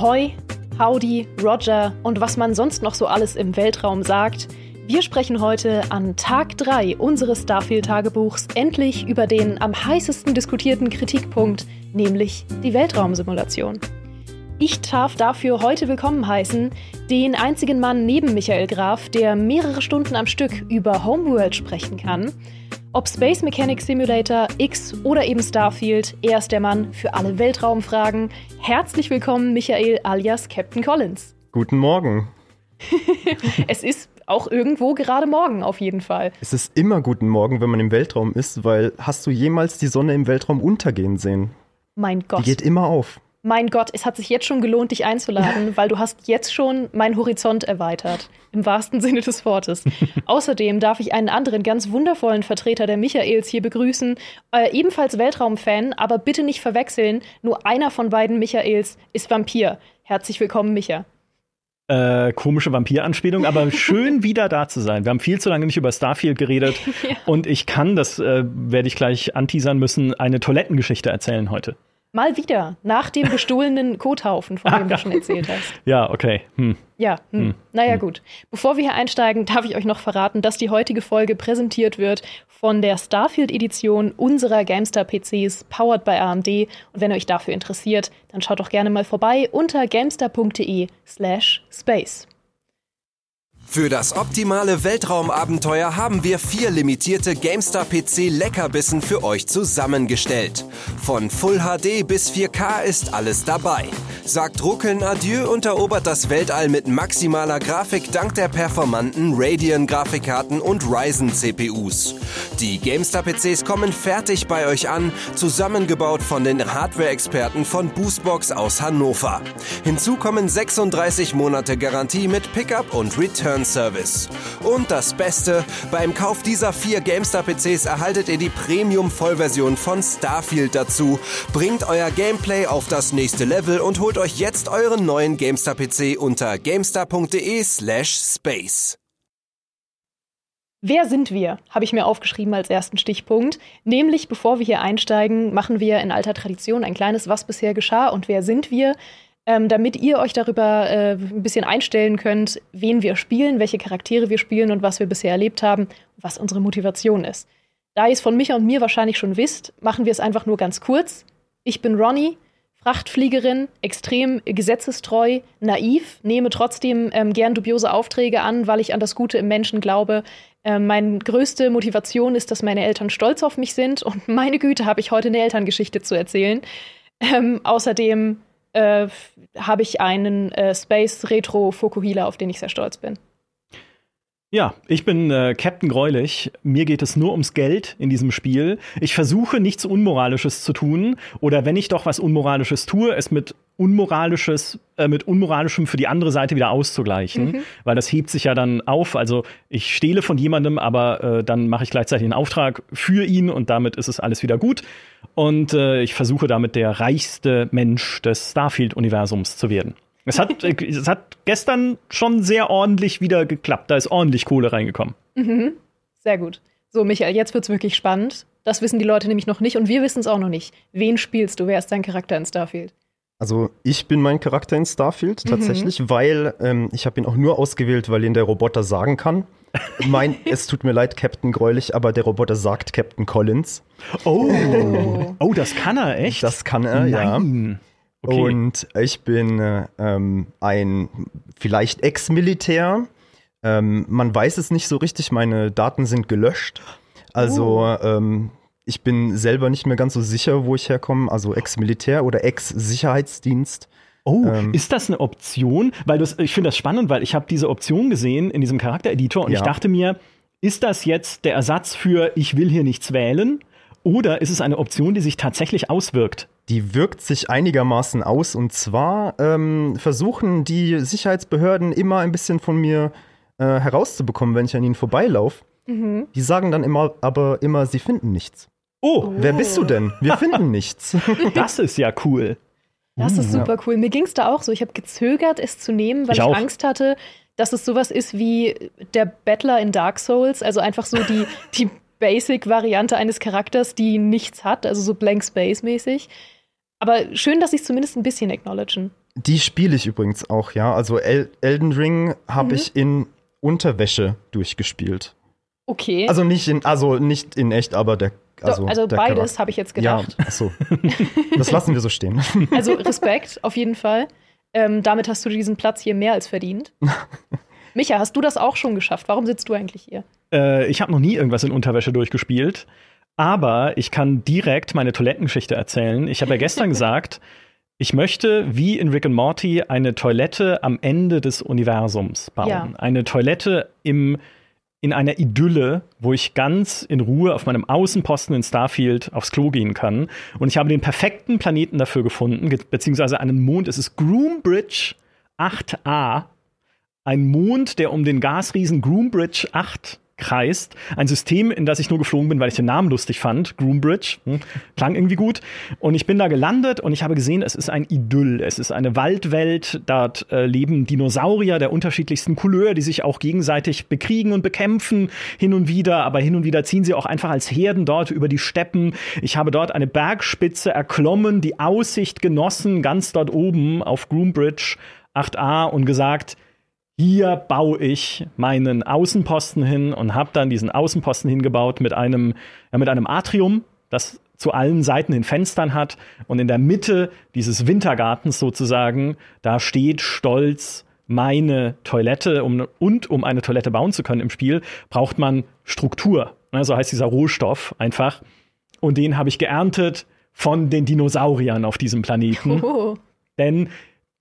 Ahoi, Howdy, Roger und was man sonst noch so alles im Weltraum sagt. Wir sprechen heute an Tag 3 unseres Starfield-Tagebuchs endlich über den am heißesten diskutierten Kritikpunkt, nämlich die Weltraumsimulation. Ich darf dafür heute willkommen heißen den einzigen Mann neben Michael Graf, der mehrere Stunden am Stück über Homeworld sprechen kann. Ob Space Mechanics Simulator, X oder eben Starfield, er ist der Mann für alle Weltraumfragen. Herzlich willkommen, Michael alias Captain Collins. Guten Morgen. es ist auch irgendwo gerade morgen auf jeden Fall. Es ist immer guten Morgen, wenn man im Weltraum ist, weil hast du jemals die Sonne im Weltraum untergehen sehen? Mein Gott. Die geht immer auf mein Gott, es hat sich jetzt schon gelohnt, dich einzuladen, weil du hast jetzt schon meinen Horizont erweitert. Im wahrsten Sinne des Wortes. Außerdem darf ich einen anderen ganz wundervollen Vertreter der Michaels hier begrüßen. Äh, ebenfalls Weltraumfan, aber bitte nicht verwechseln. Nur einer von beiden Michaels ist Vampir. Herzlich willkommen, Micha. Äh, komische Vampir-Anspielung, aber schön wieder da zu sein. Wir haben viel zu lange nicht über Starfield geredet ja. und ich kann, das äh, werde ich gleich anteasern müssen, eine Toilettengeschichte erzählen heute. Mal wieder, nach dem gestohlenen Kothaufen, von dem du schon erzählt hast. Ja, okay. Hm. Ja, hm. Hm. naja hm. gut. Bevor wir hier einsteigen, darf ich euch noch verraten, dass die heutige Folge präsentiert wird von der Starfield-Edition unserer GameStar-PCs, powered by AMD. Und wenn ihr euch dafür interessiert, dann schaut doch gerne mal vorbei unter gamestar.de slash space. Für das optimale Weltraumabenteuer haben wir vier limitierte GameStar PC Leckerbissen für euch zusammengestellt. Von Full HD bis 4K ist alles dabei. Sagt Ruckeln Adieu und erobert das Weltall mit maximaler Grafik dank der performanten Radeon Grafikkarten und Ryzen CPUs. Die GameStar PCs kommen fertig bei euch an, zusammengebaut von den Hardware-Experten von Boostbox aus Hannover. Hinzu kommen 36 Monate Garantie mit Pickup und Return Service. Und das Beste, beim Kauf dieser vier GameStar-PCs erhaltet ihr die Premium-Vollversion von Starfield dazu. Bringt euer Gameplay auf das nächste Level und holt euch jetzt euren neuen GameStar-PC unter gamestar.de slash space. Wer sind wir? Habe ich mir aufgeschrieben als ersten Stichpunkt. Nämlich, bevor wir hier einsteigen, machen wir in alter Tradition ein kleines Was bisher geschah und wer sind wir? Ähm, damit ihr euch darüber äh, ein bisschen einstellen könnt, wen wir spielen, welche Charaktere wir spielen und was wir bisher erlebt haben, was unsere Motivation ist. Da ihr es von Micha und mir wahrscheinlich schon wisst, machen wir es einfach nur ganz kurz. Ich bin Ronny, Frachtfliegerin, extrem gesetzestreu, naiv, nehme trotzdem ähm, gern dubiose Aufträge an, weil ich an das Gute im Menschen glaube. Ähm, meine größte Motivation ist, dass meine Eltern stolz auf mich sind und meine Güte, habe ich heute eine Elterngeschichte zu erzählen. Ähm, außerdem äh, habe ich einen äh, Space Retro Fokuhila, auf den ich sehr stolz bin. Ja, ich bin äh, Captain Greulich. Mir geht es nur ums Geld in diesem Spiel. Ich versuche nichts Unmoralisches zu tun oder wenn ich doch was Unmoralisches tue, es mit Unmoralisches, äh, mit Unmoralischem für die andere Seite wieder auszugleichen, mhm. weil das hebt sich ja dann auf. Also ich stehle von jemandem, aber äh, dann mache ich gleichzeitig einen Auftrag für ihn und damit ist es alles wieder gut. Und äh, ich versuche damit der reichste Mensch des Starfield-Universums zu werden. Es hat, äh, es hat gestern schon sehr ordentlich wieder geklappt. Da ist ordentlich Kohle reingekommen. Mhm. Sehr gut. So, Michael, jetzt wird's wirklich spannend. Das wissen die Leute nämlich noch nicht und wir wissen es auch noch nicht. Wen spielst du? Wer ist dein Charakter in Starfield? Also ich bin mein Charakter in Starfield mhm. tatsächlich, mhm. weil ähm, ich habe ihn auch nur ausgewählt, weil ihn der Roboter sagen kann. mein, es tut mir leid, Captain Gräulich, aber der Roboter sagt Captain Collins. Oh, oh, das kann er echt? Das kann er, Nein. ja. Okay. Und ich bin äh, ähm, ein vielleicht Ex-Militär. Ähm, man weiß es nicht so richtig, meine Daten sind gelöscht. Also uh. ähm, ich bin selber nicht mehr ganz so sicher, wo ich herkomme. Also Ex-Militär oder Ex-Sicherheitsdienst. Oh, ähm, ist das eine Option? Weil das, ich finde das spannend, weil ich habe diese Option gesehen in diesem Charaktereditor und ja. ich dachte mir, ist das jetzt der Ersatz für ich will hier nichts wählen? Oder ist es eine Option, die sich tatsächlich auswirkt? Die wirkt sich einigermaßen aus. Und zwar ähm, versuchen die Sicherheitsbehörden immer ein bisschen von mir äh, herauszubekommen, wenn ich an ihnen vorbeilaufe. Mhm. Die sagen dann immer, aber immer, sie finden nichts. Oh, oh. wer bist du denn? Wir finden nichts. Das ist ja cool. Das ist super cool. Mir ging es da auch so. Ich habe gezögert, es zu nehmen, weil ich, ich Angst hatte, dass es sowas ist wie der Battler in Dark Souls. Also einfach so die, die Basic-Variante eines Charakters, die nichts hat, also so Blank Space-mäßig. Aber schön, dass sie es zumindest ein bisschen acknowledgen. Die spiele ich übrigens auch, ja. Also El Elden Ring habe mhm. ich in Unterwäsche durchgespielt. Okay. Also nicht in, also nicht in echt, aber der. Also, also beides habe ich jetzt gedacht. Ja, achso. Das lassen wir so stehen. Also Respekt, auf jeden Fall. Ähm, damit hast du diesen Platz hier mehr als verdient. Micha, hast du das auch schon geschafft? Warum sitzt du eigentlich hier? Äh, ich habe noch nie irgendwas in Unterwäsche durchgespielt. Aber ich kann direkt meine Toilettengeschichte erzählen. Ich habe ja gestern gesagt, ich möchte, wie in Rick and Morty, eine Toilette am Ende des Universums bauen. Ja. Eine Toilette im, in einer Idylle, wo ich ganz in Ruhe auf meinem Außenposten in Starfield aufs Klo gehen kann. Und ich habe den perfekten Planeten dafür gefunden, beziehungsweise einen Mond. Es ist Groombridge 8a. Ein Mond, der um den Gasriesen Groombridge 8 kreist. Ein System, in das ich nur geflogen bin, weil ich den Namen lustig fand. Groombridge. Hm, klang irgendwie gut. Und ich bin da gelandet und ich habe gesehen, es ist ein Idyll. Es ist eine Waldwelt. Dort äh, leben Dinosaurier der unterschiedlichsten Couleur, die sich auch gegenseitig bekriegen und bekämpfen hin und wieder. Aber hin und wieder ziehen sie auch einfach als Herden dort über die Steppen. Ich habe dort eine Bergspitze erklommen, die Aussicht genossen, ganz dort oben auf Groombridge 8a und gesagt, hier baue ich meinen Außenposten hin und habe dann diesen Außenposten hingebaut mit einem, ja, mit einem Atrium, das zu allen Seiten den Fenstern hat. Und in der Mitte dieses Wintergartens sozusagen, da steht stolz meine Toilette. Um, und um eine Toilette bauen zu können im Spiel, braucht man Struktur. Ne, so heißt dieser Rohstoff einfach. Und den habe ich geerntet von den Dinosauriern auf diesem Planeten. Oh. Denn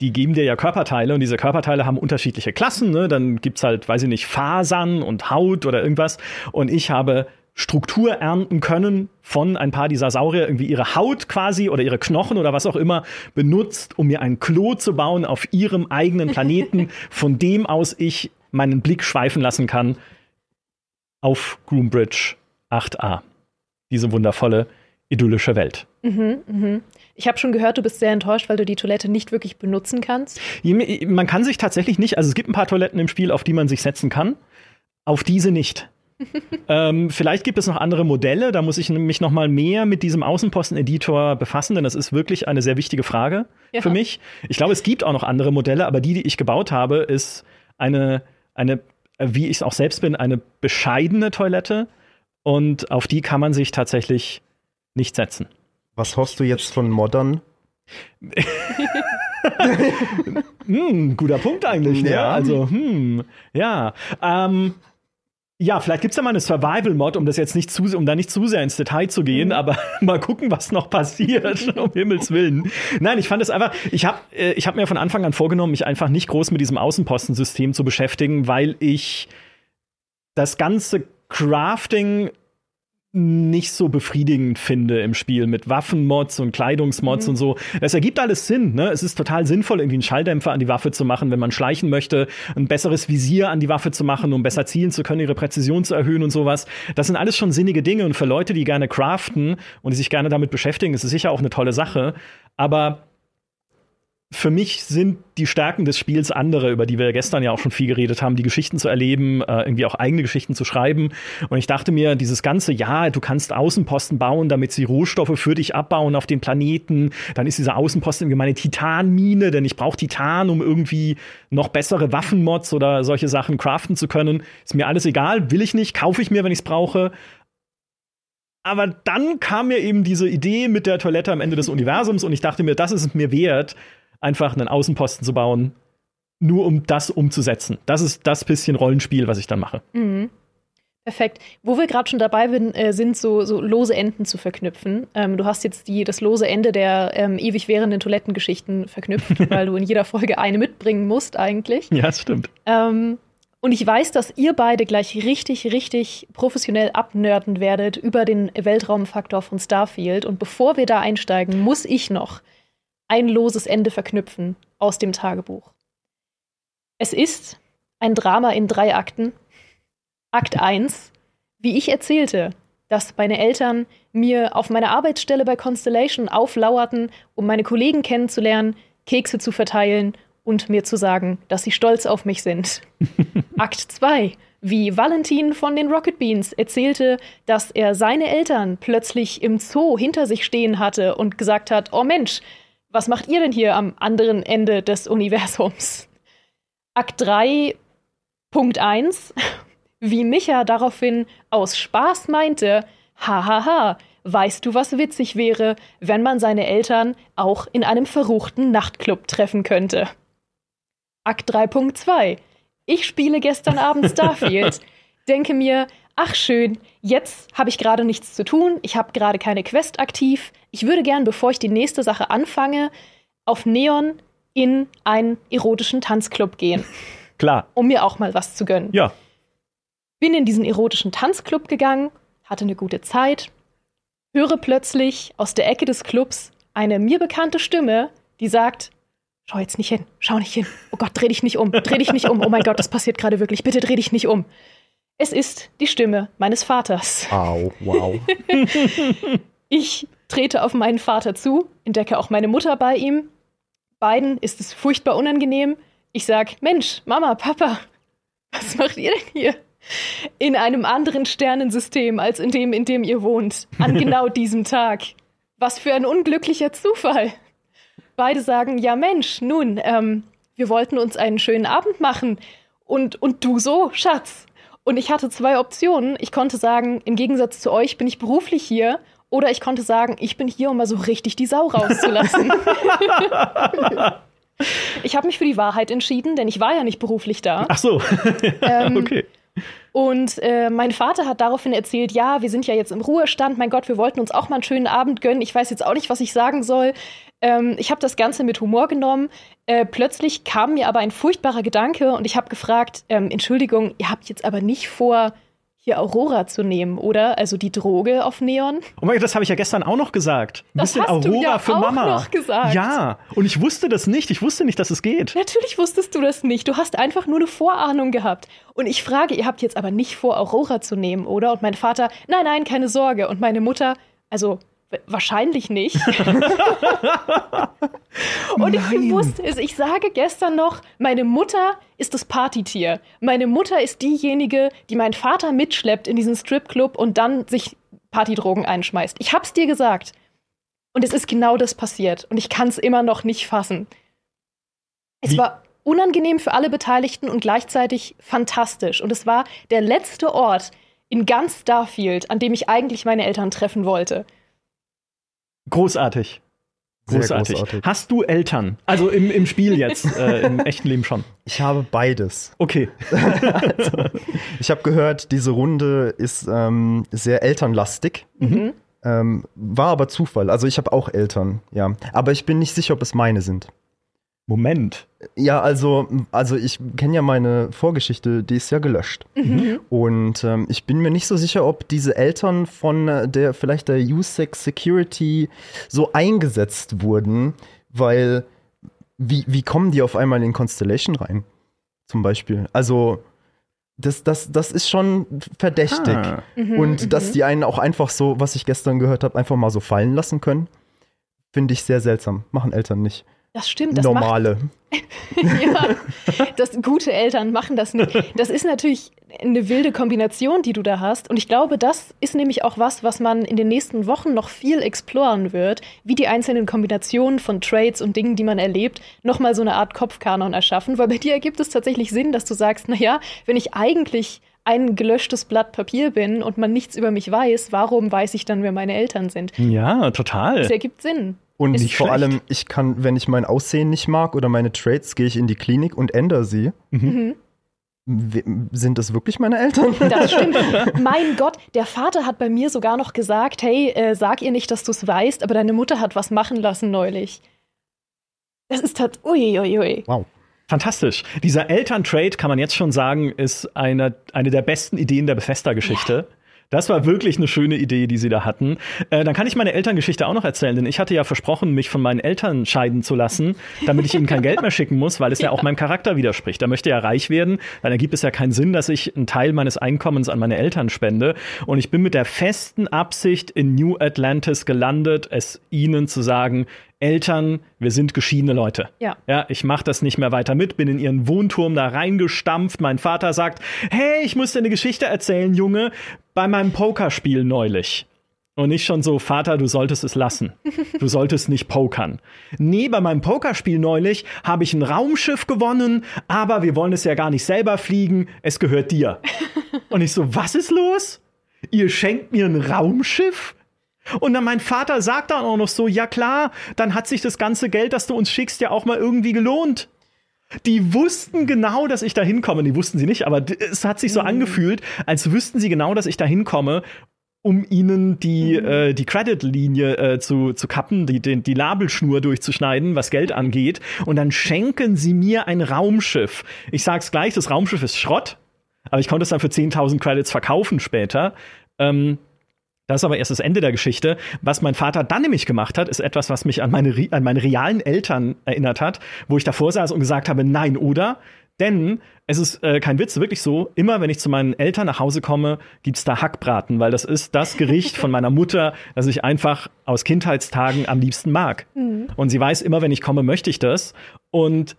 die geben dir ja Körperteile und diese Körperteile haben unterschiedliche Klassen. Ne? Dann gibt's halt, weiß ich nicht, Fasern und Haut oder irgendwas. Und ich habe Struktur ernten können von ein paar dieser Saurier, irgendwie ihre Haut quasi oder ihre Knochen oder was auch immer benutzt, um mir ein Klo zu bauen auf ihrem eigenen Planeten, von dem aus ich meinen Blick schweifen lassen kann auf Groombridge 8a. Diese wundervolle, idyllische Welt. Mhm, mh. Ich habe schon gehört, du bist sehr enttäuscht, weil du die Toilette nicht wirklich benutzen kannst. Man kann sich tatsächlich nicht, also es gibt ein paar Toiletten im Spiel, auf die man sich setzen kann, auf diese nicht. ähm, vielleicht gibt es noch andere Modelle, da muss ich mich noch mal mehr mit diesem Außenposten-Editor befassen, denn das ist wirklich eine sehr wichtige Frage ja. für mich. Ich glaube, es gibt auch noch andere Modelle, aber die, die ich gebaut habe, ist eine, eine wie ich es auch selbst bin, eine bescheidene Toilette und auf die kann man sich tatsächlich nicht setzen. Was hoffst du jetzt von Modern? hm, guter Punkt eigentlich. Ne? Ja. Also, hm, ja. Ähm, ja, vielleicht gibt es da mal eine Survival-Mod, um das jetzt nicht zu, um da nicht zu sehr ins Detail zu gehen, mhm. aber mal gucken, was noch passiert, um Himmels Willen. Nein, ich fand es einfach, ich habe äh, ich hab mir von Anfang an vorgenommen, mich einfach nicht groß mit diesem Außenpostensystem zu beschäftigen, weil ich das ganze Crafting nicht so befriedigend finde im Spiel mit Waffenmods und Kleidungsmods mhm. und so. Es ergibt alles Sinn, ne? Es ist total sinnvoll, irgendwie einen Schalldämpfer an die Waffe zu machen, wenn man schleichen möchte, ein besseres Visier an die Waffe zu machen, um besser zielen zu können, ihre Präzision zu erhöhen und sowas. Das sind alles schon sinnige Dinge und für Leute, die gerne craften und die sich gerne damit beschäftigen, ist es sicher auch eine tolle Sache. Aber für mich sind die Stärken des Spiels andere, über die wir gestern ja auch schon viel geredet haben, die Geschichten zu erleben, äh, irgendwie auch eigene Geschichten zu schreiben. Und ich dachte mir, dieses ganze, ja, du kannst Außenposten bauen, damit sie Rohstoffe für dich abbauen auf den Planeten. Dann ist dieser Außenposten irgendwie meine Titanmine, denn ich brauche Titan, um irgendwie noch bessere Waffenmods oder solche Sachen craften zu können. Ist mir alles egal, will ich nicht, kaufe ich mir, wenn ich es brauche. Aber dann kam mir eben diese Idee mit der Toilette am Ende des Universums und ich dachte mir, das ist es mir wert, einfach einen Außenposten zu bauen, nur um das umzusetzen. Das ist das bisschen Rollenspiel, was ich dann mache. Mhm. Perfekt. Wo wir gerade schon dabei bin, äh, sind so, so, lose Enden zu verknüpfen. Ähm, du hast jetzt die, das lose Ende der ähm, ewig währenden Toilettengeschichten verknüpft, weil du in jeder Folge eine mitbringen musst eigentlich. Ja, das stimmt. Ähm, und ich weiß, dass ihr beide gleich richtig, richtig professionell abnörden werdet über den Weltraumfaktor von Starfield. Und bevor wir da einsteigen, muss ich noch ein loses Ende verknüpfen aus dem Tagebuch. Es ist ein Drama in drei Akten. Akt 1, wie ich erzählte, dass meine Eltern mir auf meiner Arbeitsstelle bei Constellation auflauerten, um meine Kollegen kennenzulernen, Kekse zu verteilen und mir zu sagen, dass sie stolz auf mich sind. Akt 2, wie Valentin von den Rocket Beans erzählte, dass er seine Eltern plötzlich im Zoo hinter sich stehen hatte und gesagt hat, oh Mensch, Was macht ihr denn hier am anderen Ende des Universums? Akt 3, Punkt 1. Wie Micha daraufhin aus Spaß meinte, hahaha, weißt du, was witzig wäre, wenn man seine Eltern auch in einem verruchten Nachtclub treffen könnte? Akt 3.2. Ich spiele gestern Abend Starfield, denke mir, ach schön, jetzt habe ich gerade nichts zu tun, ich habe gerade keine Quest aktiv. Ich würde gern, bevor ich die nächste Sache anfange, auf Neon in einen erotischen Tanzclub gehen. Klar. Um mir auch mal was zu gönnen. Ja. Bin in diesen erotischen Tanzclub gegangen, hatte eine gute Zeit, höre plötzlich aus der Ecke des Clubs eine mir bekannte Stimme, die sagt, schau jetzt nicht hin, schau nicht hin. Oh Gott, dreh dich nicht um, dreh dich nicht um. Oh mein Gott, das passiert gerade wirklich. Bitte dreh dich nicht um. Es ist die Stimme meines Vaters. Au, wow. ich trete auf meinen Vater zu, entdecke auch meine Mutter bei ihm. Beiden ist es furchtbar unangenehm. Ich sag, Mensch, Mama, Papa, was macht ihr denn hier? In einem anderen Sternensystem als in dem, in dem ihr wohnt. An genau diesem Tag. Was für ein unglücklicher Zufall. Beide sagen, ja Mensch, nun, ähm, wir wollten uns einen schönen Abend machen. Und, und du so, Schatz. Und ich hatte zwei Optionen. Ich konnte sagen, im Gegensatz zu euch bin ich beruflich hier. Oder ich konnte sagen, ich bin hier, um mal so richtig die Sau rauszulassen. ich habe mich für die Wahrheit entschieden, denn ich war ja nicht beruflich da. Ach so. Ähm, okay. Und äh, mein Vater hat daraufhin erzählt, ja, wir sind ja jetzt im Ruhestand, mein Gott, wir wollten uns auch mal einen schönen Abend gönnen. Ich weiß jetzt auch nicht, was ich sagen soll. Ähm, ich habe das Ganze mit Humor genommen. Äh, plötzlich kam mir aber ein furchtbarer Gedanke und ich habe gefragt, ähm, Entschuldigung, ihr habt jetzt aber nicht vor, hier Aurora zu nehmen, oder? Also die Droge auf Neon. Oh mein Gott, das habe ich ja gestern auch noch gesagt. Ein Das bisschen hast du Aurora ja für auch Mama. noch gesagt. Ja, und ich wusste das nicht. Ich wusste nicht, dass es geht. Natürlich wusstest du das nicht. Du hast einfach nur eine Vorahnung gehabt. Und ich frage, ihr habt jetzt aber nicht vor, Aurora zu nehmen, oder? Und mein Vater, nein, nein, keine Sorge. Und meine Mutter, also wahrscheinlich nicht. Und ich Nein. wusste es. Ich sage gestern noch, meine Mutter ist das Partytier. Meine Mutter ist diejenige, die meinen Vater mitschleppt in diesen Stripclub und dann sich Partydrogen einschmeißt. Ich hab's dir gesagt. Und es ist genau das passiert. Und ich kann es immer noch nicht fassen. Es Wie- war unangenehm für alle Beteiligten und gleichzeitig fantastisch. Und es war der letzte Ort in ganz Starfield, an dem ich eigentlich meine Eltern treffen wollte. Großartig. Großartig. großartig. Hast du Eltern? Also im, im Spiel jetzt, äh, im echten Leben schon. Ich habe beides. Okay. Ich habe gehört, diese Runde ist ähm, sehr elternlastig. Mhm. Ähm, war aber Zufall. Also ich habe auch Eltern, ja. Aber ich bin nicht sicher, ob es meine sind. Moment. Ja, also, also ich kenne ja meine Vorgeschichte, die ist ja gelöscht. Mhm. Und ähm, ich bin mir nicht so sicher, ob diese Eltern von äh, der vielleicht der USEC Security so eingesetzt wurden, weil wie, wie kommen die auf einmal in Constellation rein? Zum Beispiel. Also, das, das, das ist schon verdächtig. Ah. Mhm, Und dass die einen auch einfach so, was ich gestern gehört habe, einfach mal so fallen lassen können, finde ich sehr seltsam. Machen Eltern nicht. Das stimmt, das Normale. ja, das gute Eltern machen das nicht. Das ist natürlich eine wilde Kombination, die du da hast. Und ich glaube, das ist nämlich auch was, was man in den nächsten Wochen noch viel exploren wird, wie die einzelnen Kombinationen von Trades und Dingen, die man erlebt, nochmal so eine Art Kopfkanon erschaffen. Weil bei dir ergibt es tatsächlich Sinn, dass du sagst, naja, wenn ich eigentlich ein gelöschtes Blatt Papier bin und man nichts über mich weiß, warum weiß ich dann, wer meine Eltern sind? Ja, total. Das ergibt Sinn. Und Ist vor schlecht. allem, ich kann, wenn ich mein Aussehen nicht mag oder meine Traits, gehe ich in die Klinik und ändere sie. Mhm. We- Sind das wirklich meine Eltern? Das stimmt. mein Gott, der Vater hat bei mir sogar noch gesagt, hey, äh, sag ihr nicht, dass du es weißt, aber deine Mutter hat was machen lassen neulich. Das ist halt, uiuiui. Wow. Fantastisch. Dieser Elterntrade, kann man jetzt schon sagen, ist eine, eine der besten Ideen der Bethesda-Geschichte. Das war wirklich eine schöne Idee, die sie da hatten. Äh, dann kann ich meine Elterngeschichte auch noch erzählen, denn ich hatte ja versprochen, mich von meinen Eltern scheiden zu lassen, damit ich ihnen kein Geld mehr schicken muss, weil es ja. auch meinem Charakter widerspricht. Er möchte ja reich werden, dann ergibt es ja keinen Sinn, dass ich einen Teil meines Einkommens an meine Eltern spende. Und ich bin mit der festen Absicht in New Atlantis gelandet, es ihnen zu sagen, Eltern, wir sind geschiedene Leute. Ja. Ja, ich mache das nicht mehr weiter mit, bin in ihren Wohnturm da reingestampft. Mein Vater sagt, hey, ich muss dir eine Geschichte erzählen, Junge, bei meinem Pokerspiel neulich. Und nicht schon so, Vater, du solltest es lassen. Du solltest nicht pokern. Nee, bei meinem Pokerspiel neulich habe ich ein Raumschiff gewonnen, aber wir wollen es ja gar nicht selber fliegen, es gehört dir. Und ich so, was ist los? Ihr schenkt mir ein Raumschiff? Und dann mein Vater sagt dann auch noch so, ja klar, dann hat sich das ganze Geld, das du uns schickst, ja auch mal irgendwie gelohnt. Die wussten genau, dass ich da hinkomme. Die wussten sie nicht, aber es hat sich so mhm. angefühlt, als wüssten sie genau, dass ich da hinkomme um ihnen die, mhm. äh, die Credit-Linie äh, zu, zu kappen, die, die, die Labelschnur durchzuschneiden, was Geld angeht. Und dann schenken sie mir ein Raumschiff. Ich sag's gleich, das Raumschiff ist Schrott, aber ich konnte es dann für 10.000 Credits verkaufen später. Ähm, das ist aber erst das Ende der Geschichte. Was mein Vater dann nämlich gemacht hat, ist etwas, was mich an meine, an meine realen Eltern erinnert hat, wo ich davor saß und gesagt habe, nein, oder? Denn es ist äh, kein Witz, wirklich so, immer wenn ich zu meinen Eltern nach Hause komme, gibt's da Hackbraten, weil das ist das Gericht von meiner Mutter, das ich einfach aus Kindheitstagen am liebsten mag. Mhm. Und sie weiß, immer wenn ich komme, möchte ich das. Und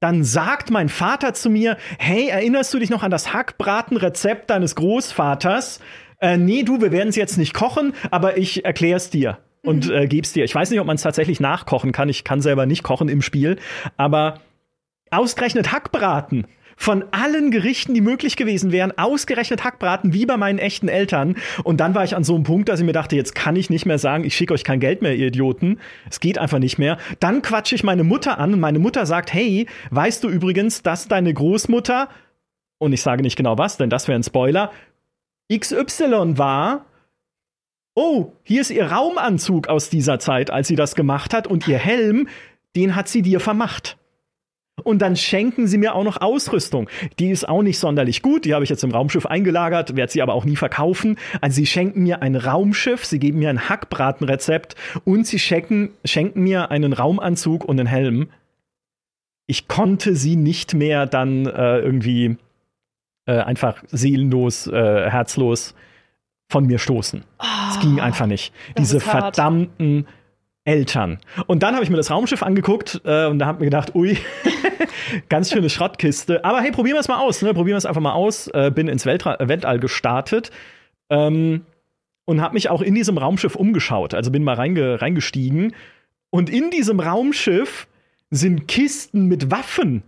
dann sagt mein Vater zu mir, hey, erinnerst du dich noch an das Hackbratenrezept deines Großvaters? Äh, nee, du, wir werden es jetzt nicht kochen, aber ich erkläre es dir und mhm. äh, geb's dir. Ich weiß nicht, ob man es tatsächlich nachkochen kann. Ich kann selber nicht kochen im Spiel, aber Ausgerechnet Hackbraten. Von allen Gerichten, die möglich gewesen wären, ausgerechnet Hackbraten, wie bei meinen echten Eltern. Und dann war ich an so einem Punkt, dass ich mir dachte, jetzt kann ich nicht mehr sagen, ich schicke euch kein Geld mehr, ihr Idioten. Es geht einfach nicht mehr. Dann quatsche ich meine Mutter an und meine Mutter sagt, hey, weißt du übrigens, dass deine Großmutter, und ich sage nicht genau was, denn das wäre ein Spoiler, XY war, oh, hier ist ihr Raumanzug aus dieser Zeit, als sie das gemacht hat, und ihr Helm, den hat sie dir vermacht. Und dann schenken sie mir auch noch Ausrüstung. Die ist auch nicht sonderlich gut. Die habe ich jetzt im Raumschiff eingelagert, werde sie aber auch nie verkaufen. Also sie schenken mir ein Raumschiff, sie geben mir ein Hackbratenrezept und sie schenken, schenken mir einen Raumanzug und einen Helm. Ich konnte sie nicht mehr dann äh, irgendwie äh, einfach seelenlos, äh, herzlos von mir stoßen. Es oh, ging einfach nicht. Diese verdammten Eltern. Und dann habe ich mir das Raumschiff angeguckt äh, und da habe mir gedacht, ui, ganz schöne Schrottkiste. Aber hey, probieren wir es mal aus. Ne? Probieren wir es einfach mal aus. Äh, bin ins Weltra Weltall gestartet ähm, und habe mich auch in diesem Raumschiff umgeschaut. Also bin mal reinge reingestiegen. Und in diesem Raumschiff sind Kisten mit Waffen.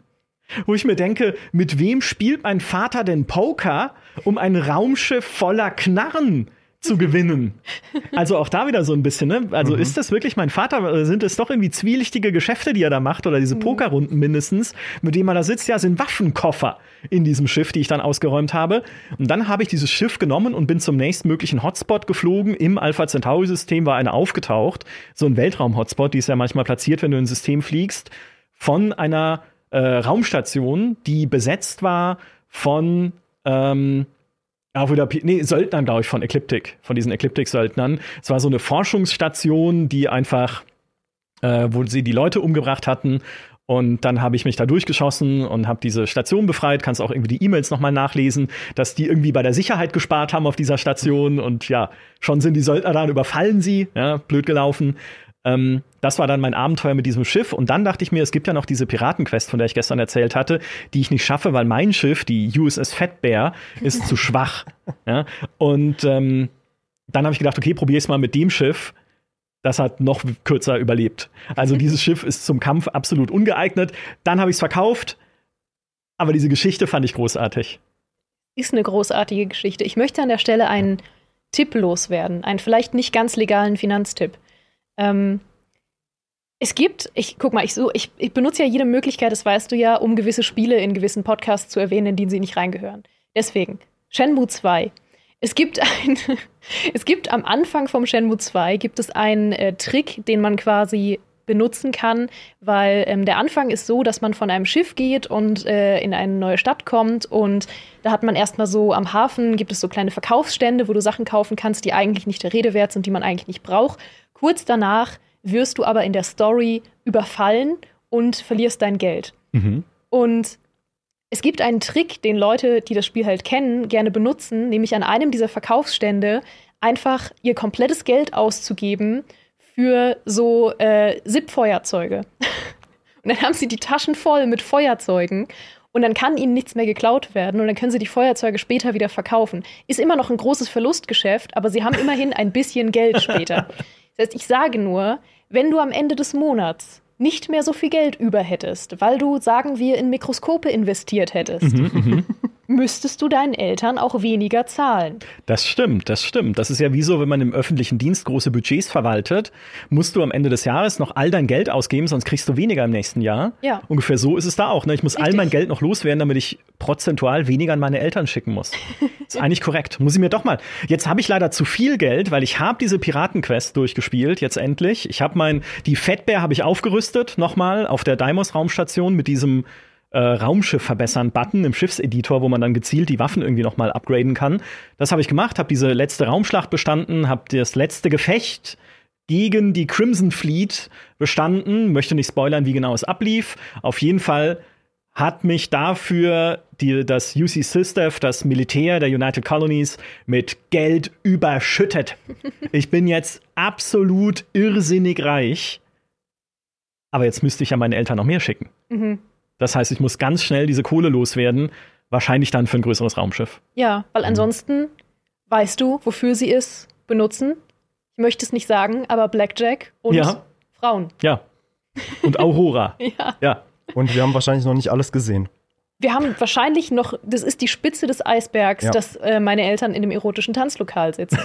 Wo ich mir denke, mit wem spielt mein Vater denn Poker, um ein Raumschiff voller Knarren zu gewinnen. Also auch da wieder so ein bisschen, ne? Also mhm. ist das wirklich mein Vater? Sind es doch irgendwie zwielichtige Geschäfte, die er da macht oder diese mhm. Pokerrunden mindestens, mit denen er da sitzt? Ja, sind Waffenkoffer in diesem Schiff, die ich dann ausgeräumt habe. Und dann habe ich dieses Schiff genommen und bin zum nächstmöglichen Hotspot geflogen. Im Alpha Centauri-System war einer aufgetaucht. So ein Weltraum-Hotspot, die ist ja manchmal platziert, wenn du in ein System fliegst, von einer äh, Raumstation, die besetzt war von ähm, auch wieder, nee, Söldnern, glaube ich, von Ecliptic, von diesen Ecliptic-Söldnern. Es war so eine Forschungsstation, die einfach, äh, wo sie die Leute umgebracht hatten. Und dann habe ich mich da durchgeschossen und habe diese Station befreit. Kannst auch irgendwie die E-Mails nochmal nachlesen, dass die irgendwie bei der Sicherheit gespart haben auf dieser Station. Und ja, schon sind die Söldner da und überfallen sie. Ja, blöd gelaufen. Ähm, das war dann mein Abenteuer mit diesem Schiff. Und dann dachte ich mir, es gibt ja noch diese Piratenquest, von der ich gestern erzählt hatte, die ich nicht schaffe, weil mein Schiff, die USS Fatbear, ist zu schwach. Ja? Und ähm, dann habe ich gedacht, okay, probier es mal mit dem Schiff. Das hat noch kürzer überlebt. Also dieses Schiff ist zum Kampf absolut ungeeignet. Dann habe ich es verkauft. Aber diese Geschichte fand ich großartig. Ist eine großartige Geschichte. Ich möchte an der Stelle einen Tipp loswerden, einen vielleicht nicht ganz legalen Finanztipp. Ähm, es gibt, ich guck mal, ich, so, ich, ich benutze ja jede Möglichkeit, das weißt du ja, um gewisse Spiele in gewissen Podcasts zu erwähnen, in denen sie nicht reingehören. Deswegen, Shenmue 2. Es gibt ein, es gibt am Anfang vom Shenmue 2 gibt es einen äh, Trick, den man quasi benutzen kann, weil ähm, der Anfang ist so, dass man von einem Schiff geht und äh, in eine neue Stadt kommt und da hat man erstmal so am Hafen gibt es so kleine Verkaufsstände, wo du Sachen kaufen kannst, die eigentlich nicht der Rede wert sind, die man eigentlich nicht braucht. Kurz danach wirst du aber in der Story überfallen und verlierst dein Geld. Mhm. Und es gibt einen Trick, den Leute, die das Spiel halt kennen, gerne benutzen, nämlich an einem dieser Verkaufsstände einfach ihr komplettes Geld auszugeben für so äh, SIP-Feuerzeuge. und dann haben sie die Taschen voll mit Feuerzeugen und dann kann ihnen nichts mehr geklaut werden und dann können sie die Feuerzeuge später wieder verkaufen. Ist immer noch ein großes Verlustgeschäft, aber sie haben immerhin ein bisschen Geld später. Das heißt, ich sage nur, wenn du am Ende des Monats nicht mehr so viel Geld über hättest, weil du, sagen wir, in Mikroskope investiert hättest, mhm, mhm müsstest du deinen Eltern auch weniger zahlen. Das stimmt, das stimmt. Das ist ja wie so, wenn man im öffentlichen Dienst große Budgets verwaltet, musst du am Ende des Jahres noch all dein Geld ausgeben, sonst kriegst du weniger im nächsten Jahr. Ja. Ungefähr so ist es da auch. Ne? Ich muss Richtig. all mein Geld noch loswerden, damit ich prozentual weniger an meine Eltern schicken muss. ist eigentlich korrekt. Muss ich mir doch mal. Jetzt habe ich leider zu viel Geld, weil ich habe diese Piratenquest durchgespielt, jetzt endlich. Ich habe mein, die Fettbär habe ich aufgerüstet, nochmal auf der Daimos Raumstation mit diesem äh, Raumschiff verbessern Button im Schiffseditor, wo man dann gezielt die Waffen irgendwie noch mal upgraden kann. Das habe ich gemacht, habe diese letzte Raumschlacht bestanden, habe das letzte Gefecht gegen die Crimson Fleet bestanden. Möchte nicht spoilern, wie genau es ablief. Auf jeden Fall hat mich dafür die, das UC Systef, das Militär der United Colonies, mit Geld überschüttet. Ich bin jetzt absolut irrsinnig reich. Aber jetzt müsste ich ja meine Eltern noch mehr schicken. Mhm. Das heißt, ich muss ganz schnell diese Kohle loswerden, wahrscheinlich dann für ein größeres Raumschiff. Ja, weil mhm. ansonsten mhm. weißt du, wofür sie es benutzen. Ich möchte es nicht sagen, aber Blackjack und ja. Frauen. Ja. Und Aurora. ja. ja. Und wir haben wahrscheinlich noch nicht alles gesehen. Wir haben wahrscheinlich noch, das ist die Spitze des Eisbergs, ja. dass äh, meine Eltern in dem erotischen Tanzlokal sitzen.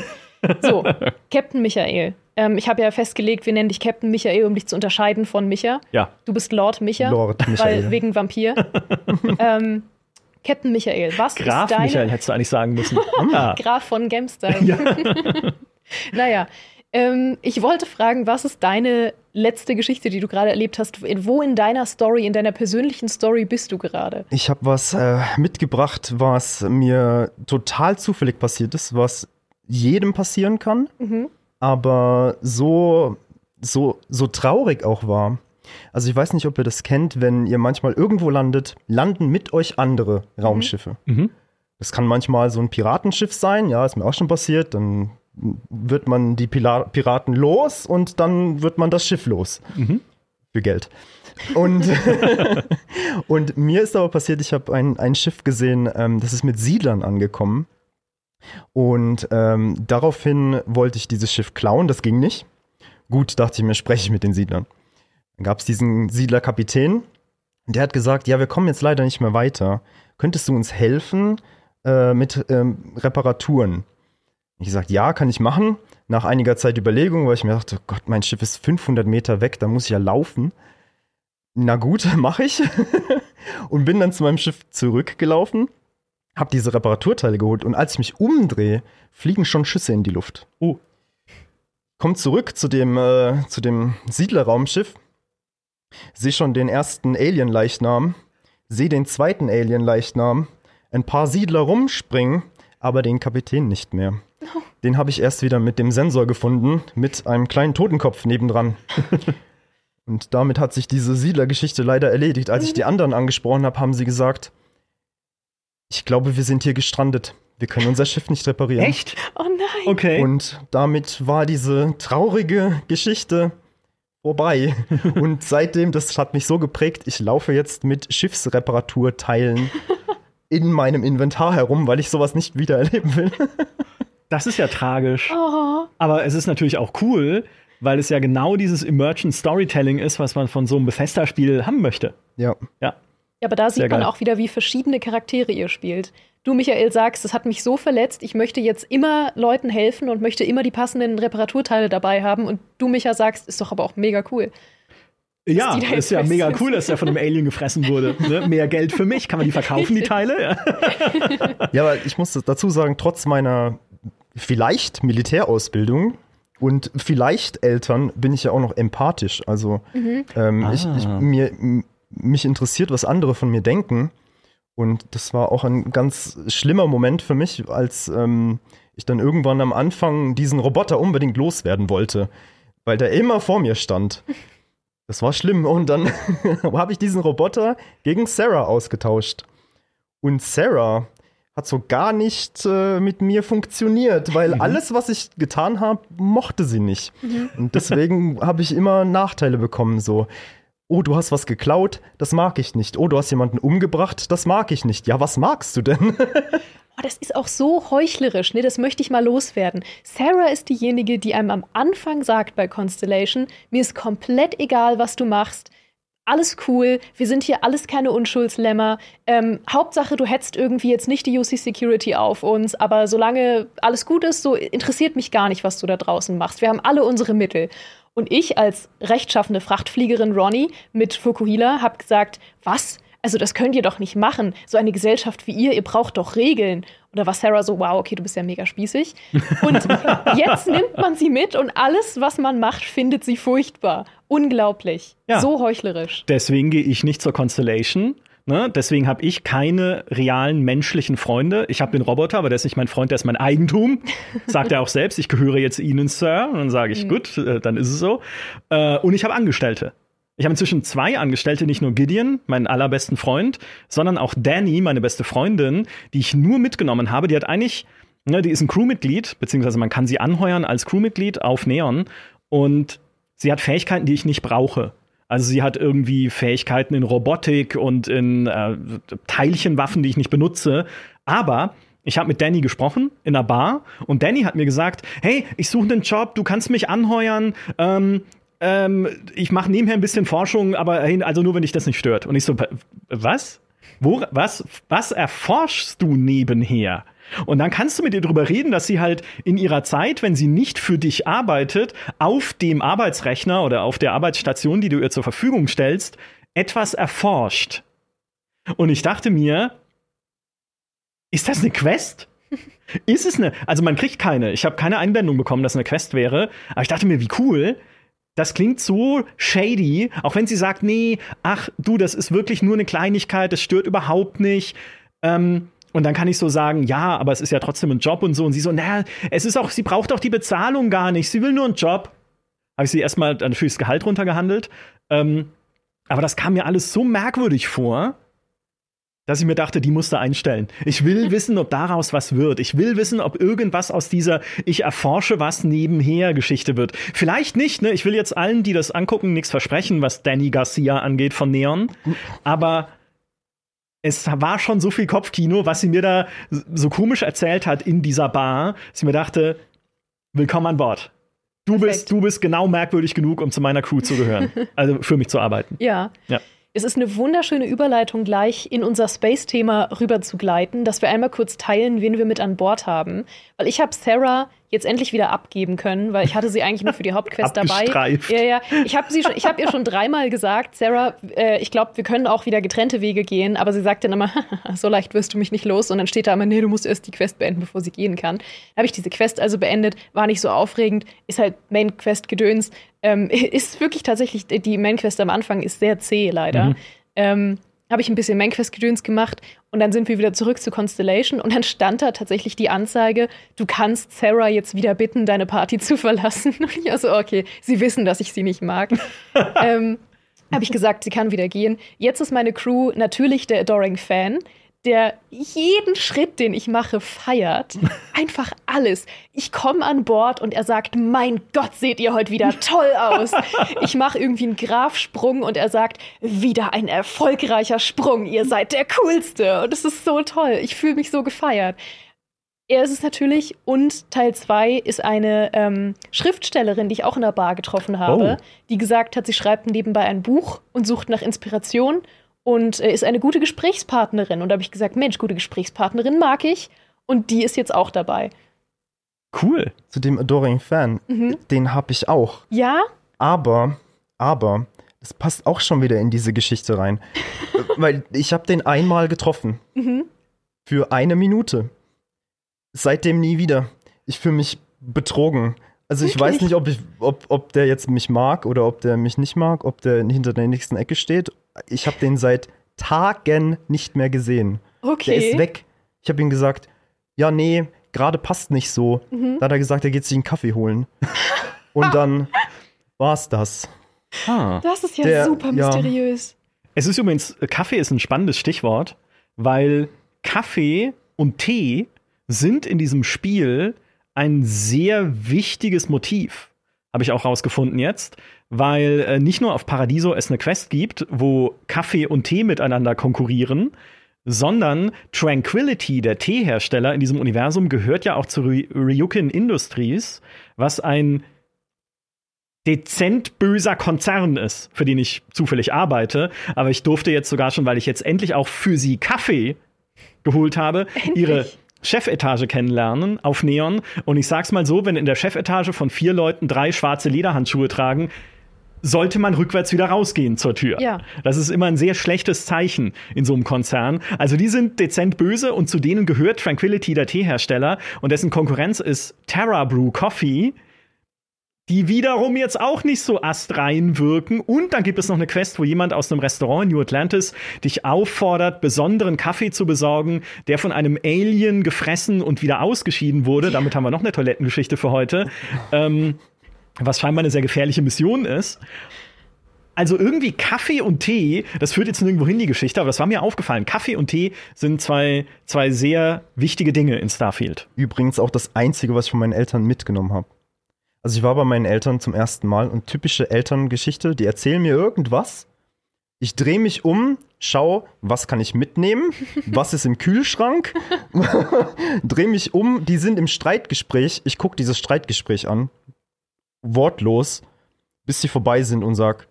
so, Captain Michael. Ähm, ich habe ja festgelegt, wir nennen dich Captain Michael, um dich zu unterscheiden von Micha. Ja. Du bist Lord Micha. Lord Michael. Weil, wegen Vampir. ähm, Captain Michael, was Graf ist deine... Michael hättest du eigentlich sagen müssen. ah. Graf von Gemstein. Ja. naja, ähm, ich wollte fragen, was ist deine letzte Geschichte, die du gerade erlebt hast? Wo in deiner Story, in deiner persönlichen Story bist du gerade? Ich habe was äh, mitgebracht, was mir total zufällig passiert ist, was jedem passieren kann. Mhm aber so, so, so traurig auch war. Also ich weiß nicht, ob ihr das kennt, wenn ihr manchmal irgendwo landet, landen mit euch andere Raumschiffe. Mhm. mhm. Das kann manchmal so ein Piratenschiff sein, ja, ist mir auch schon passiert. Dann wird man die Pila Piraten los und dann wird man das Schiff los. Mhm. Für Geld. Und, und mir ist aber passiert, ich habe ein, ein Schiff gesehen, ähm, das ist mit Siedlern angekommen. Und ähm, daraufhin wollte ich dieses Schiff klauen, das ging nicht. Gut, dachte ich mir, spreche ich mit den Siedlern. Dann gab es diesen Siedlerkapitän, der hat gesagt, ja, wir kommen jetzt leider nicht mehr weiter. Könntest du uns helfen äh, mit ähm, Reparaturen? Ich gesagt, ja, kann ich machen. Nach einiger Zeit Überlegung, weil ich mir dachte, oh Gott, mein Schiff ist 500 Meter weg, da muss ich ja laufen. Na gut, mache ich. und bin dann zu meinem Schiff zurückgelaufen habe diese Reparaturteile geholt und als ich mich umdrehe, fliegen schon Schüsse in die Luft. Oh. Kommt zurück zu dem, äh, zu dem Siedlerraumschiff, sehe schon den ersten Alien-Leichnam, sehe den zweiten Alien-Leichnam, ein paar Siedler rumspringen, aber den Kapitän nicht mehr. Oh. Den habe ich erst wieder mit dem Sensor gefunden, mit einem kleinen Totenkopf nebendran. und damit hat sich diese Siedlergeschichte leider erledigt. Als ich die anderen angesprochen habe, haben sie gesagt, ich glaube, wir sind hier gestrandet. Wir können unser Schiff nicht reparieren. Echt? Oh nein. Okay. Und damit war diese traurige Geschichte vorbei. Und seitdem, das hat mich so geprägt, ich laufe jetzt mit Schiffsreparaturteilen in meinem Inventar herum, weil ich sowas nicht wieder erleben will. das ist ja tragisch. Oh. Aber es ist natürlich auch cool, weil es ja genau dieses Emergent Storytelling ist, was man von so einem Bethesda-Spiel haben möchte. Ja. Ja. Ja, aber da sieht man auch wieder, wie verschiedene Charaktere ihr spielt. Du, Michael, sagst, das hat mich so verletzt, ich möchte jetzt immer Leuten helfen und möchte immer die passenden Reparaturteile dabei haben. Und du, Micha, sagst, ist doch aber auch mega cool. Ja, ist, ist ja mega cool, dass der von einem Alien gefressen wurde. Ne? Mehr Geld für mich, kann man die verkaufen, die Teile? Ja. ja, aber ich muss dazu sagen, trotz meiner vielleicht Militärausbildung und vielleicht Eltern bin ich ja auch noch empathisch. Also mhm. ähm, ah. ich, ich, mir, mich interessiert, was andere von mir denken. Und das war auch ein ganz schlimmer Moment für mich, als ähm, ich dann irgendwann am Anfang diesen Roboter unbedingt loswerden wollte, weil der immer vor mir stand. Das war schlimm. Und dann habe ich diesen Roboter gegen Sarah ausgetauscht. Und Sarah hat so gar nicht äh, mit mir funktioniert, weil mhm. alles, was ich getan habe, mochte sie nicht. Mhm. Und deswegen habe ich immer Nachteile bekommen. So, Oh, du hast was geklaut, das mag ich nicht. Oh, du hast jemanden umgebracht, das mag ich nicht. Ja, was magst du denn? Oh, das ist auch so heuchlerisch, ne? Das möchte ich mal loswerden. Sarah ist diejenige, die einem am Anfang sagt bei Constellation, mir ist komplett egal, was du machst. Alles cool, wir sind hier alles keine Unschuldslämmer. Ähm, Hauptsache, du hetzt irgendwie jetzt nicht die UC Security auf uns, aber solange alles gut ist, so interessiert mich gar nicht, was du da draußen machst. Wir haben alle unsere Mittel. Und ich als rechtschaffende Frachtfliegerin Ronnie mit Fukuhila habe gesagt, was? Also das könnt ihr doch nicht machen. So eine Gesellschaft wie ihr, ihr braucht doch Regeln. Oder war Sarah so, wow, okay, du bist ja mega spießig. Und jetzt nimmt man sie mit und alles, was man macht, findet sie furchtbar. Unglaublich. Ja. So heuchlerisch. Deswegen gehe ich nicht zur Constellation. Ne? Deswegen habe ich keine realen menschlichen Freunde. Ich habe den Roboter, aber der ist nicht mein Freund, der ist mein Eigentum. Sagt er auch selbst, ich gehöre jetzt Ihnen, Sir. Und dann sage ich, mhm. gut, äh, dann ist es so. Äh, und ich habe Angestellte. Ich habe inzwischen zwei Angestellte, nicht nur Gideon, meinen allerbesten Freund, sondern auch Danny, meine beste Freundin, die ich nur mitgenommen habe. Die hat eigentlich, ne, die ist ein Crewmitglied, beziehungsweise man kann sie anheuern als Crewmitglied auf Neon. Und sie hat Fähigkeiten, die ich nicht brauche. Also sie hat irgendwie Fähigkeiten in Robotik und in äh, Teilchenwaffen, die ich nicht benutze. Aber ich habe mit Danny gesprochen in einer Bar und Danny hat mir gesagt, hey, ich suche einen Job, du kannst mich anheuern. Ähm, ähm, ich mache nebenher ein bisschen Forschung, aber also nur, wenn dich das nicht stört. Und ich so, was? Wo, was, was erforschst du nebenher? Und dann kannst du mit ihr darüber reden, dass sie halt in ihrer Zeit, wenn sie nicht für dich arbeitet, auf dem Arbeitsrechner oder auf der Arbeitsstation, die du ihr zur Verfügung stellst, etwas erforscht. Und ich dachte mir, ist das eine Quest? Ist es eine? Also man kriegt keine. Ich habe keine Einblendung bekommen, dass es eine Quest wäre. Aber ich dachte mir, wie cool, das klingt so shady, auch wenn sie sagt, nee, ach du, das ist wirklich nur eine Kleinigkeit, das stört überhaupt nicht. Ähm, und dann kann ich so sagen, ja, aber es ist ja trotzdem ein Job und so. Und sie so, naja, es ist auch, sie braucht auch die Bezahlung gar nicht, sie will nur einen Job. Habe ich sie erstmal natürlich das Gehalt runtergehandelt. Ähm, aber das kam mir alles so merkwürdig vor dass ich mir dachte, die musste einstellen. Ich will wissen, ob daraus was wird. Ich will wissen, ob irgendwas aus dieser Ich erforsche was nebenher Geschichte wird. Vielleicht nicht, ne? Ich will jetzt allen, die das angucken, nichts versprechen, was Danny Garcia angeht von Neon. Aber es war schon so viel Kopfkino, was sie mir da so komisch erzählt hat in dieser Bar, dass ich mir dachte, willkommen an Bord. Du bist, du bist genau merkwürdig genug, um zu meiner Crew zu gehören. also für mich zu arbeiten. Ja. ja. Es ist eine wunderschöne Überleitung, gleich in unser Space-Thema rüber zu gleiten, dass wir einmal kurz teilen, wen wir mit an Bord haben. Weil ich habe Sarah jetzt endlich wieder abgeben können, weil ich hatte sie eigentlich nur für die Hauptquest dabei. Ja, ja. Ich habe sie, ich habe ihr schon dreimal gesagt, Sarah, äh, ich glaube, wir können auch wieder getrennte Wege gehen, aber sie sagt dann immer, so leicht wirst du mich nicht los. Und dann steht da immer, nee, du musst erst die Quest beenden, bevor sie gehen kann. Dann habe ich diese Quest also beendet, war nicht so aufregend, ist halt Main Quest Gedöns. Ähm, ist wirklich tatsächlich die Main Quest am Anfang ist sehr zäh leider. Mhm. Ähm, habe ich ein bisschen Mainquest-Gedöns gemacht und dann sind wir wieder zurück zu Constellation und dann stand da tatsächlich die Anzeige, du kannst Sarah jetzt wieder bitten, deine Party zu verlassen. Und ich also, okay, sie wissen, dass ich sie nicht mag. ähm, habe ich gesagt, sie kann wieder gehen. Jetzt ist meine Crew natürlich der Adoring Fan der jeden Schritt, den ich mache, feiert. Einfach alles. Ich komme an Bord und er sagt, mein Gott, seht ihr heute wieder toll aus. Ich mache irgendwie einen Grafsprung und er sagt, wieder ein erfolgreicher Sprung. Ihr seid der Coolste. Und es ist so toll. Ich fühle mich so gefeiert. Er ist es natürlich und Teil 2 ist eine ähm, Schriftstellerin, die ich auch in der Bar getroffen habe, oh. die gesagt hat, sie schreibt nebenbei ein Buch und sucht nach Inspiration und äh, ist eine gute Gesprächspartnerin. Und da habe ich gesagt, Mensch, gute Gesprächspartnerin mag ich. Und die ist jetzt auch dabei. Cool. Zu dem Adoring Fan, mhm. den habe ich auch. Ja? Aber, aber, das passt auch schon wieder in diese Geschichte rein. Weil ich habe den einmal getroffen. Mhm. Für eine Minute. Seitdem nie wieder. Ich fühle mich betrogen. Also ich Wirklich? weiß nicht, ob, ich, ob, ob der jetzt mich mag oder ob der mich nicht mag, ob der hinter der nächsten Ecke steht ich habe den seit Tagen nicht mehr gesehen. Okay. Der ist weg. Ich habe ihm gesagt, ja, nee, gerade passt nicht so. Mhm. Da hat er gesagt, er geht sich einen Kaffee holen. Und dann war's das. Ah. Das ist ja Der, super mysteriös. Ja. Es ist übrigens, Kaffee ist ein spannendes Stichwort, weil Kaffee und Tee sind in diesem Spiel ein sehr wichtiges Motiv. habe ich auch rausgefunden jetzt, weil äh, nicht nur auf Paradiso es eine Quest gibt, wo Kaffee und Tee miteinander konkurrieren, sondern Tranquility, der Teehersteller in diesem Universum, gehört ja auch zu Ryukin Industries, was ein dezent böser Konzern ist, für den ich zufällig arbeite. Aber ich durfte jetzt sogar schon, weil ich jetzt endlich auch für sie Kaffee geholt habe, endlich. ihre Chefetage kennenlernen auf Neon. Und ich sag's mal so, wenn in der Chefetage von vier Leuten drei schwarze Lederhandschuhe tragen, sollte man rückwärts wieder rausgehen zur Tür. Ja. Das ist immer ein sehr schlechtes Zeichen in so einem Konzern. Also die sind dezent böse und zu denen gehört Tranquility, der Teehersteller, und dessen Konkurrenz ist Terra Brew Coffee die wiederum jetzt auch nicht so astrein wirken. Und dann gibt es noch eine Quest, wo jemand aus einem Restaurant in New Atlantis dich auffordert, besonderen Kaffee zu besorgen, der von einem Alien gefressen und wieder ausgeschieden wurde. Damit haben wir noch eine Toilettengeschichte für heute. Ähm, was scheinbar eine sehr gefährliche Mission ist. Also irgendwie Kaffee und Tee, das führt jetzt nirgendwo hin, die Geschichte, aber das war mir aufgefallen. Kaffee und Tee sind zwei, zwei sehr wichtige Dinge in Starfield. Übrigens auch das Einzige, was ich von meinen Eltern mitgenommen habe. Also ich war bei meinen Eltern zum ersten Mal und typische Elterngeschichte, die erzählen mir irgendwas. Ich drehe mich um, schau, was kann ich mitnehmen, was ist im Kühlschrank, drehe mich um, die sind im Streitgespräch, ich gucke dieses Streitgespräch an, wortlos, bis sie vorbei sind und sag,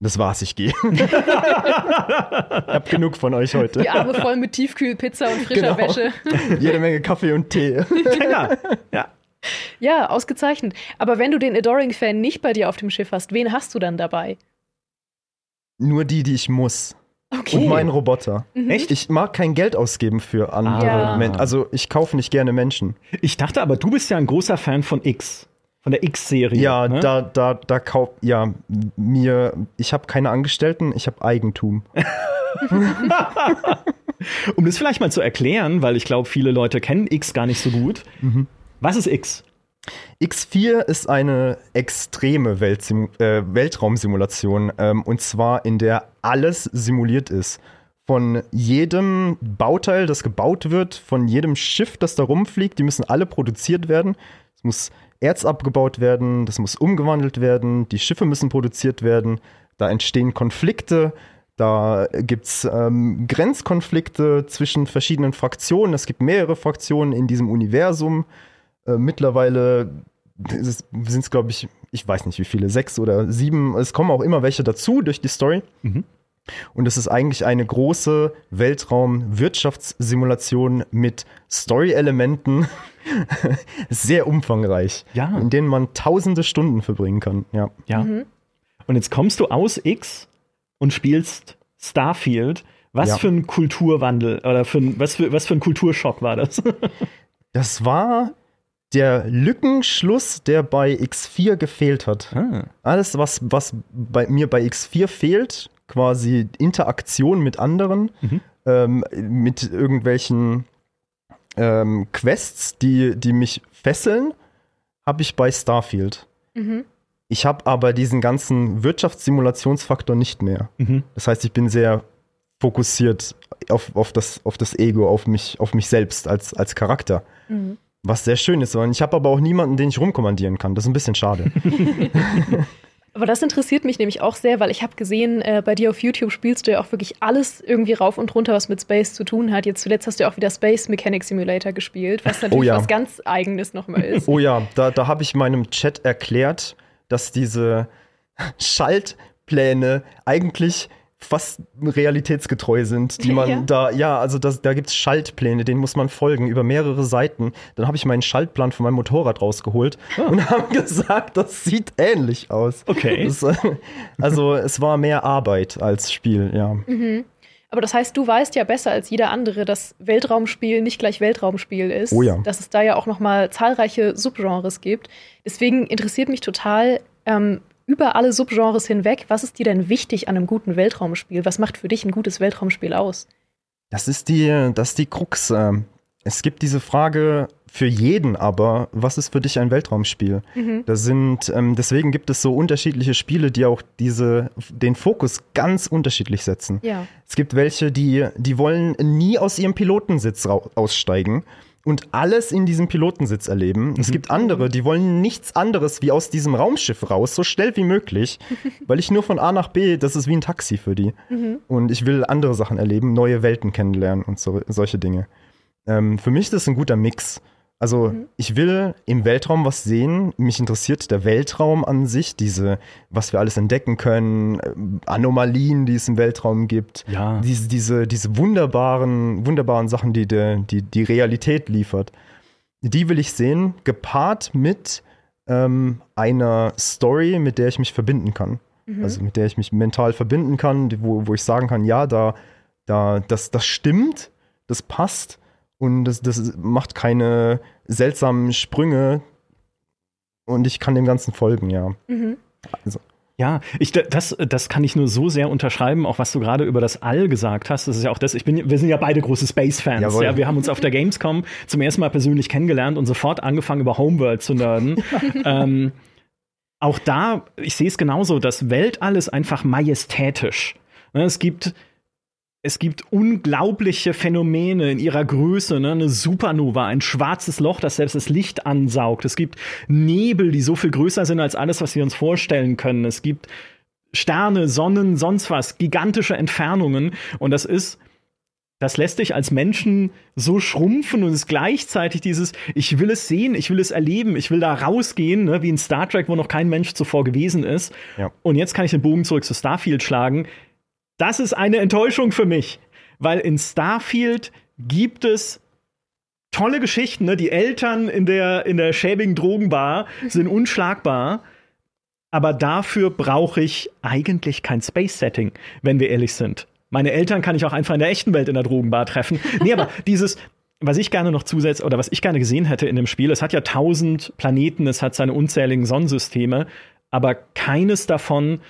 das war's, ich gehe. ich hab genug von euch heute. Die Arme voll mit Tiefkühlpizza und frischer genau. Wäsche. Jede Menge Kaffee und Tee. genau. Ja. Ja, ausgezeichnet. Aber wenn du den Adoring-Fan nicht bei dir auf dem Schiff hast, wen hast du dann dabei? Nur die, die ich muss. Okay. Und meinen Roboter. Mhm. Echt? Ich mag kein Geld ausgeben für andere ah. Menschen. Also ich kaufe nicht gerne Menschen. Ich dachte aber, du bist ja ein großer Fan von X. Von der X-Serie. Ja, ne? da, da, da kauft, ja, mir, ich habe keine Angestellten, ich habe Eigentum. um das vielleicht mal zu erklären, weil ich glaube, viele Leute kennen X gar nicht so gut. Mhm. Was ist X? X4 ist eine extreme Weltsim äh, Weltraumsimulation ähm, und zwar in der alles simuliert ist. Von jedem Bauteil, das gebaut wird, von jedem Schiff, das da rumfliegt, die müssen alle produziert werden. Es muss Erz abgebaut werden, das muss umgewandelt werden, die Schiffe müssen produziert werden, da entstehen Konflikte, da gibt es ähm, Grenzkonflikte zwischen verschiedenen Fraktionen. Es gibt mehrere Fraktionen in diesem Universum. Äh, mittlerweile sind es, glaube ich, ich weiß nicht wie viele, sechs oder sieben. Es kommen auch immer welche dazu durch die Story. Mhm. Und es ist eigentlich eine große Weltraum-Wirtschaftssimulation mit Story-Elementen. Sehr umfangreich. Ja. In denen man tausende Stunden verbringen kann. Ja. ja. Mhm. Und jetzt kommst du aus X und spielst Starfield. Was ja. für ein Kulturwandel oder für ein, was, für, was für ein Kulturschock war das? das war der Lückenschluss, der bei X4 gefehlt hat. Ah. Alles, was, was bei mir bei X4 fehlt, quasi Interaktion mit anderen, mhm. ähm, mit irgendwelchen ähm, Quests, die, die mich fesseln, habe ich bei Starfield. Mhm. Ich habe aber diesen ganzen Wirtschaftssimulationsfaktor nicht mehr. Mhm. Das heißt, ich bin sehr fokussiert auf, auf, das, auf das Ego, auf mich, auf mich selbst als, als Charakter. Mhm. Was sehr schön ist. Und ich habe aber auch niemanden, den ich rumkommandieren kann. Das ist ein bisschen schade. aber das interessiert mich nämlich auch sehr, weil ich habe gesehen, äh, bei dir auf YouTube spielst du ja auch wirklich alles irgendwie rauf und runter, was mit Space zu tun hat. Jetzt zuletzt hast du ja auch wieder Space Mechanic Simulator gespielt, was natürlich oh ja. was ganz Eigenes nochmal ist. Oh ja, da, da habe ich meinem Chat erklärt, dass diese Schaltpläne eigentlich fast realitätsgetreu sind, die man ja. da, ja, also das, da gibt es Schaltpläne, denen muss man folgen über mehrere Seiten. Dann habe ich meinen Schaltplan von meinem Motorrad rausgeholt oh. und habe gesagt, das sieht ähnlich aus. Okay. Das, also es war mehr Arbeit als Spiel, ja. Mhm. Aber das heißt, du weißt ja besser als jeder andere, dass Weltraumspiel nicht gleich Weltraumspiel ist. Oh ja. Dass es da ja auch noch mal zahlreiche Subgenres gibt. Deswegen interessiert mich total, ähm, über alle Subgenres hinweg, was ist dir denn wichtig an einem guten Weltraumspiel? Was macht für dich ein gutes Weltraumspiel aus? Das ist die, das ist die Krux. Ähm, es gibt diese Frage für jeden aber, was ist für dich ein Weltraumspiel? Mhm. Das sind, ähm, deswegen gibt es so unterschiedliche Spiele, die auch diese, den Fokus ganz unterschiedlich setzen. Ja. Es gibt welche, die, die wollen nie aus ihrem Pilotensitz aussteigen und alles in diesem Pilotensitz erleben. Mhm. Es gibt andere, die wollen nichts anderes wie aus diesem Raumschiff raus, so schnell wie möglich, weil ich nur von A nach B, das ist wie ein Taxi für die. Mhm. Und ich will andere Sachen erleben, neue Welten kennenlernen und so, solche Dinge. Ähm, für mich ist das ein guter Mix. Also mhm. ich will im Weltraum was sehen. Mich interessiert der Weltraum an sich, diese, was wir alles entdecken können, äh, Anomalien, die es im Weltraum gibt, ja. diese, diese, diese wunderbaren, wunderbaren Sachen, die, der, die die Realität liefert. Die will ich sehen, gepaart mit ähm, einer Story, mit der ich mich verbinden kann. Mhm. Also mit der ich mich mental verbinden kann, wo, wo ich sagen kann, ja, da, da, das, das stimmt, das passt und das, das macht keine seltsamen Sprünge und ich kann dem Ganzen folgen, ja. Mhm. Also. Ja, ich, das, das kann ich nur so sehr unterschreiben, auch was du gerade über das All gesagt hast. Das ist ja auch das, ich bin, wir sind ja beide große Space-Fans. Ja, wir haben uns auf der Gamescom zum ersten Mal persönlich kennengelernt und sofort angefangen, über Homeworld zu nerden. ähm, auch da, ich sehe es genauso, das Weltall ist einfach majestätisch. Es gibt es gibt unglaubliche Phänomene in ihrer Größe, ne? eine Supernova, ein schwarzes Loch, das selbst das Licht ansaugt. Es gibt Nebel, die so viel größer sind als alles, was wir uns vorstellen können. Es gibt Sterne, Sonnen, sonst was, gigantische Entfernungen. Und das ist, das lässt dich als Menschen so schrumpfen und ist gleichzeitig dieses, ich will es sehen, ich will es erleben, ich will da rausgehen, ne? wie in Star Trek, wo noch kein Mensch zuvor gewesen ist. Ja. Und jetzt kann ich den Bogen zurück zu Starfield schlagen das ist eine Enttäuschung für mich, weil in Starfield gibt es tolle Geschichten. Ne? Die Eltern in der, in der schäbigen Drogenbar sind unschlagbar. Aber dafür brauche ich eigentlich kein Space-Setting, wenn wir ehrlich sind. Meine Eltern kann ich auch einfach in der echten Welt in der Drogenbar treffen. Nee, aber dieses, was ich gerne noch zusätzlich oder was ich gerne gesehen hätte in dem Spiel, es hat ja tausend Planeten, es hat seine unzähligen Sonnensysteme, aber keines davon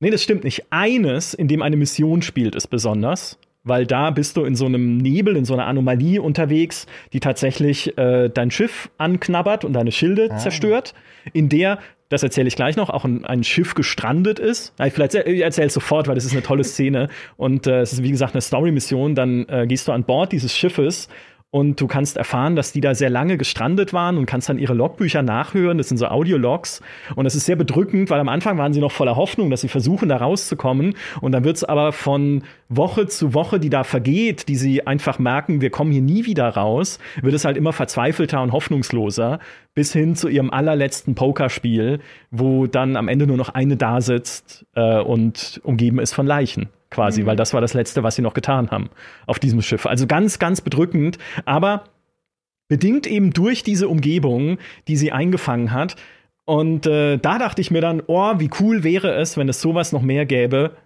Nee, das stimmt nicht. Eines, in dem eine Mission spielt, ist besonders, weil da bist du in so einem Nebel, in so einer Anomalie unterwegs, die tatsächlich äh, dein Schiff anknabbert und deine Schilde ah. zerstört, in der das erzähle ich gleich noch, auch ein, ein Schiff gestrandet ist. Ich vielleicht erzähle es sofort, weil das ist eine tolle Szene. Und äh, es ist, wie gesagt, eine Story-Mission. Dann äh, gehst du an Bord dieses Schiffes und du kannst erfahren, dass die da sehr lange gestrandet waren und kannst dann ihre Logbücher nachhören. Das sind so Audiologs. Und das ist sehr bedrückend, weil am Anfang waren sie noch voller Hoffnung, dass sie versuchen, da rauszukommen. Und dann wird es aber von Woche zu Woche, die da vergeht, die sie einfach merken, wir kommen hier nie wieder raus, wird es halt immer verzweifelter und hoffnungsloser, bis hin zu ihrem allerletzten Pokerspiel, wo dann am Ende nur noch eine da sitzt äh, und umgeben ist von Leichen quasi, mhm. weil das war das Letzte, was sie noch getan haben auf diesem Schiff. Also ganz, ganz bedrückend, aber bedingt eben durch diese Umgebung, die sie eingefangen hat. Und äh, da dachte ich mir dann, oh, wie cool wäre es, wenn es sowas noch mehr gäbe.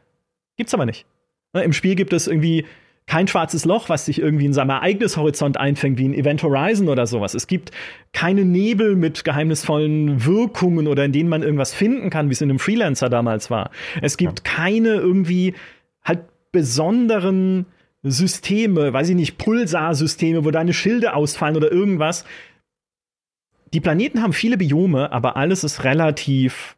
Gibt's aber nicht. Ne, Im Spiel gibt es irgendwie kein schwarzes Loch, was sich irgendwie in seinem Ereignishorizont einfängt, wie ein Event Horizon oder sowas. Es gibt keine Nebel mit geheimnisvollen Wirkungen oder in denen man irgendwas finden kann, wie es in einem Freelancer damals war. Es gibt keine irgendwie halt besonderen Systeme, weiß ich nicht, Pulsarsysteme, wo deine Schilde ausfallen oder irgendwas. Die Planeten haben viele Biome, aber alles ist relativ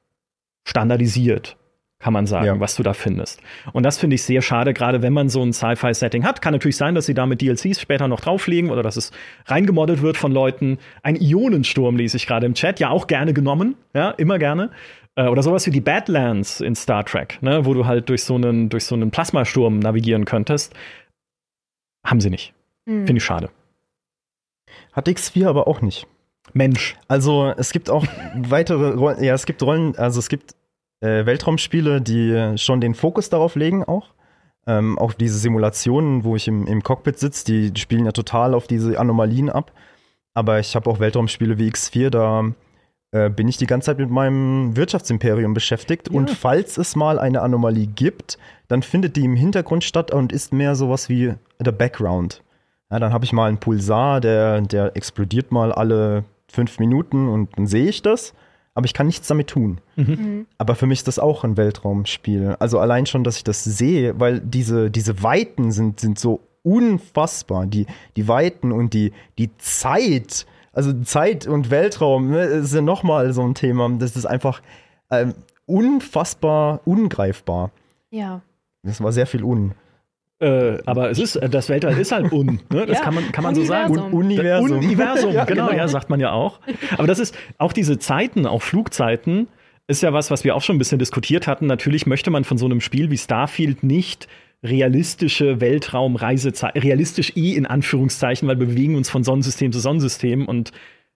standardisiert, kann man sagen, ja. was du da findest. Und das finde ich sehr schade, gerade wenn man so ein Sci-Fi-Setting hat. Kann natürlich sein, dass sie da mit DLCs später noch drauflegen oder dass es reingemoddet wird von Leuten. Ein Ionensturm lese ich gerade im Chat, ja auch gerne genommen, ja, immer gerne. Äh, oder sowas wie die Badlands in Star Trek, ne, wo du halt durch so einen, durch so einen Plasmasturm navigieren könntest. Haben sie nicht. Mhm. Finde ich schade. Hat X4 aber auch nicht. Mensch. Also es gibt auch weitere Rollen, ja, es gibt Rollen, also es gibt äh, Weltraumspiele, die schon den Fokus darauf legen auch. Ähm, auch diese Simulationen, wo ich im, im Cockpit sitze, die, die spielen ja total auf diese Anomalien ab. Aber ich habe auch Weltraumspiele wie X4, da äh, bin ich die ganze Zeit mit meinem Wirtschaftsimperium beschäftigt. Ja. Und falls es mal eine Anomalie gibt, dann findet die im Hintergrund statt und ist mehr sowas wie der Background. Ja, dann habe ich mal einen Pulsar, der, der explodiert mal alle fünf Minuten und dann sehe ich das, aber ich kann nichts damit tun. Mhm. mhm. Aber für mich ist das auch ein Weltraumspiel. Also allein schon, dass ich das sehe, weil diese, diese Weiten sind, sind so unfassbar. Die, die Weiten und die, die Zeit, also Zeit und Weltraum ne, ist ja nochmal so ein Thema. Das ist einfach ähm, unfassbar ungreifbar. Ja. Das war sehr viel un. Äh, aber es ist, das Weltall ist halt un, ne? Das Ja, kann man, kann man so sagen. Universum. Universum. Universum, Ja, genau, genau. ja, sagt man ja auch. Aber das ist auch diese Zeiten, auch Flugzeiten, ist ja was, was wir auch schon ein bisschen diskutiert hatten. Natürlich möchte man von so einem Spiel wie Starfield nicht realistische Weltraumreisezeiten, realistisch eh in Anführungszeichen, weil wir bewegen uns von Sonnensystem zu Sonnensystem und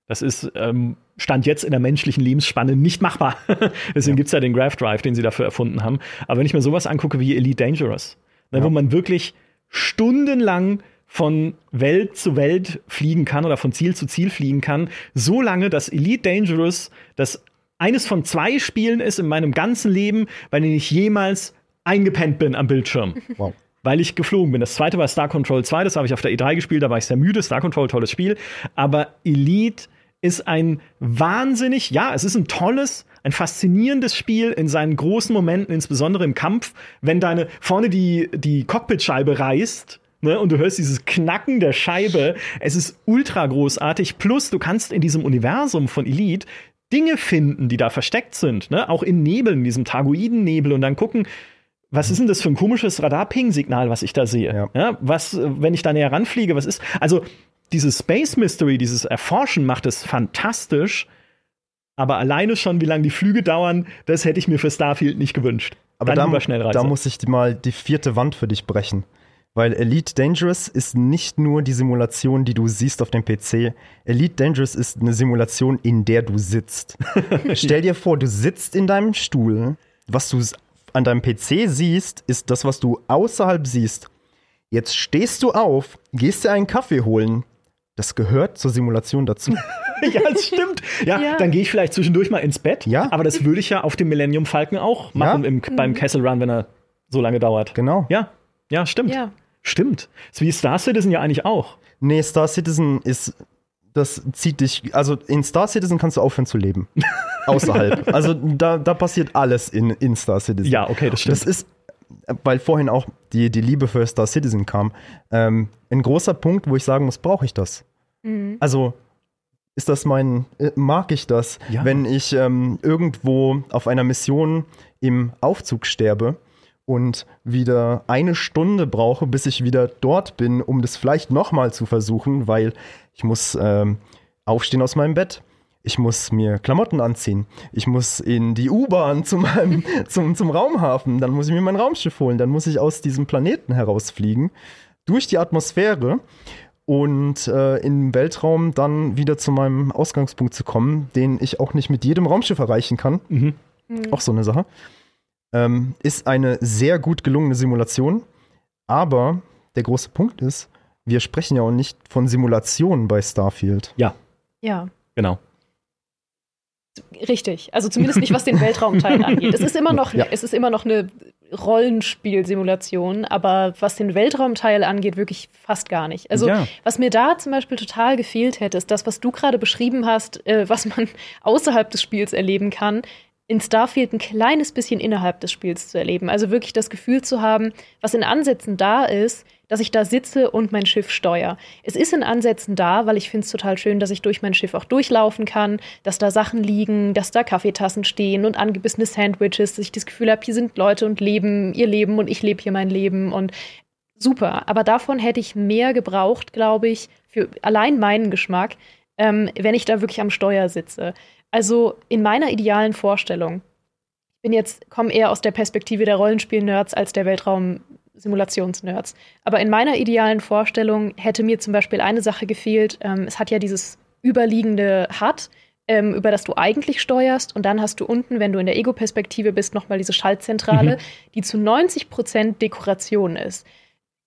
das ist ähm, Stand jetzt in der menschlichen Lebensspanne nicht machbar. Deswegen gibt's ja den Graph Drive, den sie dafür erfunden haben. Aber wenn ich mir sowas angucke wie Elite Dangerous, ne, wo man wirklich stundenlang von Welt zu Welt fliegen kann oder von Ziel zu Ziel fliegen kann, so lange, dass Elite Dangerous das eines von zwei Spielen ist in meinem ganzen Leben, bei denen ich jemals eingepennt bin am Bildschirm Wow. weil ich geflogen bin. Das zweite war Star Control 2, das habe ich auf der E3 gespielt, da war ich sehr müde. Star Control, tolles Spiel. Aber Elite ist ein wahnsinnig, ja, es ist ein tolles, ein faszinierendes Spiel in seinen großen Momenten, insbesondere im Kampf, wenn deine vorne die, die Cockpitscheibe reißt. Ne, und du hörst dieses Knacken der Scheibe. Es ist ultra großartig. Plus, du kannst in diesem Universum von Elite Dinge finden, die da versteckt sind. Ne? Auch in Nebel, in diesem Targoidennebel. Und dann gucken, was ist denn das für ein komisches Radar-Ping-Signal, was ich da sehe? Ja. was, äh, wenn ich da näher ranfliege, was ist? Also, dieses Space Mystery, dieses Erforschen macht es fantastisch. Aber alleine schon, wie lange die Flüge dauern, das hätte ich mir für Starfield nicht gewünscht. Aber Dann da, Schnellreise. da muss ich mal die vierte Wand für dich brechen. Weil Elite Dangerous ist nicht nur die Simulation, die du siehst auf dem PC. Elite Dangerous ist eine Simulation, in der du sitzt. Stell dir vor, du sitzt in deinem Stuhl. Was du an deinem PC siehst, ist das, was du außerhalb siehst. Jetzt stehst du auf, gehst dir einen Kaffee holen. Das gehört zur Simulation dazu. ja, das stimmt. Ja, Ja. dann gehe ich vielleicht zwischendurch mal ins Bett. Ja. Aber das würde ich ja auf dem Millennium Falcon auch machen Ja. im, beim Kessel Run, wenn er so lange dauert. Genau. Ja, ja, stimmt. Ja. Stimmt. Ist wie Star Citizen ja eigentlich auch. Nee, Star Citizen ist, das zieht dich, also in Star Citizen kannst du aufhören zu leben. Außerhalb. Also da, da passiert alles in, in Star Citizen. Ja, okay, das stimmt. Das ist, weil vorhin auch die, die Liebe für Star Citizen kam, ähm, ein großer Punkt, wo ich sagen muss, brauche ich das? Also ist das mein, äh, mag ich das, Ja. wenn ich ähm, irgendwo auf einer Mission im Aufzug sterbe und wieder eine Stunde brauche, bis ich wieder dort bin, um das vielleicht nochmal zu versuchen, weil ich muss ähm, aufstehen aus meinem Bett. Ich muss mir Klamotten anziehen. Ich muss in die U-Bahn zu meinem, zum, zum Raumhafen. Dann muss ich mir mein Raumschiff holen. Dann muss ich aus diesem Planeten herausfliegen, durch die Atmosphäre und äh, im Weltraum dann wieder zu meinem Ausgangspunkt zu kommen, den ich auch nicht mit jedem Raumschiff erreichen kann. Mhm. Auch so eine Sache. Ähm, ist eine sehr gut gelungene Simulation. Aber der große Punkt ist, wir sprechen ja auch nicht von Simulationen bei Starfield. Ja, Ja. genau. Richtig. Also zumindest nicht, was den Weltraumteil angeht. Es ist immer noch, Ja. es ist immer noch eine Rollenspielsimulation, aber was den Weltraumteil angeht, wirklich fast gar nicht. Also Ja. was mir da zum Beispiel total gefehlt hätte, ist das, was du gerade beschrieben hast, äh, was man außerhalb des Spiels erleben kann, in Starfield ein kleines bisschen innerhalb des Spiels zu erleben. Also wirklich das Gefühl zu haben, was in Ansätzen da ist, dass ich da sitze und mein Schiff steuere. Es ist in Ansätzen da, weil ich finde es total schön, dass ich durch mein Schiff auch durchlaufen kann, dass da Sachen liegen, dass da Kaffeetassen stehen und angebissene Sandwiches, dass ich das Gefühl habe, hier sind Leute und leben ihr Leben und ich lebe hier mein Leben und super. Aber davon hätte ich mehr gebraucht, glaube ich, für allein meinen Geschmack, ähm, wenn ich da wirklich am Steuer sitze. Also in meiner idealen Vorstellung, ich bin jetzt, komme eher aus der Perspektive der Rollenspiel-Nerds als der Weltraum-Simulations-Nerds. Aber in meiner idealen Vorstellung hätte mir zum Beispiel eine Sache gefehlt. Ähm, es hat ja dieses überliegende HUD, ähm, über das du eigentlich steuerst. Und dann hast du unten, wenn du in der Ego-Perspektive bist, nochmal diese Schaltzentrale, Mhm. die zu 90 Prozent Dekoration ist.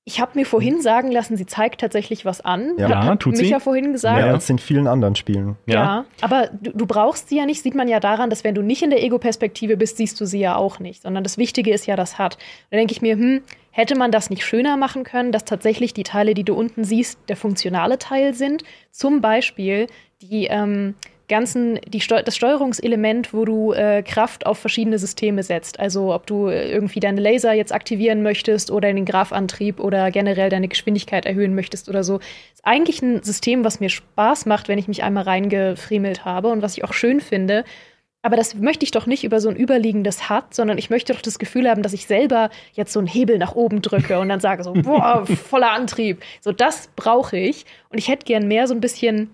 Ich habe mir vorhin sagen lassen, sie zeigt tatsächlich was an. Ja. Hat- Ja, hat tut sie. Micha vorhin gesagt. Mehr als in vielen anderen Spielen. Ja. aber du, du brauchst sie ja nicht, sieht man ja daran, dass wenn du nicht in der Ego-Perspektive bist, siehst du sie ja auch nicht, sondern das Wichtige ist ja das hat. Da denke ich mir, hm, hätte man das nicht schöner machen können, dass tatsächlich die Teile, die du unten siehst, der funktionale Teil sind? Zum Beispiel die ähm, ganzen, die Steu das Steuerungselement, wo du äh, Kraft auf verschiedene Systeme setzt. Also ob du äh, irgendwie deine Laser jetzt aktivieren möchtest oder den Graphantrieb oder generell deine Geschwindigkeit erhöhen möchtest oder so. Ist eigentlich ein System, was mir Spaß macht, wenn ich mich einmal reingefriemelt habe und was ich auch schön finde. Aber das möchte ich doch nicht über so ein überliegendes HUD, sondern ich möchte doch das Gefühl haben, dass ich selber jetzt so einen Hebel nach oben drücke und dann sage so, boah, voller Antrieb. So, das brauche ich. Und ich hätte gern mehr so ein bisschen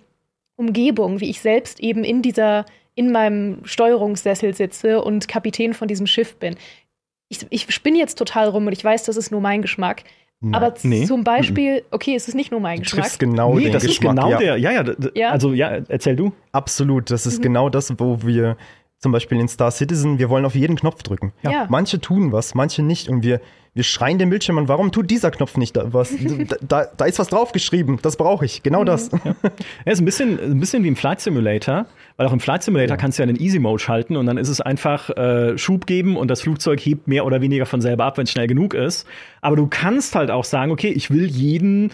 Umgebung, wie ich selbst eben in dieser, in meinem Steuerungssessel sitze und Kapitän von diesem Schiff bin. Ich, ich spinne jetzt total rum und ich weiß, das ist nur mein Geschmack. Nein. Aber nee. zum Beispiel, okay, es ist nicht nur mein du Geschmack. genau nee, den das Geschmack, ist genau ja. der, ja, ja, ja, also ja, erzähl du. Absolut, das ist mhm. genau das, wo wir zum Beispiel in Star Citizen, wir wollen auf jeden Knopf drücken. Ja. Manche tun was, manche nicht und wir, wir schreien den Bildschirm an, warum tut dieser Knopf nicht was? da, da, ist was draufgeschrieben, das brauche ich, genau mhm. das. Ja. ja, ist ein bisschen, ein bisschen wie im Flight Simulator, weil auch im Flight Simulator ja. kannst du ja einen Easy Mode schalten und dann ist es einfach äh, Schub geben und das Flugzeug hebt mehr oder weniger von selber ab, wenn es schnell genug ist. Aber du kannst halt auch sagen, okay, ich will jeden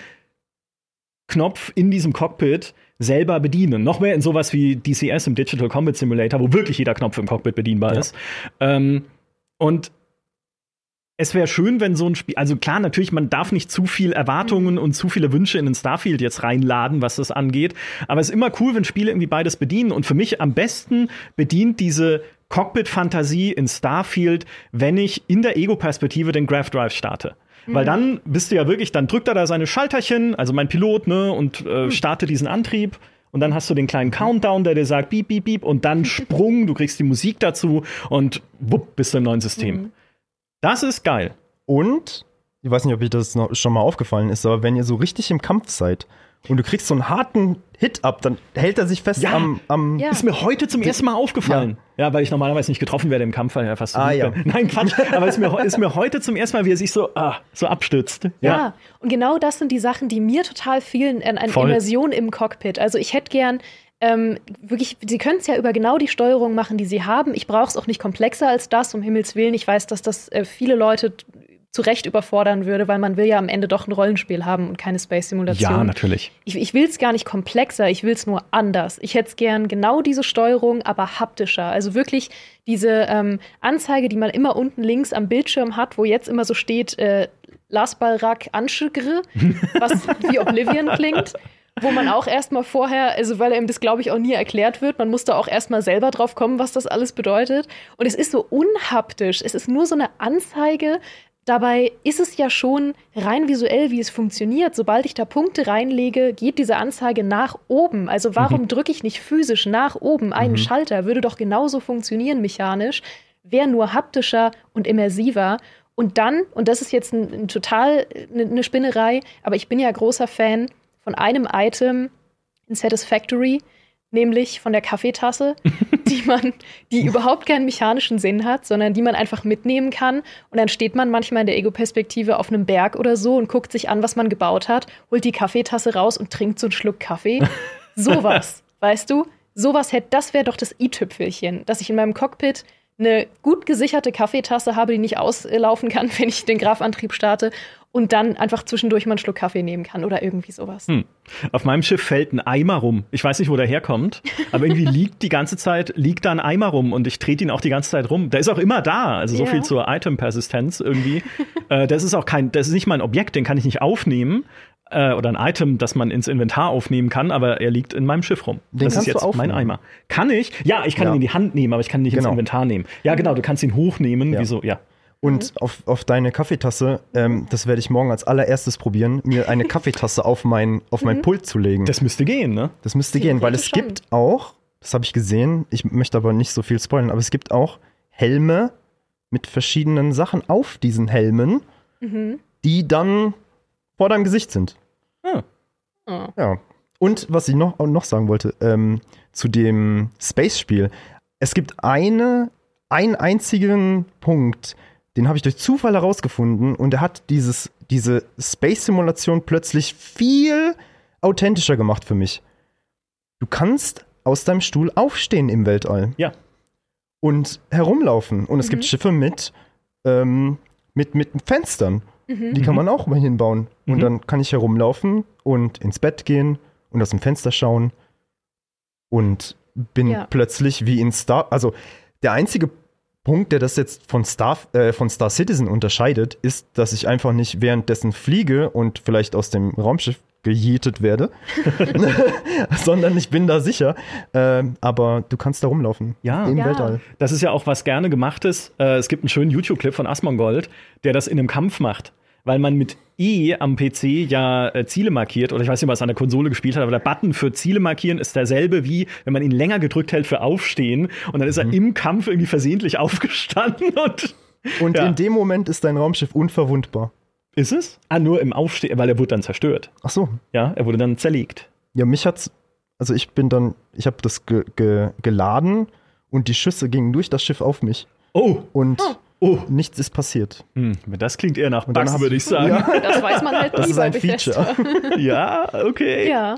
Knopf in diesem Cockpit selber bedienen. Noch mehr in sowas wie DCS im Digital Combat Simulator, wo wirklich jeder Knopf im Cockpit bedienbar ja. ist. Ähm, und es wäre schön, wenn so ein Spiel, also klar, natürlich, man darf nicht zu viel Erwartungen und zu viele Wünsche in den Starfield jetzt reinladen, was das angeht. Aber es ist immer cool, wenn Spiele irgendwie beides bedienen. Und für mich am besten bedient diese Cockpit-Fantasie in Starfield, wenn ich in der Ego-Perspektive den Graph Drive starte. Mhm. Weil dann bist du ja wirklich, dann drückt er da seine Schalterchen, also mein Pilot, ne, und äh, mhm. startet diesen Antrieb. Und dann hast du den kleinen Countdown, der dir sagt, piep, piep, piep, und dann Sprung, du kriegst die Musik dazu und wupp, bist du im neuen System. Mhm. Das ist geil. Und, ich weiß nicht, ob euch das noch schon mal aufgefallen ist, aber wenn ihr so richtig im Kampf seid und du kriegst so einen harten Hit ab, dann hält er sich fest ja, am, am ja. Ist mir heute zum ersten Mal aufgefallen. Ja. ja. weil ich normalerweise nicht getroffen werde im Kampf, weil er fast so ah, ja. bin. Nein, Quatsch. aber es ist mir, ist mir heute zum ersten Mal, wie er sich so, ah, so abstützt. Ja. ja. und genau das sind die Sachen, die mir total fehlen an, an Immersion im Cockpit. Also ich hätte gern ähm, wirklich, sie können es ja über genau die Steuerung machen, die sie haben. Ich brauche es auch nicht komplexer als das, um Himmels Willen. Ich weiß, dass das äh, viele Leute zu Recht überfordern würde, weil man will ja am Ende doch ein Rollenspiel haben und keine Space-Simulation. Ja, natürlich. Ich, ich will es gar nicht komplexer, ich will es nur anders. Ich hätte es gern genau diese Steuerung, aber haptischer. Also wirklich diese ähm, Anzeige, die man immer unten links am Bildschirm hat, wo jetzt immer so steht, äh, Lasbalrak Anschigre, was wie Oblivion klingt wo man auch erstmal vorher, also weil ihm das, glaube ich, auch nie erklärt wird, man muss da auch erstmal selber drauf kommen, was das alles bedeutet. Und es ist so unhaptisch. Es ist nur so eine Anzeige. Dabei ist es ja schon rein visuell, wie es funktioniert. Sobald ich da Punkte reinlege, geht diese Anzeige nach oben. Also warum mhm. drücke ich nicht physisch nach oben einen mhm. Schalter? Würde doch genauso funktionieren mechanisch. Wäre nur haptischer und immersiver. Und dann, und das ist jetzt ein, ein total eine, eine Spinnerei, aber ich bin ja großer Fan, von einem Item in Satisfactory, nämlich von der Kaffeetasse, die man, die überhaupt keinen mechanischen Sinn hat, sondern die man einfach mitnehmen kann. Und dann steht man manchmal in der Ego-Perspektive auf einem Berg oder so und guckt sich an, was man gebaut hat, holt die Kaffeetasse raus und trinkt so einen Schluck Kaffee. Sowas, weißt du? Sowas hätte, das wäre doch das i-Tüpfelchen, dass ich in meinem Cockpit eine gut gesicherte Kaffeetasse habe, die nicht auslaufen kann, wenn ich den Grafantrieb starte und dann einfach zwischendurch mal einen Schluck Kaffee nehmen kann oder irgendwie sowas. Hm. Auf meinem Schiff fällt ein Eimer rum. Ich weiß nicht, wo der herkommt, aber irgendwie liegt die ganze Zeit, liegt da ein Eimer rum und ich trete ihn auch die ganze Zeit rum. Der ist auch immer da, also so ja. viel zur Item-Persistenz irgendwie. äh, das ist auch kein, das ist nicht mein Objekt, den kann ich nicht aufnehmen. Äh, oder ein Item, das man ins Inventar aufnehmen kann, aber er liegt in meinem Schiff rum. Den das ist jetzt mein Eimer. Kann ich? Ja, ich kann ja. ihn in die Hand nehmen, aber ich kann ihn nicht genau. ins Inventar nehmen. Ja, genau, du kannst ihn hochnehmen, ja. wieso, ja. Und mhm. auf, auf deine Kaffeetasse, ähm, das werde ich morgen als allererstes probieren, mir eine Kaffeetasse auf mein, auf mein mhm. Pult zu legen. Das müsste gehen, ne? Das müsste gehen, weil es gibt auch, das habe ich gesehen, ich möchte aber nicht so viel spoilern, aber es gibt auch Helme mit verschiedenen Sachen auf diesen Helmen, mhm. die dann vor deinem Gesicht sind. Ah. Oh. Ja. Und was ich noch, noch sagen wollte, ähm, zu dem Space-Spiel. Es gibt eine, einen einzigen Punkt, den habe ich durch Zufall herausgefunden und er hat dieses, diese Space-Simulation plötzlich viel authentischer gemacht für mich. Du kannst aus deinem Stuhl aufstehen im Weltall. Ja. Und herumlaufen. Und es mhm. gibt Schiffe mit, ähm, mit, mit Fenstern. Mhm. Die kann man auch mal hinbauen. Und mhm. dann kann ich herumlaufen und ins Bett gehen und aus dem Fenster schauen. Und bin ja. plötzlich wie in Star. Also der einzige Punkt, der das jetzt von Star, äh, von Star Citizen unterscheidet, ist, dass ich einfach nicht währenddessen fliege und vielleicht aus dem Raumschiff gejietet werde, sondern ich bin da sicher. Äh, aber du kannst da rumlaufen. Ja. Im ja. Weltall. Das ist ja auch was gerne gemacht ist. Äh, es gibt einen schönen YouTube-Clip von Asmongold, der das in einem Kampf macht weil man mit E am PC ja äh, Ziele markiert, oder ich weiß nicht, was an der Konsole gespielt hat, aber der Button für Ziele markieren ist derselbe wie, wenn man ihn länger gedrückt hält für Aufstehen und dann ist er mhm. im Kampf irgendwie versehentlich aufgestanden und. Und ja. in dem Moment ist dein Raumschiff unverwundbar. Ist es? Ah, nur im Aufstehen, weil er wurde dann zerstört. Ach so. Ja, er wurde dann zerlegt. Ja, mich hat's, also ich bin dann, ich habe das ge ge geladen und die Schüsse gingen durch das Schiff auf mich. Oh. Und oh. Oh. Nichts ist passiert. Hm, das klingt eher nach Bugs, würde ich sagen. Ja. Das weiß man halt das nie ist ein Feature. ja, okay. Ja.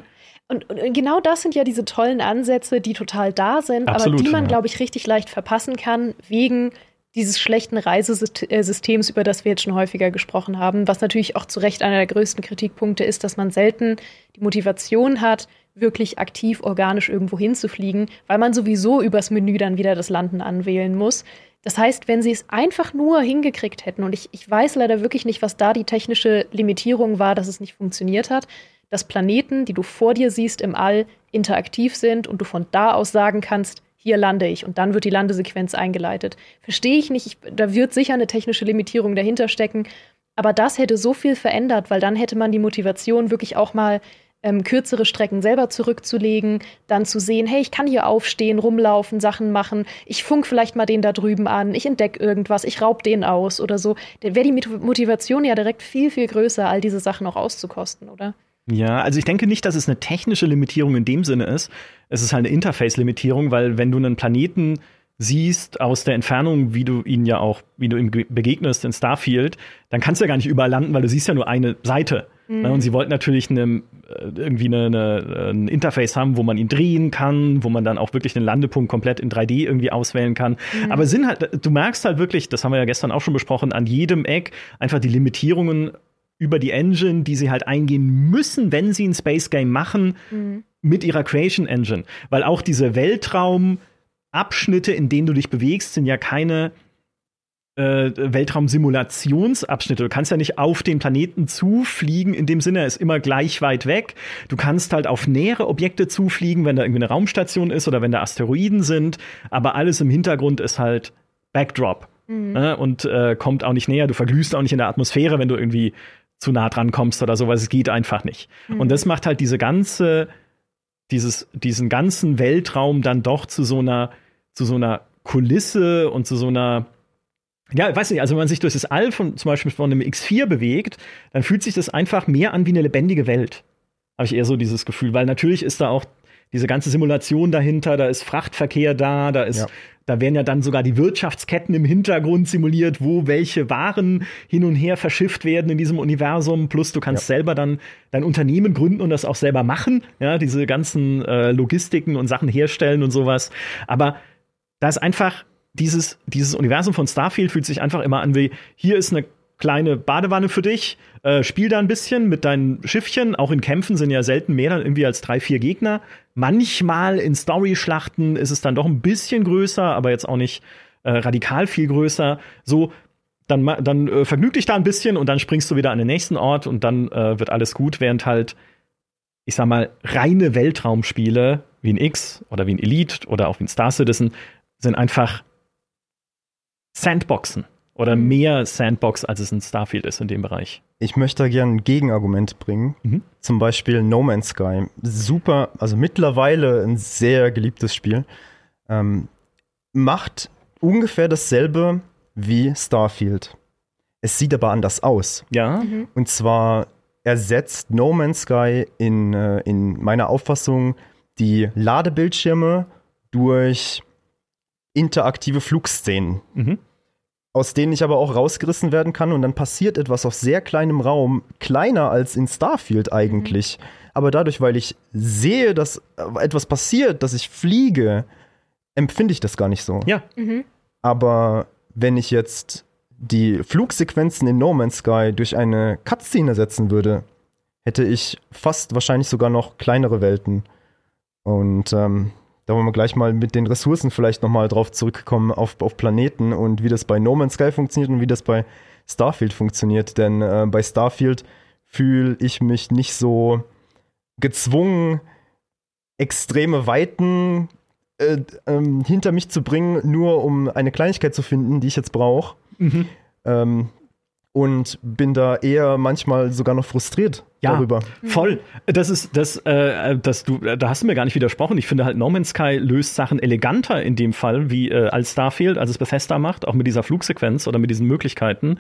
Und, und, genau das sind ja diese tollen Ansätze, die total da sind, Absolut, aber die man, ja. glaube ich, richtig leicht verpassen kann, wegen dieses schlechten Reisesystems, über das wir jetzt schon häufiger gesprochen haben, was natürlich auch zu Recht einer der größten Kritikpunkte ist, dass man selten die Motivation hat, wirklich aktiv organisch irgendwo hinzufliegen, weil man sowieso übers Menü dann wieder das Landen anwählen muss. Das heißt, wenn sie es einfach nur hingekriegt hätten, und ich, ich weiß leider wirklich nicht, was da die technische Limitierung war, dass es nicht funktioniert hat, dass Planeten, die du vor dir siehst im All, interaktiv sind und du von da aus sagen kannst, hier lande ich und dann wird die Landesequenz eingeleitet. Verstehe ich nicht, ich, da wird sicher eine technische Limitierung dahinter stecken, aber das hätte so viel verändert, weil dann hätte man die Motivation wirklich auch mal ähm, kürzere Strecken selber zurückzulegen, dann zu sehen, hey, ich kann hier aufstehen, rumlaufen, Sachen machen, ich funk vielleicht mal den da drüben an, ich entdecke irgendwas, ich raub den aus oder so. Da wäre die Motivation ja direkt viel, viel größer, all diese Sachen auch auszukosten, oder? Ja, also ich denke nicht, dass es eine technische Limitierung in dem Sinne ist. Es ist halt eine Interface-Limitierung, weil wenn du einen Planeten siehst aus der Entfernung, wie du ihn ja auch, wie du ihm begegnest in Starfield, dann kannst du ja gar nicht überall landen, weil du siehst ja nur eine Seite. Mhm. Und sie wollten natürlich eine, äh, irgendwie eine, eine, ein Interface haben, wo man ihn drehen kann, wo man dann auch wirklich den Landepunkt komplett in 3D irgendwie auswählen kann. Mhm. Aber sind halt, du merkst halt wirklich, das haben wir ja gestern auch schon besprochen, an jedem Eck einfach die Limitierungen über die Engine, die sie halt eingehen müssen, wenn sie ein Space Game machen, mhm. mit ihrer Creation Engine. Weil auch diese Weltraumabschnitte, in denen du dich bewegst, sind ja keine äh, Weltraumsimulationsabschnitte. Du kannst ja nicht auf den Planeten zufliegen, in dem Sinne, er ist immer gleich weit weg. Du kannst halt auf nähere Objekte zufliegen, wenn da irgendwie eine Raumstation ist oder wenn da Asteroiden sind, aber alles im Hintergrund ist halt Backdrop. Mhm. Ne? Und äh, kommt auch nicht näher. Du verglühst auch nicht in der Atmosphäre, wenn du irgendwie zu nah dran kommst oder sowas. Es geht einfach nicht. Mhm. Und das macht halt diese ganze, dieses, diesen ganzen Weltraum dann doch zu so einer, zu so einer Kulisse und zu so einer ja, ich weiß nicht, also wenn man sich durch das All von zum Beispiel von einem X4 bewegt, dann fühlt sich das einfach mehr an wie eine lebendige Welt. Habe ich eher so dieses Gefühl, weil natürlich ist da auch diese ganze Simulation dahinter, da ist Frachtverkehr da, da ist, ja. da werden ja dann sogar die Wirtschaftsketten im Hintergrund simuliert, wo welche Waren hin und her verschifft werden in diesem Universum. Plus du kannst ja. selber dann dein Unternehmen gründen und das auch selber machen, ja, diese ganzen äh, Logistiken und Sachen herstellen und sowas. Aber da ist einfach dieses, dieses Universum von Starfield fühlt sich einfach immer an wie, hier ist eine kleine Badewanne für dich, äh, spiel da ein bisschen mit deinen Schiffchen. Auch in Kämpfen sind ja selten mehr dann irgendwie als drei, vier Gegner. Manchmal in Story-Schlachten ist es dann doch ein bisschen größer, aber jetzt auch nicht äh, radikal viel größer. So, dann, dann äh, vergnüg dich da ein bisschen und dann springst du wieder an den nächsten Ort und dann äh, wird alles gut, während halt, ich sag mal, reine Weltraumspiele wie ein X oder wie ein Elite oder auch wie ein Star Citizen sind einfach Sandboxen oder mhm. mehr Sandbox, als es in Starfield ist in dem Bereich. Ich möchte da gerne ein Gegenargument bringen. Mhm. Zum Beispiel No Man's Sky. Super, also mittlerweile ein sehr geliebtes Spiel. Ähm, macht ungefähr dasselbe wie Starfield. Es sieht aber anders aus. Ja. Mhm. Und zwar ersetzt No Man's Sky in, äh, in meiner Auffassung die Ladebildschirme durch interaktive Flugszenen. Mhm. Aus denen ich aber auch rausgerissen werden kann und dann passiert etwas auf sehr kleinem Raum, kleiner als in Starfield eigentlich. Mhm. Aber dadurch, weil ich sehe, dass etwas passiert, dass ich fliege, empfinde ich das gar nicht so. Ja. Mhm. Aber wenn ich jetzt die Flugsequenzen in No Man's Sky durch eine Cutscene ersetzen würde, hätte ich fast wahrscheinlich sogar noch kleinere Welten. Und ähm, da wollen wir gleich mal mit den Ressourcen vielleicht nochmal drauf zurückkommen auf, auf Planeten und wie das bei No Man's Sky funktioniert und wie das bei Starfield funktioniert. Denn äh, bei Starfield fühle ich mich nicht so gezwungen, extreme Weiten äh, ähm, hinter mich zu bringen, nur um eine Kleinigkeit zu finden, die ich jetzt brauche. Mhm. Ähm, und bin da eher manchmal sogar noch frustriert ja, darüber. Voll. Das ist das, äh, das du, da hast du mir gar nicht widersprochen. Ich finde halt No Man's Sky löst Sachen eleganter in dem Fall wie äh, als Starfield, als es Bethesda macht, auch mit dieser Flugsequenz oder mit diesen Möglichkeiten.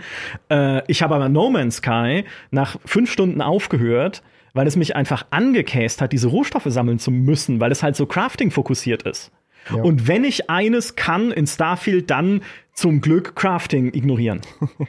Äh, ich habe aber No Man's Sky nach fünf Stunden aufgehört, weil es mich einfach angekäst hat, diese Rohstoffe sammeln zu müssen, weil es halt so Crafting fokussiert ist. Ja. Und wenn ich eines kann in Starfield, dann zum Glück Crafting ignorieren.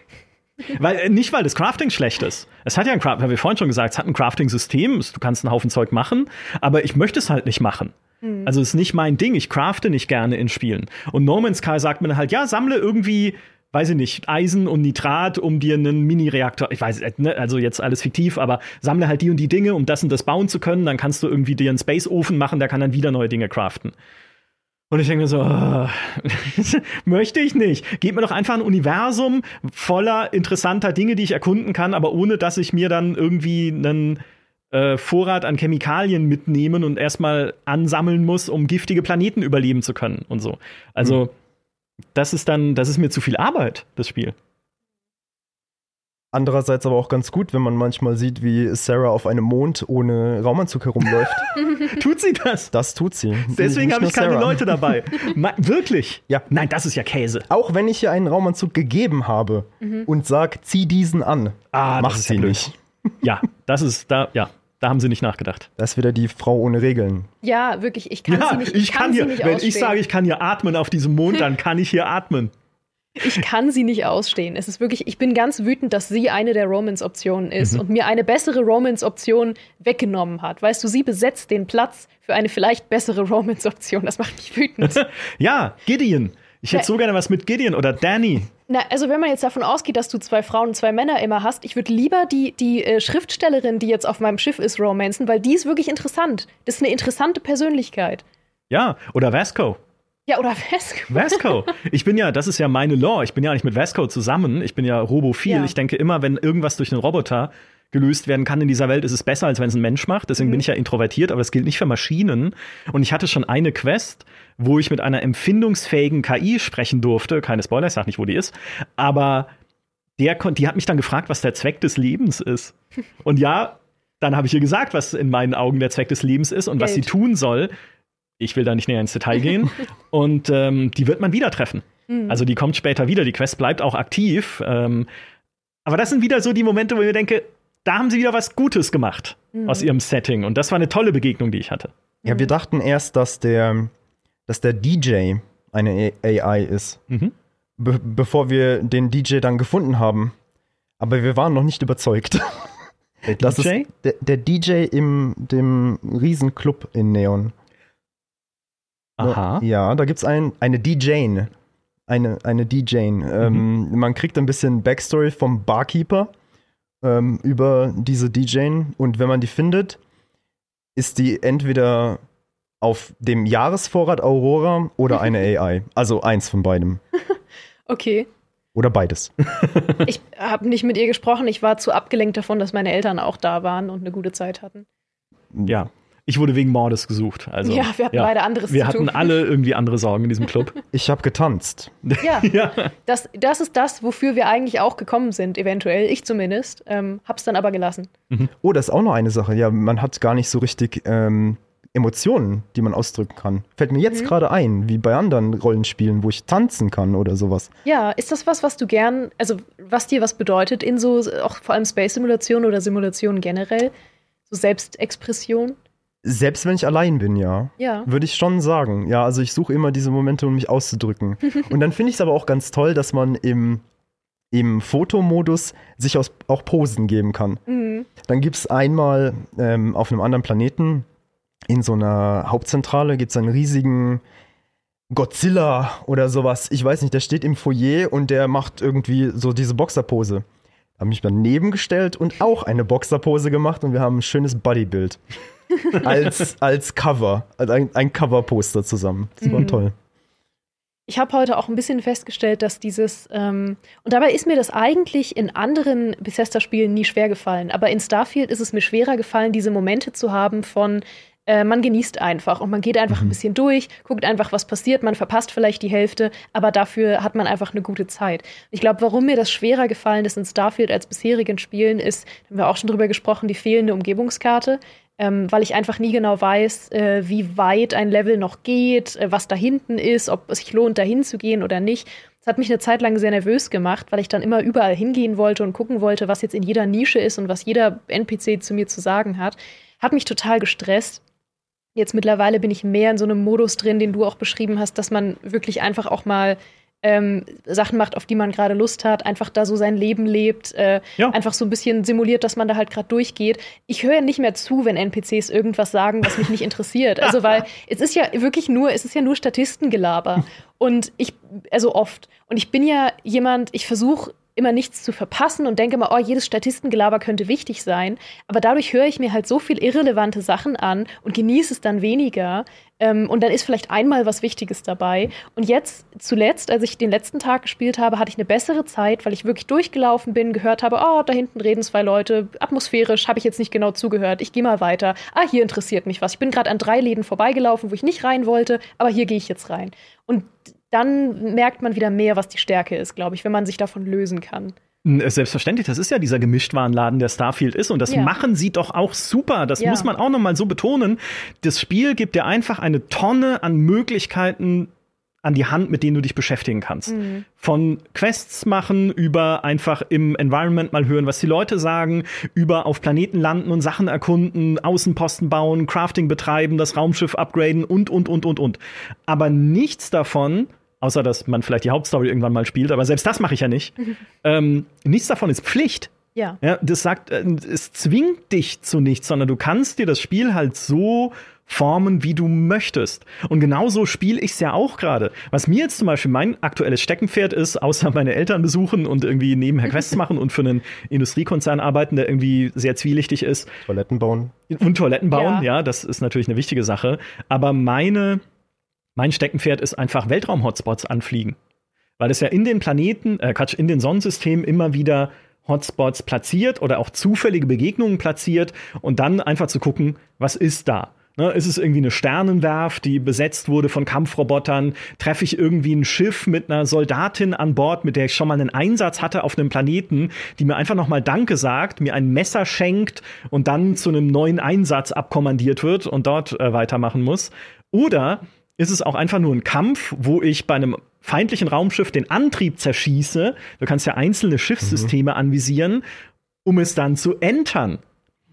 weil, äh, nicht, weil das Crafting schlecht ist. Es hat ja ein Crafting, haben wir vorhin schon gesagt, es hat ein Crafting-System, du kannst einen Haufen Zeug machen, aber ich möchte es halt nicht machen. Mhm. Also es ist nicht mein Ding, ich crafte nicht gerne in Spielen. Und No Man's Sky sagt mir halt, ja, sammle irgendwie weiß ich nicht, Eisen und Nitrat, um dir einen Mini-Reaktor, ich weiß, ne, also jetzt alles fiktiv, aber sammle halt die und die Dinge, um das und das bauen zu können, dann kannst du irgendwie dir einen Space-Ofen machen, der kann dann wieder neue Dinge craften. Und ich denke mir so, oh, möchte ich nicht. Gib mir doch einfach ein Universum voller interessanter Dinge, die ich erkunden kann, aber ohne dass ich mir dann irgendwie einen äh, Vorrat an Chemikalien mitnehmen und erstmal ansammeln muss, um giftige Planeten überleben zu können und so. Also, hm. das ist dann, das ist mir zu viel Arbeit, das Spiel. Andererseits aber auch ganz gut, wenn man manchmal sieht, wie Sarah auf einem Mond ohne Raumanzug herumläuft. tut sie das? Das tut sie. Deswegen habe ich keine Sarah. Leute dabei. Ma wirklich? Ja. Nein, das ist ja Käse. Auch wenn ich ihr einen Raumanzug gegeben habe mhm. und sag, zieh diesen an, ah, macht sie ja nicht. Ja, das ist da, ja. Da haben sie nicht nachgedacht. Das ist wieder die Frau ohne Regeln. Ja, wirklich. Ich kann ja, sie nicht. Ich, kann, kann hier, wenn ausstehen. ich sage, ich kann hier atmen auf diesem Mond, dann kann ich hier atmen. Ich kann sie nicht ausstehen. Es ist wirklich, ich bin ganz wütend, dass sie eine der Romance-Optionen ist mhm. und mir eine bessere Romance-Option weggenommen hat. Weißt du, sie besetzt den Platz für eine vielleicht bessere Romance-Option. Das macht mich wütend. ja, Gideon. Ich hätte so gerne was mit Gideon oder Danny. Na, also wenn man jetzt davon ausgeht, dass du zwei Frauen und zwei Männer immer hast, ich würde lieber die, die äh, Schriftstellerin, die jetzt auf meinem Schiff ist, romanzen, weil die ist wirklich interessant. Das ist eine interessante Persönlichkeit. Ja, oder Vasco. Ja, oder Vasco. Vasco. Ich bin ja, das ist ja meine Law. Ich bin ja nicht mit Vasco zusammen. Ich bin ja robophil. Ja. Ich denke immer, wenn irgendwas durch einen Roboter gelöst werden kann in dieser Welt, ist es besser, als wenn es ein Mensch macht. Deswegen mhm. bin ich ja introvertiert, aber das gilt nicht für Maschinen. Und ich hatte schon eine Quest, wo ich mit einer empfindungsfähigen KI sprechen durfte. Keine Spoiler, ich sag nicht, wo die ist. Aber der die hat mich dann gefragt, was der Zweck des Lebens ist. Und ja, dann habe ich ihr gesagt, was in meinen Augen der Zweck des Lebens ist und Geld. was sie tun soll ich will da nicht näher ins Detail gehen. und ähm, die wird man wieder treffen. Mhm. Also die kommt später wieder, die Quest bleibt auch aktiv. Ähm, aber das sind wieder so die Momente, wo ich mir denke, da haben sie wieder was Gutes gemacht mhm. aus ihrem Setting. Und das war eine tolle Begegnung, die ich hatte. Ja, wir dachten erst, dass der, dass der DJ eine AI ist. Mhm. Be bevor wir den DJ dann gefunden haben. Aber wir waren noch nicht überzeugt. Der das DJ? Ist der, der DJ im dem Riesenclub in Neon. Aha. Ja, da gibt es ein, eine DJ. Eine, eine DJ. Mhm. Ähm, man kriegt ein bisschen Backstory vom Barkeeper ähm, über diese DJ. Und wenn man die findet, ist die entweder auf dem Jahresvorrat Aurora oder eine AI. Also eins von beidem. okay. Oder beides. ich habe nicht mit ihr gesprochen. Ich war zu abgelenkt davon, dass meine Eltern auch da waren und eine gute Zeit hatten. Ja, ich wurde wegen Mordes gesucht. Also, ja, wir hatten ja, beide anderes Wir hatten alle irgendwie andere Sorgen in diesem Club. Ich habe getanzt. Ja, ja. Das, das ist das, wofür wir eigentlich auch gekommen sind, eventuell. Ich zumindest. Ähm, hab's dann aber gelassen. Mhm. Oh, das ist auch noch eine Sache. Ja, man hat gar nicht so richtig ähm, Emotionen, die man ausdrücken kann. Fällt mir jetzt mhm. gerade ein, wie bei anderen Rollenspielen, wo ich tanzen kann oder sowas. Ja, ist das was, was du gern, also was dir was bedeutet in so, auch vor allem Space-Simulationen oder Simulationen generell? So Selbstexpression? Selbst wenn ich allein bin, ja. Ja. Würde ich schon sagen. Ja, also ich suche immer diese Momente, um mich auszudrücken. und dann finde ich es aber auch ganz toll, dass man im, im Fotomodus sich aus, auch Posen geben kann. Mhm. Dann gibt es einmal ähm, auf einem anderen Planeten in so einer Hauptzentrale gibt es einen riesigen Godzilla oder sowas. Ich weiß nicht, der steht im Foyer und der macht irgendwie so diese Boxerpose habe mich daneben gestellt und auch eine Boxerpose gemacht und wir haben ein schönes Bodybuild. als, als Cover, als ein, ein Cover-Poster zusammen. Das war mhm. toll. Ich habe heute auch ein bisschen festgestellt, dass dieses, ähm, und dabei ist mir das eigentlich in anderen Bethesda-Spielen nie schwer gefallen, aber in Starfield ist es mir schwerer gefallen, diese Momente zu haben von, äh, man genießt einfach und man geht einfach mhm. ein bisschen durch, guckt einfach, was passiert, man verpasst vielleicht die Hälfte, aber dafür hat man einfach eine gute Zeit. Ich glaube, warum mir das schwerer gefallen ist in Starfield als bisherigen Spielen, ist, haben wir auch schon drüber gesprochen, die fehlende Umgebungskarte. Ähm, weil ich einfach nie genau weiß, äh, wie weit ein Level noch geht, äh, was da hinten ist, ob es sich lohnt, dahin zu gehen oder nicht. Das hat mich eine Zeit lang sehr nervös gemacht, weil ich dann immer überall hingehen wollte und gucken wollte, was jetzt in jeder Nische ist und was jeder NPC zu mir zu sagen hat. Hat mich total gestresst. Jetzt mittlerweile bin ich mehr in so einem Modus drin, den du auch beschrieben hast, dass man wirklich einfach auch mal ähm, Sachen macht, auf die man gerade Lust hat, einfach da so sein Leben lebt, äh, ja. einfach so ein bisschen simuliert, dass man da halt gerade durchgeht. Ich höre nicht mehr zu, wenn NPCs irgendwas sagen, was mich nicht interessiert. Also weil es ist ja wirklich nur, es ist ja nur Statistengelaber. Und ich, also oft. Und ich bin ja jemand, ich versuche immer nichts zu verpassen und denke immer, oh, jedes Statistengelaber könnte wichtig sein. Aber dadurch höre ich mir halt so viel irrelevante Sachen an und genieße es dann weniger. Ähm, und dann ist vielleicht einmal was Wichtiges dabei. Und jetzt, zuletzt, als ich den letzten Tag gespielt habe, hatte ich eine bessere Zeit, weil ich wirklich durchgelaufen bin, gehört habe, oh, da hinten reden zwei Leute, atmosphärisch habe ich jetzt nicht genau zugehört, ich gehe mal weiter. Ah, hier interessiert mich was. Ich bin gerade an drei Läden vorbeigelaufen, wo ich nicht rein wollte, aber hier gehe ich jetzt rein. Und dann merkt man wieder mehr, was die Stärke ist, glaube ich, wenn man sich davon lösen kann. Äh, selbstverständlich, das ist ja dieser Gemischtwarenladen, der Starfield ist. Und das ja. machen sie doch auch super. Das ja. muss man auch noch mal so betonen. Das Spiel gibt dir einfach eine Tonne an Möglichkeiten an die Hand, mit denen du dich beschäftigen kannst. Mhm. Von Quests machen, über einfach im Environment mal hören, was die Leute sagen, über auf Planeten landen und Sachen erkunden, Außenposten bauen, Crafting betreiben, das Raumschiff upgraden und, und, und, und, und. Aber nichts davon außer dass man vielleicht die Hauptstory irgendwann mal spielt, aber selbst das mache ich ja nicht. Mhm. Ähm, nichts davon ist Pflicht. Ja. ja. Das sagt, äh, es zwingt dich zu nichts, sondern du kannst dir das Spiel halt so formen, wie du möchtest. Und genauso spiele ich es ja auch gerade. Was mir jetzt zum Beispiel mein aktuelles Steckenpferd ist, außer meine Eltern besuchen und irgendwie nebenher Quests machen und für einen Industriekonzern arbeiten, der irgendwie sehr zwielichtig ist. Toiletten bauen. Und Toiletten bauen, ja, ja das ist natürlich eine wichtige Sache. Aber meine mein Steckenpferd ist einfach Weltraum-Hotspots anfliegen. Weil es ja in den Planeten, äh, Quatsch, in den Sonnensystemen immer wieder Hotspots platziert oder auch zufällige Begegnungen platziert und dann einfach zu gucken, was ist da? Ne, ist es irgendwie eine Sternenwerft, die besetzt wurde von Kampfrobotern? Treffe ich irgendwie ein Schiff mit einer Soldatin an Bord, mit der ich schon mal einen Einsatz hatte auf einem Planeten, die mir einfach noch mal Danke sagt, mir ein Messer schenkt und dann zu einem neuen Einsatz abkommandiert wird und dort äh, weitermachen muss? Oder ist es auch einfach nur ein Kampf, wo ich bei einem feindlichen Raumschiff den Antrieb zerschieße. Du kannst ja einzelne Schiffssysteme mhm. anvisieren, um es dann zu entern.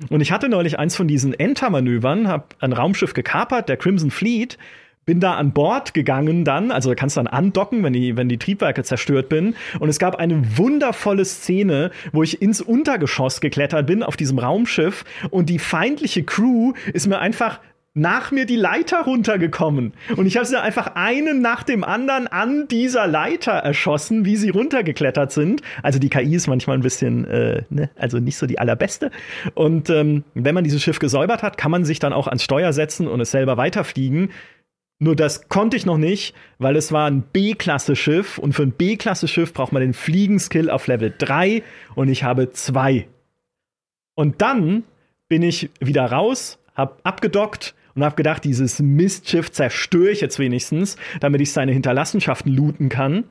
Und ich hatte neulich eins von diesen Enter-Manövern, habe ein Raumschiff gekapert, der Crimson Fleet, bin da an Bord gegangen dann, also da kannst du dann andocken, wenn die, wenn die Triebwerke zerstört bin. Und es gab eine wundervolle Szene, wo ich ins Untergeschoss geklettert bin auf diesem Raumschiff und die feindliche Crew ist mir einfach nach mir die Leiter runtergekommen. Und ich habe sie einfach einen nach dem anderen an dieser Leiter erschossen, wie sie runtergeklettert sind. Also die KI ist manchmal ein bisschen, äh, ne, also nicht so die allerbeste. Und ähm, wenn man dieses Schiff gesäubert hat, kann man sich dann auch ans Steuer setzen und es selber weiterfliegen. Nur das konnte ich noch nicht, weil es war ein B-Klasse-Schiff und für ein B-Klasse-Schiff braucht man den Fliegenskill auf Level 3 und ich habe 2. Und dann bin ich wieder raus, hab abgedockt und habe gedacht, dieses Mistschiff zerstöre ich jetzt wenigstens, damit ich seine Hinterlassenschaften looten kann.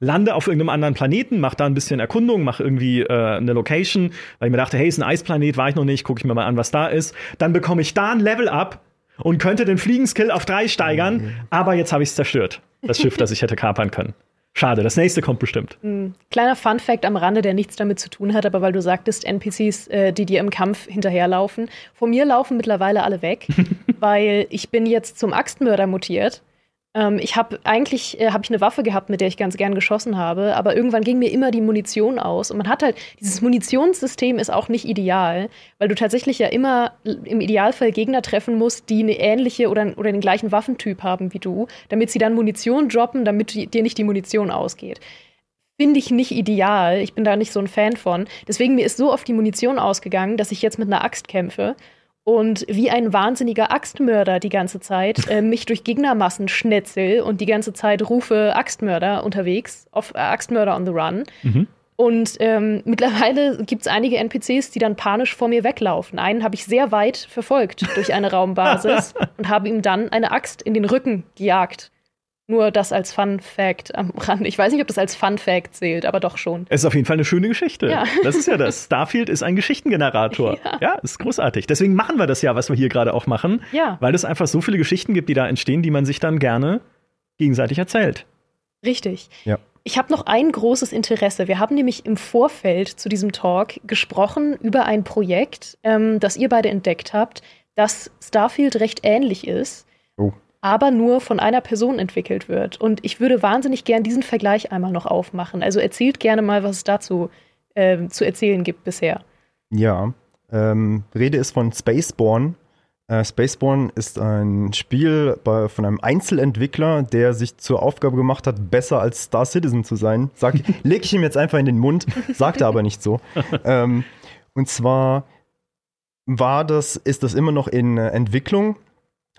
Lande auf irgendeinem anderen Planeten, mach da ein bisschen Erkundung, mach irgendwie äh, eine Location, weil ich mir dachte, hey, ist ein Eisplanet, war ich noch nicht, gucke ich mir mal an, was da ist. Dann bekomme ich da ein Level up und könnte den Fliegenskill auf drei steigern, mhm. aber jetzt habe ich es zerstört, das Schiff, das ich hätte kapern können. Schade, das nächste kommt bestimmt. Mhm. Kleiner Fun-Fact am Rande, der nichts damit zu tun hat, aber weil du sagtest, NPCs, äh, die dir im Kampf hinterherlaufen. Von mir laufen mittlerweile alle weg, weil ich bin jetzt zum Axtmörder mutiert. Ähm, ich habe eigentlich äh, hab ich eine Waffe gehabt, mit der ich ganz gern geschossen habe, aber irgendwann ging mir immer die Munition aus und man hat halt dieses Munitionssystem ist auch nicht ideal, weil du tatsächlich ja immer im Idealfall Gegner treffen musst, die eine ähnliche oder, oder den gleichen Waffentyp haben wie du, damit sie dann Munition droppen, damit die, dir nicht die Munition ausgeht. Finde ich nicht ideal. Ich bin da nicht so ein Fan von. Deswegen mir ist so oft die Munition ausgegangen, dass ich jetzt mit einer Axt kämpfe und wie ein wahnsinniger Axtmörder die ganze Zeit äh, mich durch Gegnermassen schnetzel und die ganze Zeit rufe Axtmörder unterwegs, auf äh, Axtmörder on the run. Mhm. Und ähm, mittlerweile gibt es einige NPCs, die dann panisch vor mir weglaufen. Einen habe ich sehr weit verfolgt durch eine Raumbasis und habe ihm dann eine Axt in den Rücken gejagt. Nur das als Fun Fact am Rand. Ich weiß nicht, ob das als Fun Fact zählt, aber doch schon. Es ist auf jeden Fall eine schöne Geschichte. Ja. Das ist ja das. Starfield ist ein Geschichtengenerator. Ja. ja, ist großartig. Deswegen machen wir das ja, was wir hier gerade auch machen. Ja. Weil es einfach so viele Geschichten gibt, die da entstehen, die man sich dann gerne gegenseitig erzählt. Richtig. Ja. Ich habe noch ein großes Interesse. Wir haben nämlich im Vorfeld zu diesem Talk gesprochen über ein Projekt, ähm, das ihr beide entdeckt habt, das Starfield recht ähnlich ist. Aber nur von einer Person entwickelt wird. Und ich würde wahnsinnig gern diesen Vergleich einmal noch aufmachen. Also erzählt gerne mal, was es dazu äh, zu erzählen gibt bisher. Ja, ähm, Rede ist von Spaceborne. Äh, Spaceborne ist ein Spiel bei, von einem Einzelentwickler, der sich zur Aufgabe gemacht hat, besser als Star Citizen zu sein. Sag, leg ich ihm jetzt einfach in den Mund, sagt er aber nicht so. ähm, und zwar war das, ist das immer noch in äh, Entwicklung.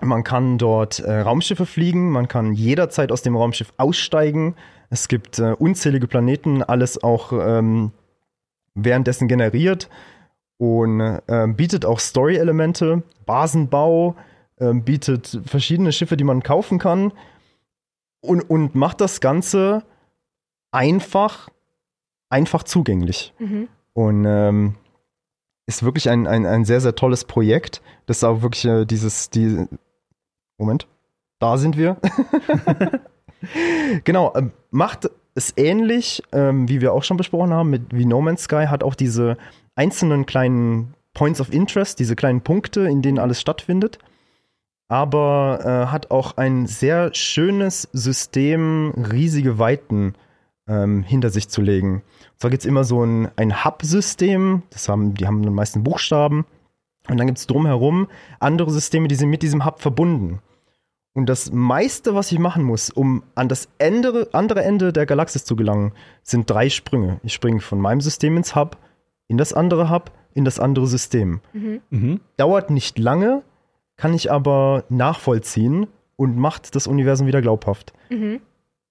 Man kann dort äh, Raumschiffe fliegen, man kann jederzeit aus dem Raumschiff aussteigen. Es gibt äh, unzählige Planeten, alles auch ähm, währenddessen generiert und äh, bietet auch Story-Elemente, Basenbau, ähm, bietet verschiedene Schiffe, die man kaufen kann und, und macht das Ganze einfach, einfach zugänglich. Mhm. Und ähm, ist wirklich ein, ein, ein sehr, sehr tolles Projekt. Das auch wirklich äh, dieses, die, Moment, da sind wir. genau, ähm, macht es ähnlich, ähm, wie wir auch schon besprochen haben, mit wie No Man's Sky, hat auch diese einzelnen kleinen Points of Interest, diese kleinen Punkte, in denen alles stattfindet. Aber äh, hat auch ein sehr schönes System, riesige Weiten ähm, hinter sich zu legen. Und zwar gibt es immer so ein, ein Hub-System, das haben, die haben den meisten Buchstaben. Und dann gibt es drumherum andere Systeme, die sind mit diesem Hub verbunden. Und das meiste, was ich machen muss, um an das Ende, andere Ende der Galaxis zu gelangen, sind drei Sprünge. Ich springe von meinem System ins Hub, in das andere Hub, in das andere System. Mhm. Mhm. Dauert nicht lange, kann ich aber nachvollziehen und macht das Universum wieder glaubhaft. Mhm.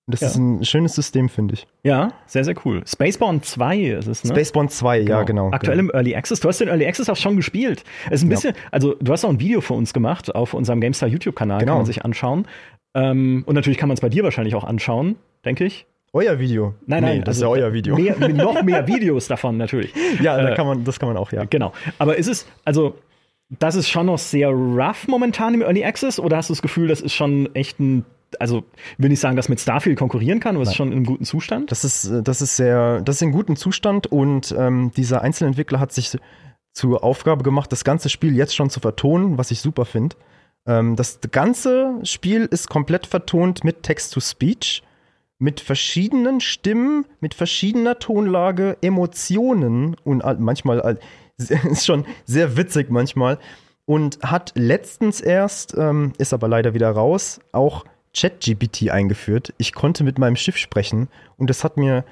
Das ja. ist ein schönes System, finde ich. Ja, sehr, sehr cool. Spaceborne 2 ist es, ne? Spaceborne 2, genau. ja, genau. Aktuell genau. im Early Access. Du hast den Early Access auch schon gespielt. Es ist ein bisschen, ja. also du hast auch ein Video für uns gemacht auf unserem GameStar YouTube-Kanal, genau. kann man sich anschauen. Ähm, und natürlich kann man es bei dir wahrscheinlich auch anschauen, denke ich. Euer Video? Nein, nein, nee, das also ist ja euer Video. Mehr, noch mehr Videos davon natürlich. Ja, äh, kann man, das kann man auch, ja. Genau. Aber ist es, also das ist schon noch sehr rough momentan im Early Access oder hast du das Gefühl, das ist schon echt ein also will nicht sagen, dass mit Starfield konkurrieren kann, aber es ist schon in einem guten Zustand. Das ist, äh, das ist sehr, das ist in gutem Zustand und ähm, dieser Einzelentwickler hat sich zur Aufgabe gemacht, das ganze Spiel jetzt schon zu vertonen, was ich super finde. Ähm, das ganze Spiel ist komplett vertont mit Text-to-Speech, mit verschiedenen Stimmen, mit verschiedener Tonlage, Emotionen und manchmal ist schon sehr witzig manchmal und hat letztens erst, ähm, ist aber leider wieder raus, auch ChatGPT eingeführt. Ich konnte mit meinem Schiff sprechen und das hat mir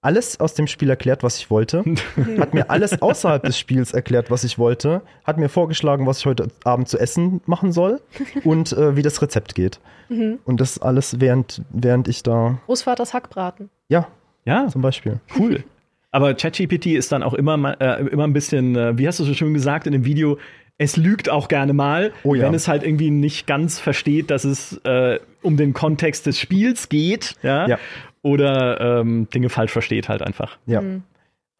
alles aus dem Spiel erklärt, was ich wollte. hat mir alles außerhalb des Spiels erklärt, was ich wollte. Hat mir vorgeschlagen, was ich heute Abend zu essen machen soll und äh, wie das Rezept geht. Mhm. Und das alles, während, während ich da. Großvaters Hackbraten. Ja. Ja. Zum Beispiel. Cool. Aber ChatGPT ist dann auch immer, äh, immer ein bisschen, äh, wie hast du so schön gesagt in dem Video, es lügt auch gerne mal, oh ja. wenn es halt irgendwie nicht ganz versteht, dass es äh, um den Kontext des Spiels geht, ja, ja. oder ähm, Dinge falsch versteht halt einfach. Ja. Mhm.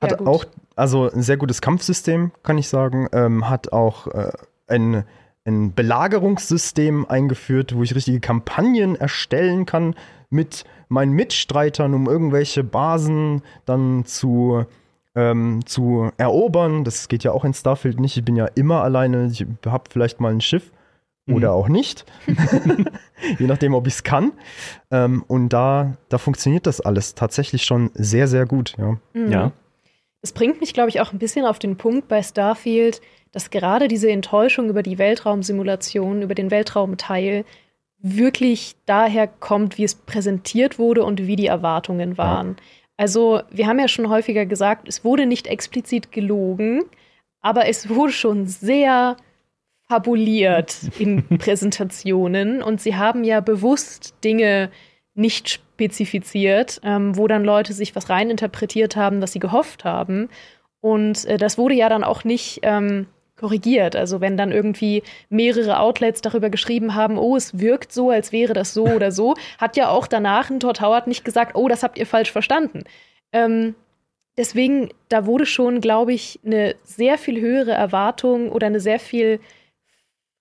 Hat ja, auch, also ein sehr gutes Kampfsystem, kann ich sagen, ähm, hat auch äh, ein, ein Belagerungssystem eingeführt, wo ich richtige Kampagnen erstellen kann mit meinen Mitstreitern, um irgendwelche Basen dann zu ähm, zu erobern. Das geht ja auch in Starfield nicht. Ich bin ja immer alleine. Ich habe vielleicht mal ein Schiff oder mhm. auch nicht. Je nachdem, ob ich es kann. Ähm, und da, da funktioniert das alles tatsächlich schon sehr, sehr gut. Ja. Mhm. ja. Es bringt mich, glaube ich, auch ein bisschen auf den Punkt bei Starfield, dass gerade diese Enttäuschung über die Weltraumsimulation, über den Weltraumteil wirklich daher kommt, wie es präsentiert wurde und wie die Erwartungen waren. Ja. Also, wir haben ja schon häufiger gesagt, es wurde nicht explizit gelogen, aber es wurde schon sehr fabuliert in Präsentationen und sie haben ja bewusst Dinge nicht spezifiziert, ähm, wo dann Leute sich was reininterpretiert haben, was sie gehofft haben. Und äh, das wurde ja dann auch nicht ähm, korrigiert. Also wenn dann irgendwie mehrere Outlets darüber geschrieben haben, oh, es wirkt so, als wäre das so oder so, hat ja auch danach ein Todd Howard nicht gesagt, oh, das habt ihr falsch verstanden. Ähm, deswegen, da wurde schon, glaube ich, eine sehr viel höhere Erwartung oder eine sehr viel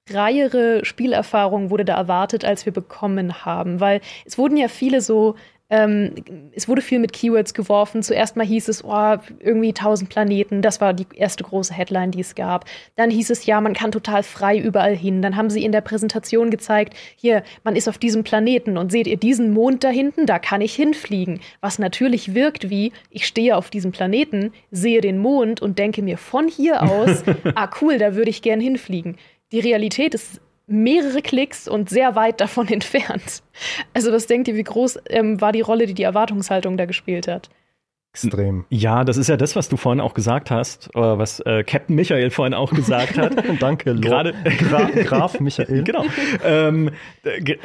freiere Spielerfahrung wurde da erwartet, als wir bekommen haben. Weil es wurden ja viele so ähm, es wurde viel mit Keywords geworfen. Zuerst mal hieß es, oh, irgendwie 1000 Planeten. Das war die erste große Headline, die es gab. Dann hieß es, ja, man kann total frei überall hin. Dann haben sie in der Präsentation gezeigt, hier, man ist auf diesem Planeten und seht ihr diesen Mond da hinten? Da kann ich hinfliegen. Was natürlich wirkt wie, ich stehe auf diesem Planeten, sehe den Mond und denke mir von hier aus, ah cool, da würde ich gern hinfliegen. Die Realität ist mehrere Klicks und sehr weit davon entfernt. Also was denkt ihr, wie groß ähm, war die Rolle, die die Erwartungshaltung da gespielt hat? Extrem. Ja, das ist ja das, was du vorhin auch gesagt hast, oder was äh, Captain Michael vorhin auch gesagt hat. Danke, gerade Gra Graf Michael. genau. Ähm, äh,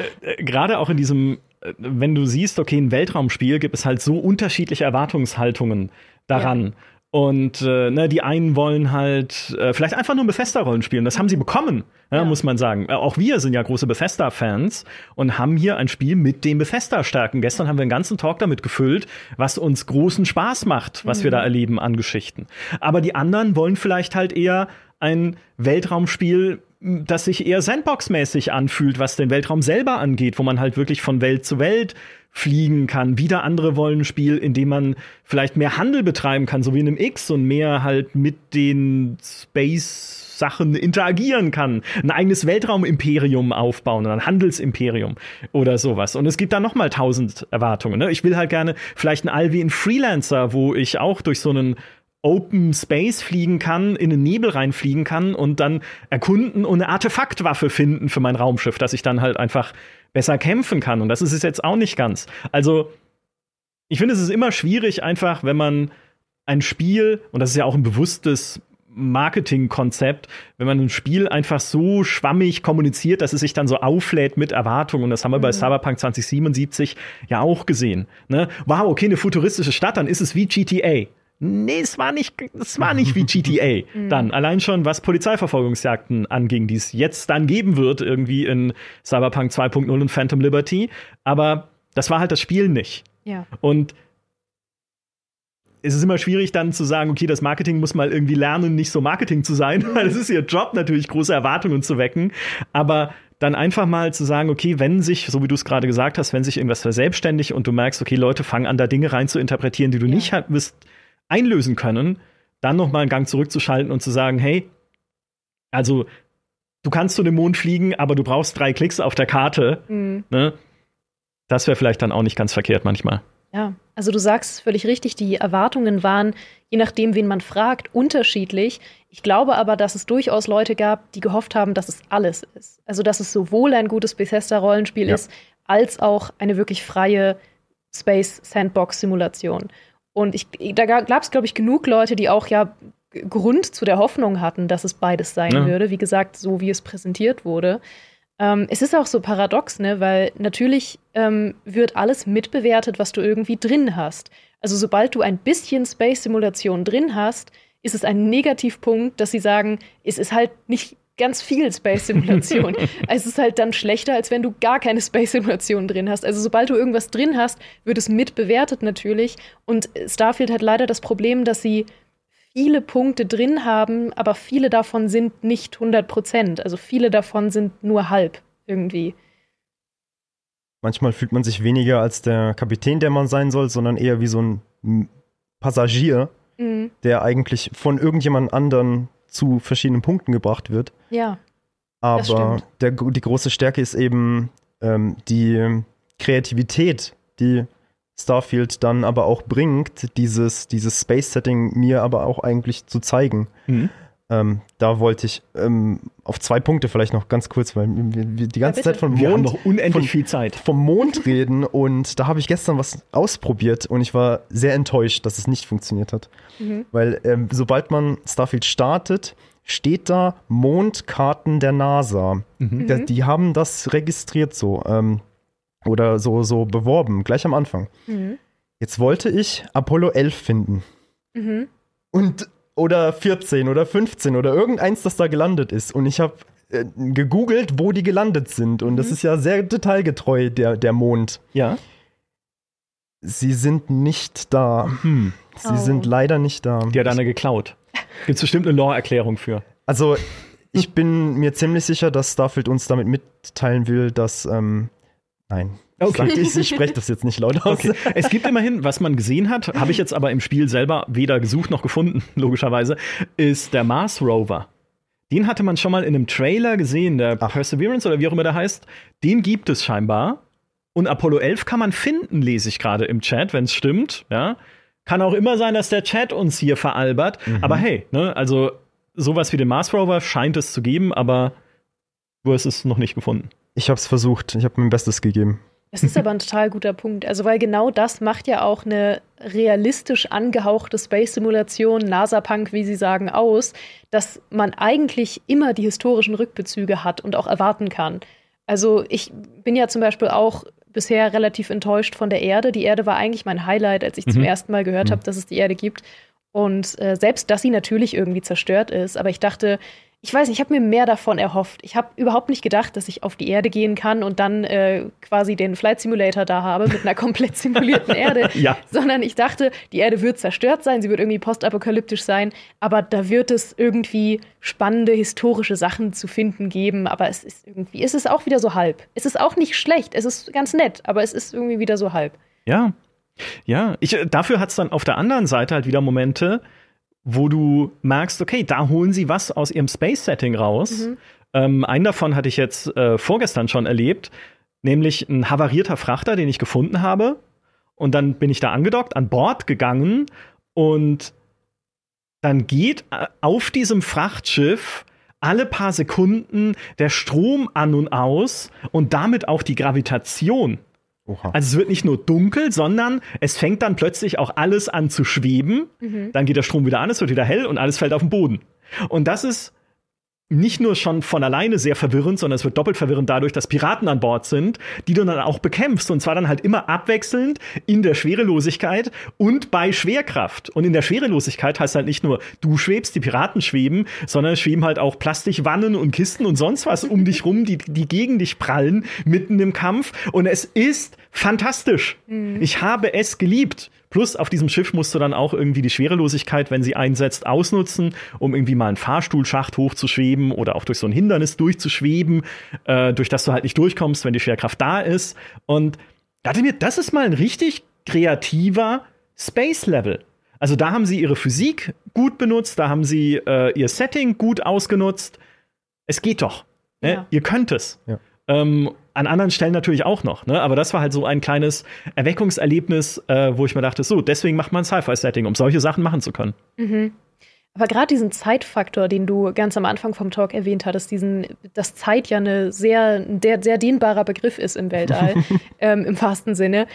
gerade auch in diesem, äh, wenn du siehst, okay, ein Weltraumspiel gibt es halt so unterschiedliche Erwartungshaltungen daran. Ja. Und äh, ne, die einen wollen halt äh, vielleicht einfach nur Bethesda-Rollen spielen. Das haben sie bekommen, ja, ja. muss man sagen. Äh, auch wir sind ja große Bethesda-Fans und haben hier ein Spiel mit den Bethesda-Stärken. Gestern haben wir einen ganzen Talk damit gefüllt, was uns großen Spaß macht, was mhm. wir da erleben an Geschichten. Aber die anderen wollen vielleicht halt eher ein Weltraumspiel das sich eher Sandbox-mäßig anfühlt, was den Weltraum selber angeht, wo man halt wirklich von Welt zu Welt fliegen kann. Wieder andere wollen ein Spiel, in dem man vielleicht mehr Handel betreiben kann, so wie in einem X und mehr halt mit den Space Sachen interagieren kann, ein eigenes Weltraumimperium aufbauen, ein Handelsimperium oder sowas. Und es gibt da noch mal tausend Erwartungen. Ne? Ich will halt gerne vielleicht ein All wie ein Freelancer, wo ich auch durch so einen Open Space fliegen kann, in den Nebel reinfliegen kann und dann erkunden und eine Artefaktwaffe finden für mein Raumschiff, dass ich dann halt einfach besser kämpfen kann. Und das ist es jetzt auch nicht ganz. Also, ich finde, es ist immer schwierig, einfach, wenn man ein Spiel, und das ist ja auch ein bewusstes Marketingkonzept, wenn man ein Spiel einfach so schwammig kommuniziert, dass es sich dann so auflädt mit Erwartungen. Und das haben wir mhm. bei Cyberpunk 2077 ja auch gesehen. Ne? Wow, okay, eine futuristische Stadt, dann ist es wie GTA. Nee, es war nicht, es war nicht wie GTA. Mhm. dann allein schon, was Polizeiverfolgungsjagden anging, die es jetzt dann geben wird, irgendwie in Cyberpunk 2.0 und Phantom Liberty. Aber das war halt das Spiel nicht. Ja. Und es ist immer schwierig dann zu sagen, okay, das Marketing muss mal irgendwie lernen, nicht so Marketing zu sein, weil es ist ihr Job natürlich, große Erwartungen zu wecken. Aber dann einfach mal zu sagen, okay, wenn sich, so wie du es gerade gesagt hast, wenn sich irgendwas verselbstständigt und du merkst, okay, Leute fangen an, da Dinge rein zu interpretieren, die du ja. nicht wirst einlösen können, dann noch mal einen Gang zurückzuschalten und zu sagen, hey, also du kannst zu dem Mond fliegen, aber du brauchst drei Klicks auf der Karte. Mhm. Ne? Das wäre vielleicht dann auch nicht ganz verkehrt manchmal. Ja, also du sagst völlig richtig, die Erwartungen waren, je nachdem, wen man fragt, unterschiedlich. Ich glaube aber, dass es durchaus Leute gab, die gehofft haben, dass es alles ist. Also dass es sowohl ein gutes Bethesda-Rollenspiel ja. ist, als auch eine wirklich freie Space-Sandbox-Simulation. Und ich, da gab es, glaube ich, genug Leute, die auch ja Grund zu der Hoffnung hatten, dass es beides sein ja. würde. Wie gesagt, so wie es präsentiert wurde. Ähm, es ist auch so paradox, ne? weil natürlich ähm, wird alles mitbewertet, was du irgendwie drin hast. Also sobald du ein bisschen Space-Simulation drin hast, ist es ein Negativpunkt, dass sie sagen, es ist halt nicht ganz viel Space-Simulation. es ist halt dann schlechter, als wenn du gar keine Space-Simulation drin hast. Also sobald du irgendwas drin hast, wird es mitbewertet natürlich. Und Starfield hat leider das Problem, dass sie viele Punkte drin haben, aber viele davon sind nicht 100 Prozent. Also viele davon sind nur halb irgendwie. Manchmal fühlt man sich weniger als der Kapitän, der man sein soll, sondern eher wie so ein Passagier, mhm. der eigentlich von irgendjemand anderen zu verschiedenen Punkten gebracht wird. Ja. Aber der, die große Stärke ist eben ähm, die Kreativität, die Starfield dann aber auch bringt, dieses, dieses Space-Setting mir aber auch eigentlich zu zeigen. Mhm. Ähm, da wollte ich ähm, auf zwei Punkte vielleicht noch ganz kurz, weil wir, die ganze ja, Zeit von Mond, noch unendlich von, viel Zeit. vom Mond reden und da habe ich gestern was ausprobiert und ich war sehr enttäuscht, dass es nicht funktioniert hat. Mhm. Weil ähm, sobald man Starfield startet, steht da Mondkarten der NASA. Mhm. Da, die haben das registriert so ähm, oder so, so beworben, gleich am Anfang. Mhm. Jetzt wollte ich Apollo 11 finden. Mhm. Und oder 14 oder 15 oder irgendeins, das da gelandet ist. Und ich habe äh, gegoogelt, wo die gelandet sind. Und das Mhm. ist ja sehr detailgetreu, der, der Mond. Ja. Sie sind nicht da. Hm. Sie Oh. sind leider nicht da. Die hat eine geklaut. Gibt es bestimmt eine Lore-Erklärung für. Also, ich bin mir ziemlich sicher, dass Starfield uns damit mitteilen will, dass. Ähm, nein. Okay. Sag Ich, ich spreche das jetzt nicht laut aus. Okay. Es gibt immerhin, was man gesehen hat, habe ich jetzt aber im Spiel selber weder gesucht noch gefunden, logischerweise, ist der Mars Rover. Den hatte man schon mal in einem Trailer gesehen, der Ach. Perseverance oder wie auch immer der heißt. Den gibt es scheinbar. Und Apollo 11 kann man finden, lese ich gerade im Chat, wenn es stimmt. Ja. Kann auch immer sein, dass der Chat uns hier veralbert. Aber hey, ne, also sowas wie den Mars Rover scheint es zu geben, aber du hast es noch nicht gefunden. Ich habe es versucht. Ich habe mein Bestes gegeben. Das ist aber ein total guter Punkt. Also, weil genau das macht ja auch eine realistisch angehauchte Space-Simulation, NASA-Punk, wie sie sagen, aus, dass man eigentlich immer die historischen Rückbezüge hat und auch erwarten kann. Also, ich bin ja zum Beispiel auch bisher relativ enttäuscht von der Erde. Die Erde war eigentlich mein Highlight, als ich zum Mhm. ersten Mal gehört Mhm. habe, dass es die Erde gibt. Und äh, selbst, dass sie natürlich irgendwie zerstört ist, aber ich dachte, ich weiß nicht, ich habe mir mehr davon erhofft. Ich habe überhaupt nicht gedacht, dass ich auf die Erde gehen kann und dann äh, quasi den Flight Simulator da habe mit einer komplett simulierten Erde. Ja. Sondern ich dachte, die Erde wird zerstört sein, sie wird irgendwie postapokalyptisch sein, aber da wird es irgendwie spannende historische Sachen zu finden geben. Aber es ist irgendwie, es ist auch wieder so halb. Es ist auch nicht schlecht, es ist ganz nett, aber es ist irgendwie wieder so halb. Ja. Ja, ich, äh, dafür hat es dann auf der anderen Seite halt wieder Momente, wo du merkst, okay, da holen sie was aus ihrem Space-Setting raus. Ähm, einen davon hatte ich jetzt äh, vorgestern schon erlebt, nämlich ein havarierter Frachter, den ich gefunden habe. Und dann bin ich da angedockt, an Bord gegangen und dann geht äh, auf diesem Frachtschiff alle paar Sekunden der Strom an und aus und damit auch die Gravitation. Oha. Also es wird nicht nur dunkel, sondern es fängt dann plötzlich auch alles an zu schweben. Dann geht der Strom wieder an, es wird wieder hell und alles fällt auf den Boden. Und das ist nicht nur schon von alleine sehr verwirrend, sondern es wird doppelt verwirrend dadurch, dass Piraten an Bord sind, die du dann auch bekämpfst. Und zwar dann halt immer abwechselnd in der Schwerelosigkeit und bei Schwerkraft. Und in der Schwerelosigkeit heißt halt nicht nur, du schwebst, die Piraten schweben, sondern es schweben halt auch Plastikwannen und Kisten und sonst was um dich rum, die, die gegen dich prallen, mitten im Kampf. Und es ist fantastisch. Ich habe es geliebt. Plus auf diesem Schiff musst du dann auch irgendwie die Schwerelosigkeit, wenn sie einsetzt, ausnutzen, um irgendwie mal einen Fahrstuhlschacht hochzuschweben oder auch durch so ein Hindernis durchzuschweben, äh, durch das du halt nicht durchkommst, wenn die Schwerkraft da ist. Und da dachte ich mir, das ist mal ein richtig kreativer Space-Level. Also da haben sie ihre Physik gut benutzt, da haben sie äh, ihr Setting gut ausgenutzt. Es geht doch. Ne? Ja. Ihr könnt es. Ja. Ähm, an anderen Stellen natürlich auch noch, ne? aber das war halt so ein kleines Erweckungserlebnis, äh, wo ich mir dachte, so, deswegen macht man ein Sci-Fi-Setting, um solche Sachen machen zu können. Aber gerade diesen Zeitfaktor, den du ganz am Anfang vom Talk erwähnt hattest, diesen, dass Zeit ja eine sehr, ein sehr, sehr dehnbarer Begriff ist im Weltall, ähm, im wahrsten Sinne,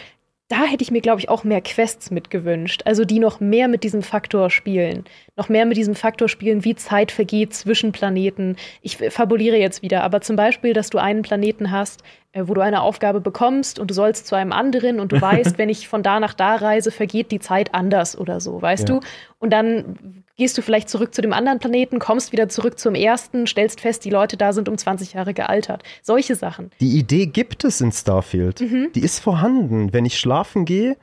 da hätte ich mir, glaube ich, auch mehr Quests mitgewünscht. Also die noch mehr mit diesem Faktor spielen. Noch mehr mit diesem Faktor spielen, wie Zeit vergeht zwischen Planeten. Ich fabuliere jetzt wieder, aber zum Beispiel, dass du einen Planeten hast, äh, wo du eine Aufgabe bekommst und du sollst zu einem anderen und du weißt, wenn ich von da nach da reise, vergeht die Zeit anders oder so, weißt Ja. du? Und dann gehst du vielleicht zurück zu dem anderen Planeten, kommst wieder zurück zum ersten, stellst fest, die Leute da sind um 20 Jahre gealtert. Solche Sachen. Die Idee gibt es in Starfield. Mhm. Die ist vorhanden. Wenn ich schlafen gehe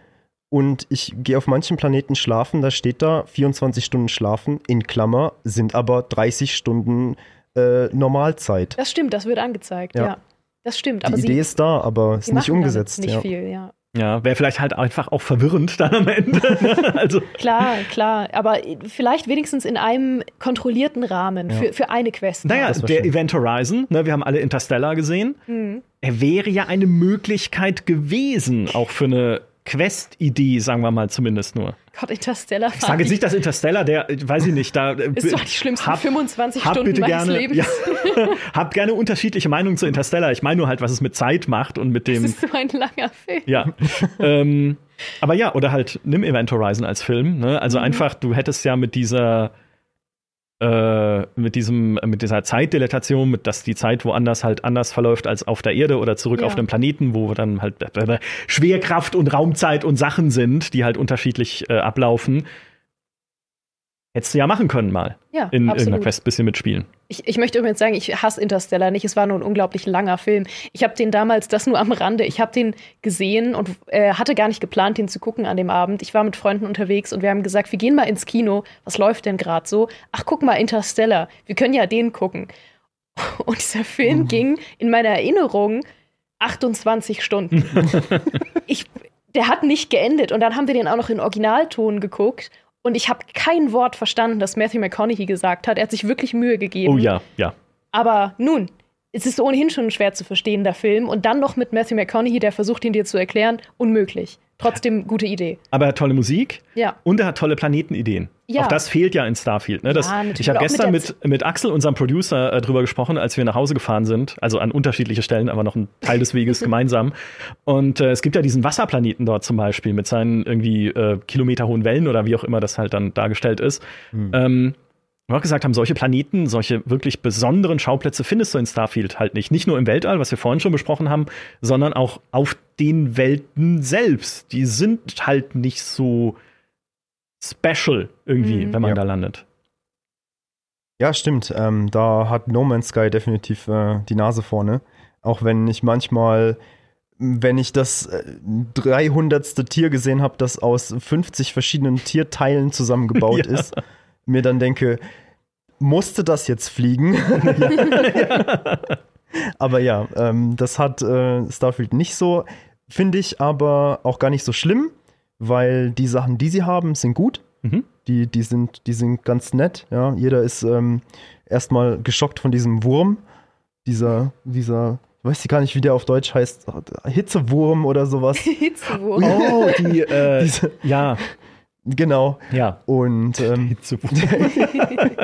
und ich gehe auf manchen Planeten schlafen, da steht da 24 Stunden schlafen, in Klammer, sind aber 30 Stunden äh, Normalzeit. Das stimmt, das wird angezeigt, ja. Ja. Das stimmt, Die aber Idee ist da, aber ist nicht umgesetzt. Nicht ja. viel, ja. Ja, wäre vielleicht halt einfach auch verwirrend dann am Ende. ne? also, Klar, klar, aber vielleicht wenigstens in einem kontrollierten Rahmen Ja. für, für eine Quest. naja, der schön. Event Horizon, ne, wir haben alle Interstellar gesehen. Mhm. Er wäre ja eine Möglichkeit gewesen, auch für eine Quest-Idee, sagen wir mal zumindest nur. Gott, Interstellar. Ich sage jetzt nicht, dass Interstellar, der, weiß ich nicht, da. ist doch die schlimmsten hab- 25 hab Stunden bitte meines gerne, Lebens. Ja, habt gerne unterschiedliche Meinungen zu Interstellar. Ich meine nur halt, was es mit Zeit macht und mit Das dem. ist so ein langer Film. Ja. ähm, aber ja, oder halt nimm Event Horizon als Film. Ne? Also Mhm. einfach, du hättest ja mit dieser äh, mit diesem, mit dieser Zeitdilatation, mit dass die Zeit woanders halt anders verläuft als auf der Erde oder zurück ja. auf dem Planeten, wo dann halt äh, Schwerkraft und Raumzeit und Sachen sind, die halt unterschiedlich äh, ablaufen. Hättest du ja machen können mal. Ja, in absolut. irgendeiner Quest ein bisschen mitspielen. Ich, ich möchte übrigens sagen, ich hasse Interstellar nicht. Es war nur ein unglaublich langer Film. Ich habe den damals, das nur am Rande, ich habe den gesehen und äh, hatte gar nicht geplant, den zu gucken an dem Abend. Ich war mit Freunden unterwegs und wir haben gesagt, wir gehen mal ins Kino. Was läuft denn gerade so? Ach, guck mal, Interstellar. Wir können ja den gucken. Und dieser Film mhm. ging in meiner Erinnerung 28 Stunden. ich, der hat nicht geendet. Und dann haben wir den auch noch in Originalton geguckt. Und ich habe kein Wort verstanden, das Matthew McConaughey gesagt hat. Er hat sich wirklich Mühe gegeben. Oh ja, ja. Aber nun, es ist ohnehin schon ein schwer zu verstehender Film. Und dann noch mit Matthew McConaughey, der versucht, ihn dir zu erklären, unmöglich. Trotzdem gute Idee. Aber er hat tolle Musik. Ja. Und er hat tolle Planetenideen. Ja. Auch das fehlt ja in Starfield. Ne? Das, ja, ich habe gestern mit, mit, mit, Axel, unserem Producer, äh, drüber gesprochen, als wir nach Hause gefahren sind. Also an unterschiedliche Stellen, aber noch ein Teil des Weges gemeinsam. Und äh, es gibt ja diesen Wasserplaneten dort zum Beispiel mit seinen irgendwie äh, kilometerhohen Wellen oder wie auch immer das halt dann dargestellt ist. Hm. Ähm, wir auch gesagt haben, solche Planeten, solche wirklich besonderen Schauplätze findest du in Starfield halt nicht. Nicht nur im Weltall, was wir vorhin schon besprochen haben, sondern auch auf den Welten selbst. Die sind halt nicht so special irgendwie, mhm. wenn man ja. da landet. Ja, stimmt. Ähm, da hat No Man's Sky definitiv äh, die Nase vorne. Auch wenn ich manchmal, wenn ich das äh, 300. Tier gesehen habe, das aus 50 verschiedenen Tierteilen zusammengebaut ja. ist, mir dann denke, musste das jetzt fliegen? aber ja, ähm, das hat äh, Starfield nicht so, finde ich aber auch gar nicht so schlimm, weil die Sachen, die sie haben, sind gut. Mhm. Die, die, sind, die sind ganz nett. Ja. Jeder ist ähm, erstmal geschockt von diesem Wurm. Dieser, dieser, ich weiß gar nicht, wie der auf Deutsch heißt, Hitzewurm oder sowas. Hitzewurm. Oh, die, äh, Diese, ja. Genau. Ja. Und ähm,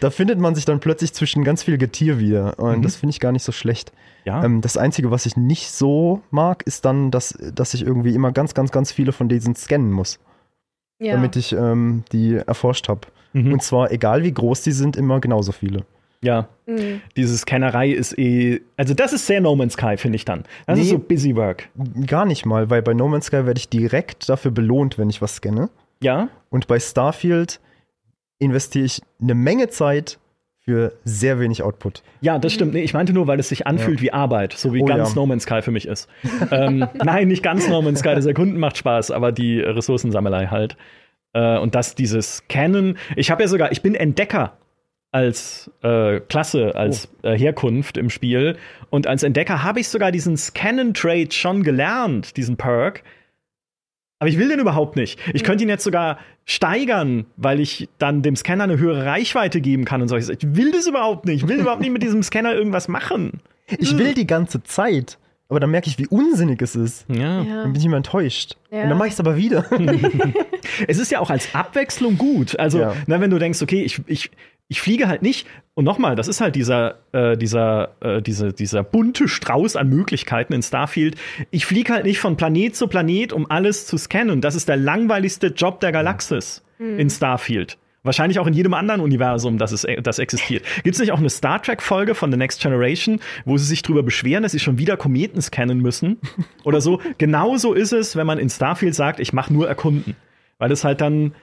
da findet man sich dann plötzlich zwischen ganz viel Getier wieder. Und mhm. das finde ich gar nicht so schlecht. Ja. Ähm, das Einzige, was ich nicht so mag, ist dann, dass, dass ich irgendwie immer ganz, ganz, ganz viele von diesen scannen muss. Ja. Damit ich ähm, die erforscht habe. Mhm. Und zwar, egal wie groß die sind, immer genauso viele. Ja, mhm. diese Scannerei ist eh, also das ist sehr No Man's Sky, finde ich dann. Das nee, ist so Busy Work. Gar nicht mal, weil bei No Man's Sky werde ich direkt dafür belohnt, wenn ich was scanne. Ja. Und bei Starfield investiere ich eine Menge Zeit für sehr wenig Output. Ja, das stimmt. Nee, ich meinte nur, weil es sich anfühlt ja. wie Arbeit, so wie oh, ganz ja. No Man's Sky für mich ist. ähm, nein, nicht ganz No Man's Sky, das Erkunden macht Spaß, aber die Ressourcensammelei halt. Äh, und das, dieses Canon. Ich habe ja sogar, ich bin Entdecker als äh, Klasse, als oh. äh, Herkunft im Spiel. Und als Entdecker habe ich sogar diesen Scannen-Trade schon gelernt, diesen Perk. Aber ich will den überhaupt nicht. Ich könnte ihn jetzt sogar steigern, weil ich dann dem Scanner eine höhere Reichweite geben kann und so. Ich will das überhaupt nicht. Ich will überhaupt nicht mit diesem Scanner irgendwas machen. Ich will die ganze Zeit. Aber dann merke ich, wie unsinnig es ist. Ja. Dann bin ich immer enttäuscht. Ja. Und dann mache ich es aber wieder. es ist ja auch als Abwechslung gut. Also, ja. na, wenn du denkst, okay, ich, ich, ich fliege halt nicht. Und nochmal, das ist halt dieser, äh, dieser, äh, diese, dieser bunte Strauß an Möglichkeiten in Starfield. Ich fliege halt nicht von Planet zu Planet, um alles zu scannen. Das ist der langweiligste Job der Galaxis mhm. in Starfield. Wahrscheinlich auch in jedem anderen Universum, das, es, das existiert. Gibt es nicht auch eine Star Trek-Folge von The Next Generation, wo sie sich darüber beschweren, dass sie schon wieder Kometen scannen müssen? Oder so. Genauso ist es, wenn man in Starfield sagt, ich mache nur erkunden. Weil es halt dann.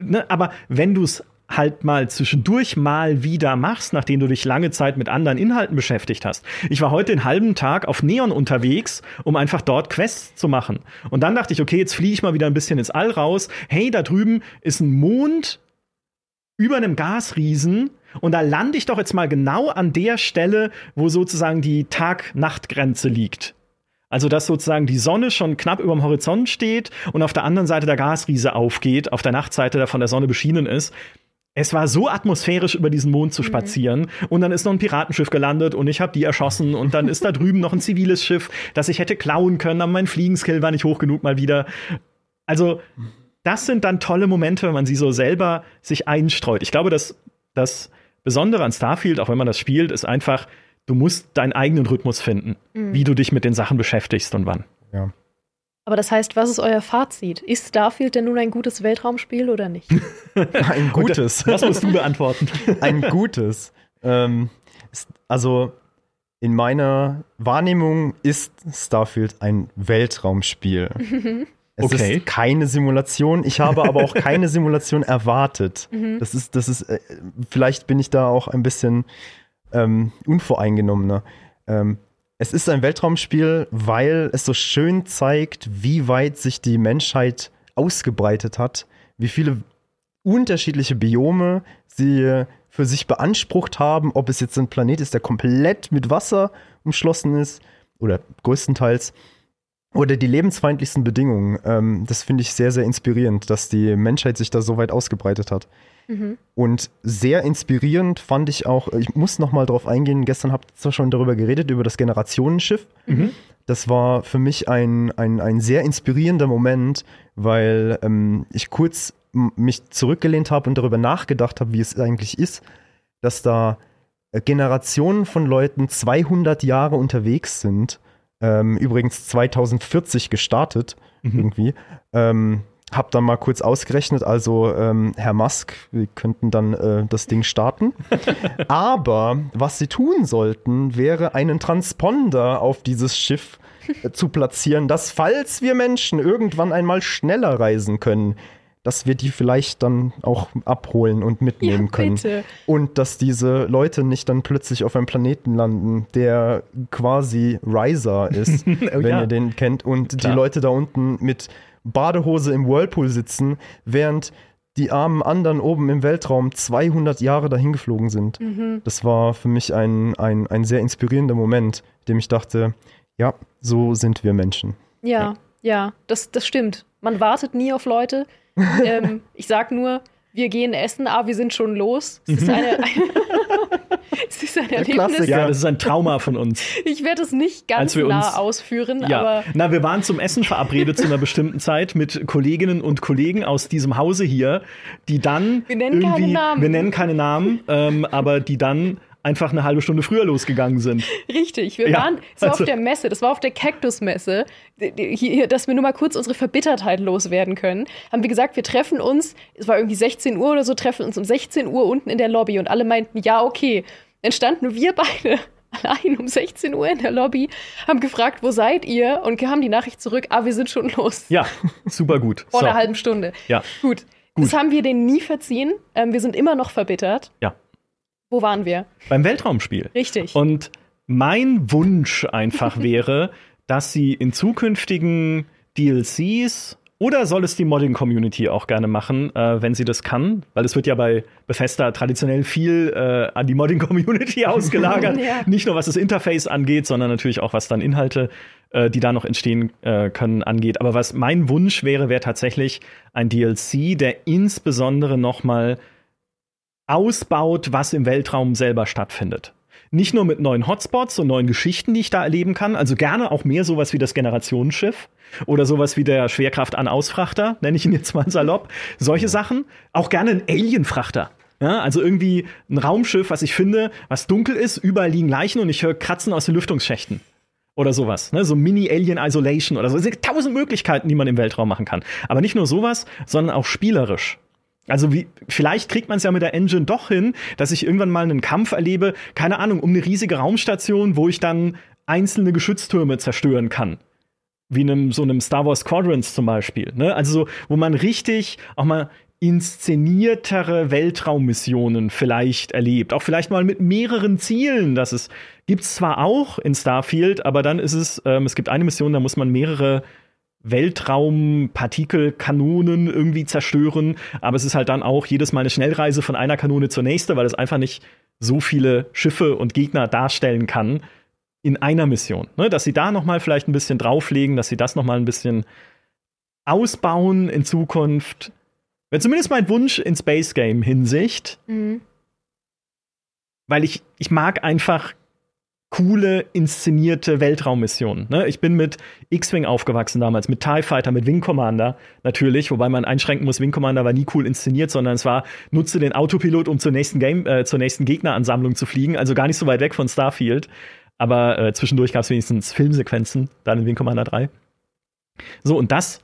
Ne, aber wenn du es halt mal zwischendurch mal wieder machst, nachdem du dich lange Zeit mit anderen Inhalten beschäftigt hast. Ich war heute den halben Tag auf Neon unterwegs, um einfach dort Quests zu machen. Und dann dachte ich, okay, jetzt fliege ich mal wieder ein bisschen ins All raus. Hey, da drüben ist ein Mond über einem Gasriesen und da lande ich doch jetzt mal genau an der Stelle, wo sozusagen die Tag-Nacht-Grenze liegt. Also, dass sozusagen die Sonne schon knapp über dem Horizont steht und auf der anderen Seite der Gasriese aufgeht, auf der Nachtseite, der von der Sonne beschienen ist. Es war so atmosphärisch, über diesen Mond zu mhm. spazieren. Mhm. Und dann ist noch ein Piratenschiff gelandet und ich habe die erschossen. Und dann ist da drüben noch ein ziviles Schiff, das ich hätte klauen können, aber mein Fliegenskill war nicht hoch genug mal wieder. Also, das sind dann tolle Momente, wenn man sie so selber sich einstreut. Ich glaube, dass das Besondere an Starfield, auch wenn man das spielt, ist einfach, du musst deinen eigenen Rhythmus finden, mhm. wie du dich mit den Sachen beschäftigst und wann. Ja. Aber das heißt, was ist euer Fazit? Ist Starfield denn nun ein gutes Weltraumspiel oder nicht? ein gutes. Das musst du beantworten. ein gutes. Ähm, also in meiner Wahrnehmung ist Starfield ein Weltraumspiel. Es okay. ist keine Simulation. Ich habe aber auch keine Simulation erwartet. Mhm. Das ist, das ist, äh, vielleicht bin ich da auch ein bisschen ähm, unvoreingenommener. Ähm, es ist ein Weltraumspiel, weil es so schön zeigt, wie weit sich die Menschheit ausgebreitet hat, wie viele unterschiedliche Biome sie für sich beansprucht haben, ob es jetzt ein Planet ist, der komplett mit Wasser umschlossen ist oder größtenteils oder die lebensfeindlichsten Bedingungen. Ähm, das finde ich sehr, sehr inspirierend, dass die Menschheit sich da so weit ausgebreitet hat. Mhm. Und sehr inspirierend fand ich auch, ich muss noch mal drauf eingehen, gestern habt ihr zwar schon darüber geredet, über das Generationenschiff. Mhm. Das war für mich ein, ein, ein sehr inspirierender Moment, weil ähm, ich kurz mich zurückgelehnt habe und darüber nachgedacht habe, wie es eigentlich ist, dass da äh, Generationen von Leuten 200 Jahre unterwegs sind ähm, übrigens 2040 gestartet, mhm. irgendwie. Ähm, hab dann mal kurz ausgerechnet, also ähm, Herr Musk, wir könnten dann äh, das Ding starten. Aber was sie tun sollten, wäre einen Transponder auf dieses Schiff äh, zu platzieren, dass falls wir Menschen irgendwann einmal schneller reisen können, dass wir die vielleicht dann auch abholen und mitnehmen ja, können. Und dass diese Leute nicht dann plötzlich auf einem Planeten landen, der quasi Riser ist, oh, wenn ja. ihr den kennt, und Klar. die Leute da unten mit Badehose im Whirlpool sitzen, während die armen anderen oben im Weltraum 200 Jahre dahin geflogen sind. Mhm. Das war für mich ein, ein, ein sehr inspirierender Moment, dem ich dachte, ja, so sind wir Menschen. Ja, ja, ja das, das stimmt. Man wartet nie auf Leute, ähm, ich sag nur, wir gehen essen, ah, wir sind schon los. Es ist eine, eine es ist ein Erlebnis. Ja, das ist ein Trauma von uns. Ich werde es nicht ganz nah ausführen, ja. aber. Na, wir waren zum Essen verabredet zu einer bestimmten Zeit mit Kolleginnen und Kollegen aus diesem Hause hier, die dann. Wir nennen keine Namen. Wir nennen keine Namen, ähm, aber die dann einfach eine halbe Stunde früher losgegangen sind. Richtig, wir ja, waren so also, auf der Messe, das war auf der Cactus-Messe, dass wir nur mal kurz unsere Verbittertheit loswerden können. Haben wir gesagt, wir treffen uns, es war irgendwie 16 Uhr oder so, treffen uns um 16 Uhr unten in der Lobby und alle meinten, ja, okay. Dann standen wir beide allein um 16 Uhr in der Lobby, haben gefragt, wo seid ihr? Und haben die Nachricht zurück, ah, wir sind schon los. Ja, super gut. Vor so. einer halben Stunde. Ja. Gut. gut. Das haben wir denen nie verziehen. Ähm, wir sind immer noch verbittert. Ja. Wo waren wir? Beim Weltraumspiel. Richtig. Und mein Wunsch einfach wäre, dass sie in zukünftigen DLCs oder soll es die Modding-Community auch gerne machen, äh, wenn sie das kann? Weil es wird ja bei Bethesda traditionell viel äh, an die Modding-Community ausgelagert. ja. Nicht nur was das Interface angeht, sondern natürlich auch was dann Inhalte, äh, die da noch entstehen äh, können, angeht. Aber was mein Wunsch wäre, wäre tatsächlich ein DLC, der insbesondere noch mal ausbaut, was im Weltraum selber stattfindet. Nicht nur mit neuen Hotspots und neuen Geschichten, die ich da erleben kann, also gerne auch mehr sowas wie das Generationsschiff oder sowas wie der Schwerkraft an Ausfrachter, nenne ich ihn jetzt mal salopp. Solche Sachen. Auch gerne ein Alienfrachter. Ja, also irgendwie ein Raumschiff, was ich finde, was dunkel ist, überall liegen Leichen und ich höre Kratzen aus den Lüftungsschächten. Oder sowas, ne? so Mini-Alien-Isolation oder so. Es sind tausend Möglichkeiten, die man im Weltraum machen kann. Aber nicht nur sowas, sondern auch spielerisch. Also wie, vielleicht kriegt man es ja mit der Engine doch hin, dass ich irgendwann mal einen Kampf erlebe, keine Ahnung, um eine riesige Raumstation, wo ich dann einzelne Geschütztürme zerstören kann. Wie einem, so einem Star Wars Quadrants zum Beispiel. Ne? Also so, wo man richtig auch mal inszeniertere Weltraummissionen vielleicht erlebt. Auch vielleicht mal mit mehreren Zielen. Das ist, gibt's zwar auch in Starfield, aber dann ist es, ähm, es gibt eine Mission, da muss man mehrere Weltraumpartikelkanonen irgendwie zerstören. Aber es ist halt dann auch jedes Mal eine Schnellreise von einer Kanone zur nächsten, weil es einfach nicht so viele Schiffe und Gegner darstellen kann in einer Mission. Ne? Dass sie da noch mal vielleicht ein bisschen drauflegen, dass sie das noch mal ein bisschen ausbauen in Zukunft. Wäre zumindest mein Wunsch in Space Game Hinsicht. Mhm. Weil ich, ich mag einfach coole, inszenierte Weltraummissionen. Ne? Ich bin mit X-Wing aufgewachsen damals, mit TIE Fighter, mit Wing Commander natürlich, wobei man einschränken muss, Wing Commander war nie cool inszeniert, sondern es war, nutze den Autopilot, um zur nächsten Game, äh, zur nächsten Gegneransammlung zu fliegen, also gar nicht so weit weg von Starfield. Aber äh, zwischendurch gab es wenigstens Filmsequenzen, dann in Wing Commander 3. So, und das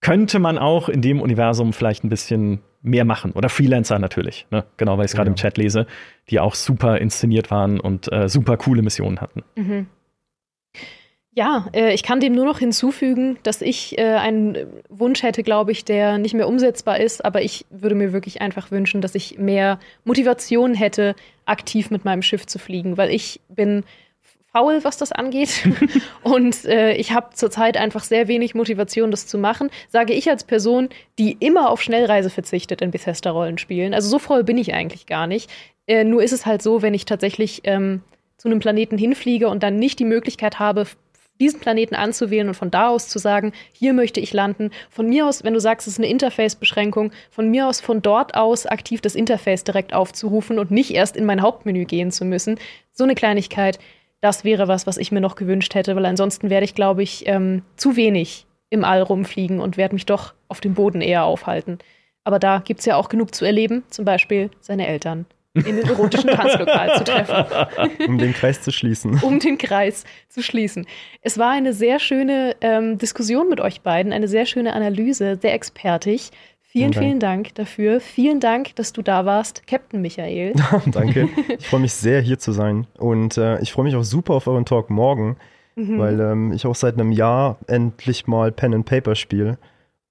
könnte man auch in dem Universum vielleicht ein bisschen mehr machen. Oder Freelancer natürlich, ne? genau, weil ich es gerade ja. im Chat lese, die auch super inszeniert waren und äh, super coole Missionen hatten. Mhm. Ja, äh, ich kann dem nur noch hinzufügen, dass ich äh, einen Wunsch hätte, glaube ich, der nicht mehr umsetzbar ist, aber ich würde mir wirklich einfach wünschen, dass ich mehr Motivation hätte, aktiv mit meinem Schiff zu fliegen, weil ich bin faul, was das angeht. und äh, ich habe zurzeit einfach sehr wenig Motivation, das zu machen. Sage ich als Person, die immer auf Schnellreise verzichtet in Bethesda-Rollenspielen. Also so voll bin ich eigentlich gar nicht. Äh, nur ist es halt so, wenn ich tatsächlich ähm, zu einem Planeten hinfliege und dann nicht die Möglichkeit habe, diesen Planeten anzuwählen und von da aus zu sagen, hier möchte ich landen. Von mir aus, wenn du sagst, es ist eine Interface-Beschränkung, von mir aus von dort aus aktiv das Interface direkt aufzurufen und nicht erst in mein Hauptmenü gehen zu müssen. So eine Kleinigkeit, das wäre was, was ich mir noch gewünscht hätte, weil ansonsten werde ich, glaube ich, ähm, zu wenig im All rumfliegen und werde mich doch auf dem Boden eher aufhalten. Aber da gibt es ja auch genug zu erleben, zum Beispiel seine Eltern in den erotischen Tanzlokal zu treffen. Um den Kreis zu schließen. Um den Kreis zu schließen. Es war eine sehr schöne ähm, Diskussion mit euch beiden, eine sehr schöne Analyse, sehr expertig. Vielen, vielen, vielen Dank dafür. Vielen Dank, dass du da warst, Captain Michael. Danke. Ich freue mich sehr, hier zu sein. Und äh, ich freue mich auch super auf euren Talk morgen, mhm. weil ähm, ich auch seit einem Jahr endlich mal Pen and Paper spiele.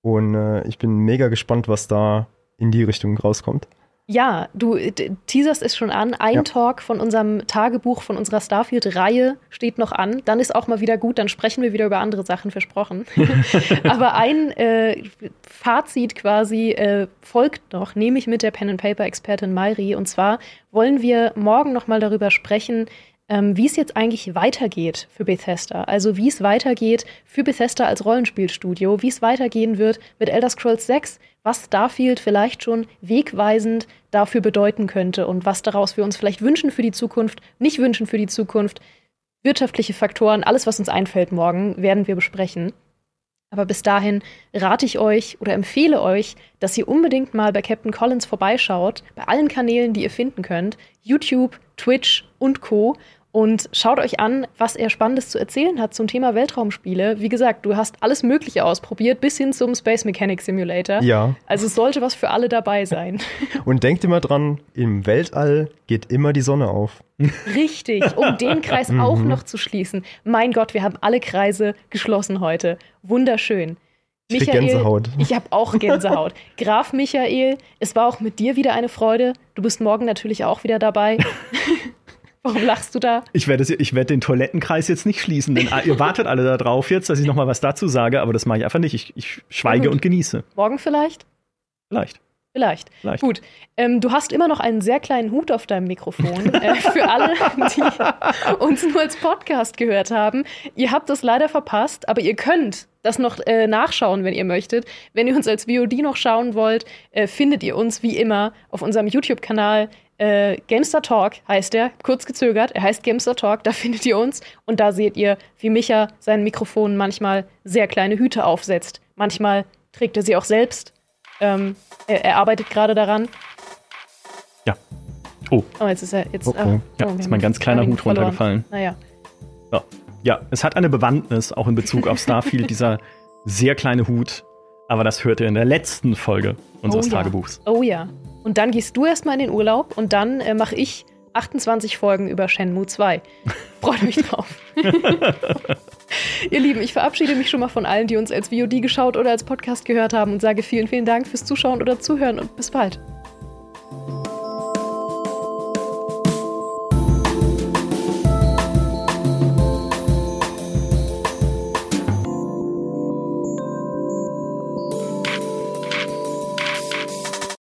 Und äh, ich bin mega gespannt, was da in die Richtung rauskommt. Ja, du teaserst es schon an. Ein ja. Talk von unserem Tagebuch, von unserer Starfield-Reihe steht noch an. Dann ist auch mal wieder gut, dann sprechen wir wieder über andere Sachen, versprochen. Aber ein äh, Fazit quasi äh, folgt noch, nehme ich mit der Pen-and-Paper-Expertin Mairi. Und zwar wollen wir morgen noch mal darüber sprechen, ähm, wie es jetzt eigentlich weitergeht für Bethesda. Also wie es weitergeht für Bethesda als Rollenspielstudio, wie es weitergehen wird mit Elder Scrolls 6, was Starfield vielleicht schon wegweisend dafür bedeuten könnte und was daraus wir uns vielleicht wünschen für die Zukunft, nicht wünschen für die Zukunft. Wirtschaftliche Faktoren, alles, was uns einfällt morgen, werden wir besprechen. Aber bis dahin rate ich euch oder empfehle euch, dass ihr unbedingt mal bei Captain Collins vorbeischaut, bei allen Kanälen, die ihr finden könnt, YouTube, Twitch und Co und schaut euch an, was er Spannendes zu erzählen hat zum Thema Weltraumspiele. Wie gesagt, du hast alles Mögliche ausprobiert, bis hin zum Space Mechanic Simulator. Ja. Also es sollte was für alle dabei sein. Und denkt immer dran, im Weltall geht immer die Sonne auf. Richtig, um den Kreis auch mhm. noch zu schließen. Mein Gott, wir haben alle Kreise geschlossen heute. Wunderschön. Ich Michael, Gänsehaut. Ich habe auch Gänsehaut. Graf Michael, es war auch mit dir wieder eine Freude. Du bist morgen natürlich auch wieder dabei. Warum lachst du da? Ich werde, ich werde den Toilettenkreis jetzt nicht schließen, denn ihr wartet alle darauf jetzt, dass ich noch mal was dazu sage, aber das mache ich einfach nicht. Ich, ich schweige und genieße. Morgen vielleicht? Vielleicht. Vielleicht. Vielleicht. Gut. Ähm, du hast immer noch einen sehr kleinen Hut auf deinem Mikrofon. äh, für alle, die uns nur als Podcast gehört haben. Ihr habt das leider verpasst, aber ihr könnt das noch äh, nachschauen, wenn ihr möchtet. Wenn ihr uns als VOD noch schauen wollt, äh, findet ihr uns wie immer auf unserem YouTube-Kanal. Äh, Gamester Talk heißt er, kurz gezögert. Er heißt Gamester Talk, da findet ihr uns. Und da seht ihr, wie Micha sein Mikrofon manchmal sehr kleine Hüte aufsetzt. Manchmal trägt er sie auch selbst. Ähm, er, er, arbeitet gerade daran. Ja. Oh. Oh, jetzt ist er. Jetzt, oh, ja, oh, ist mein ganz kleiner Hut verloren. runtergefallen. Naja. So. Ja, es hat eine Bewandtnis, auch in Bezug auf Starfield, dieser sehr kleine Hut. Aber das hört ihr in der letzten Folge unseres oh, Tagebuchs. Ja. Oh ja. Und dann gehst du erstmal in den Urlaub und dann äh, mache ich 28 Folgen über Shenmue 2. Freut mich drauf. Ihr Lieben, ich verabschiede mich schon mal von allen, die uns als VOD geschaut oder als Podcast gehört haben und sage vielen, vielen Dank fürs Zuschauen oder Zuhören und bis bald.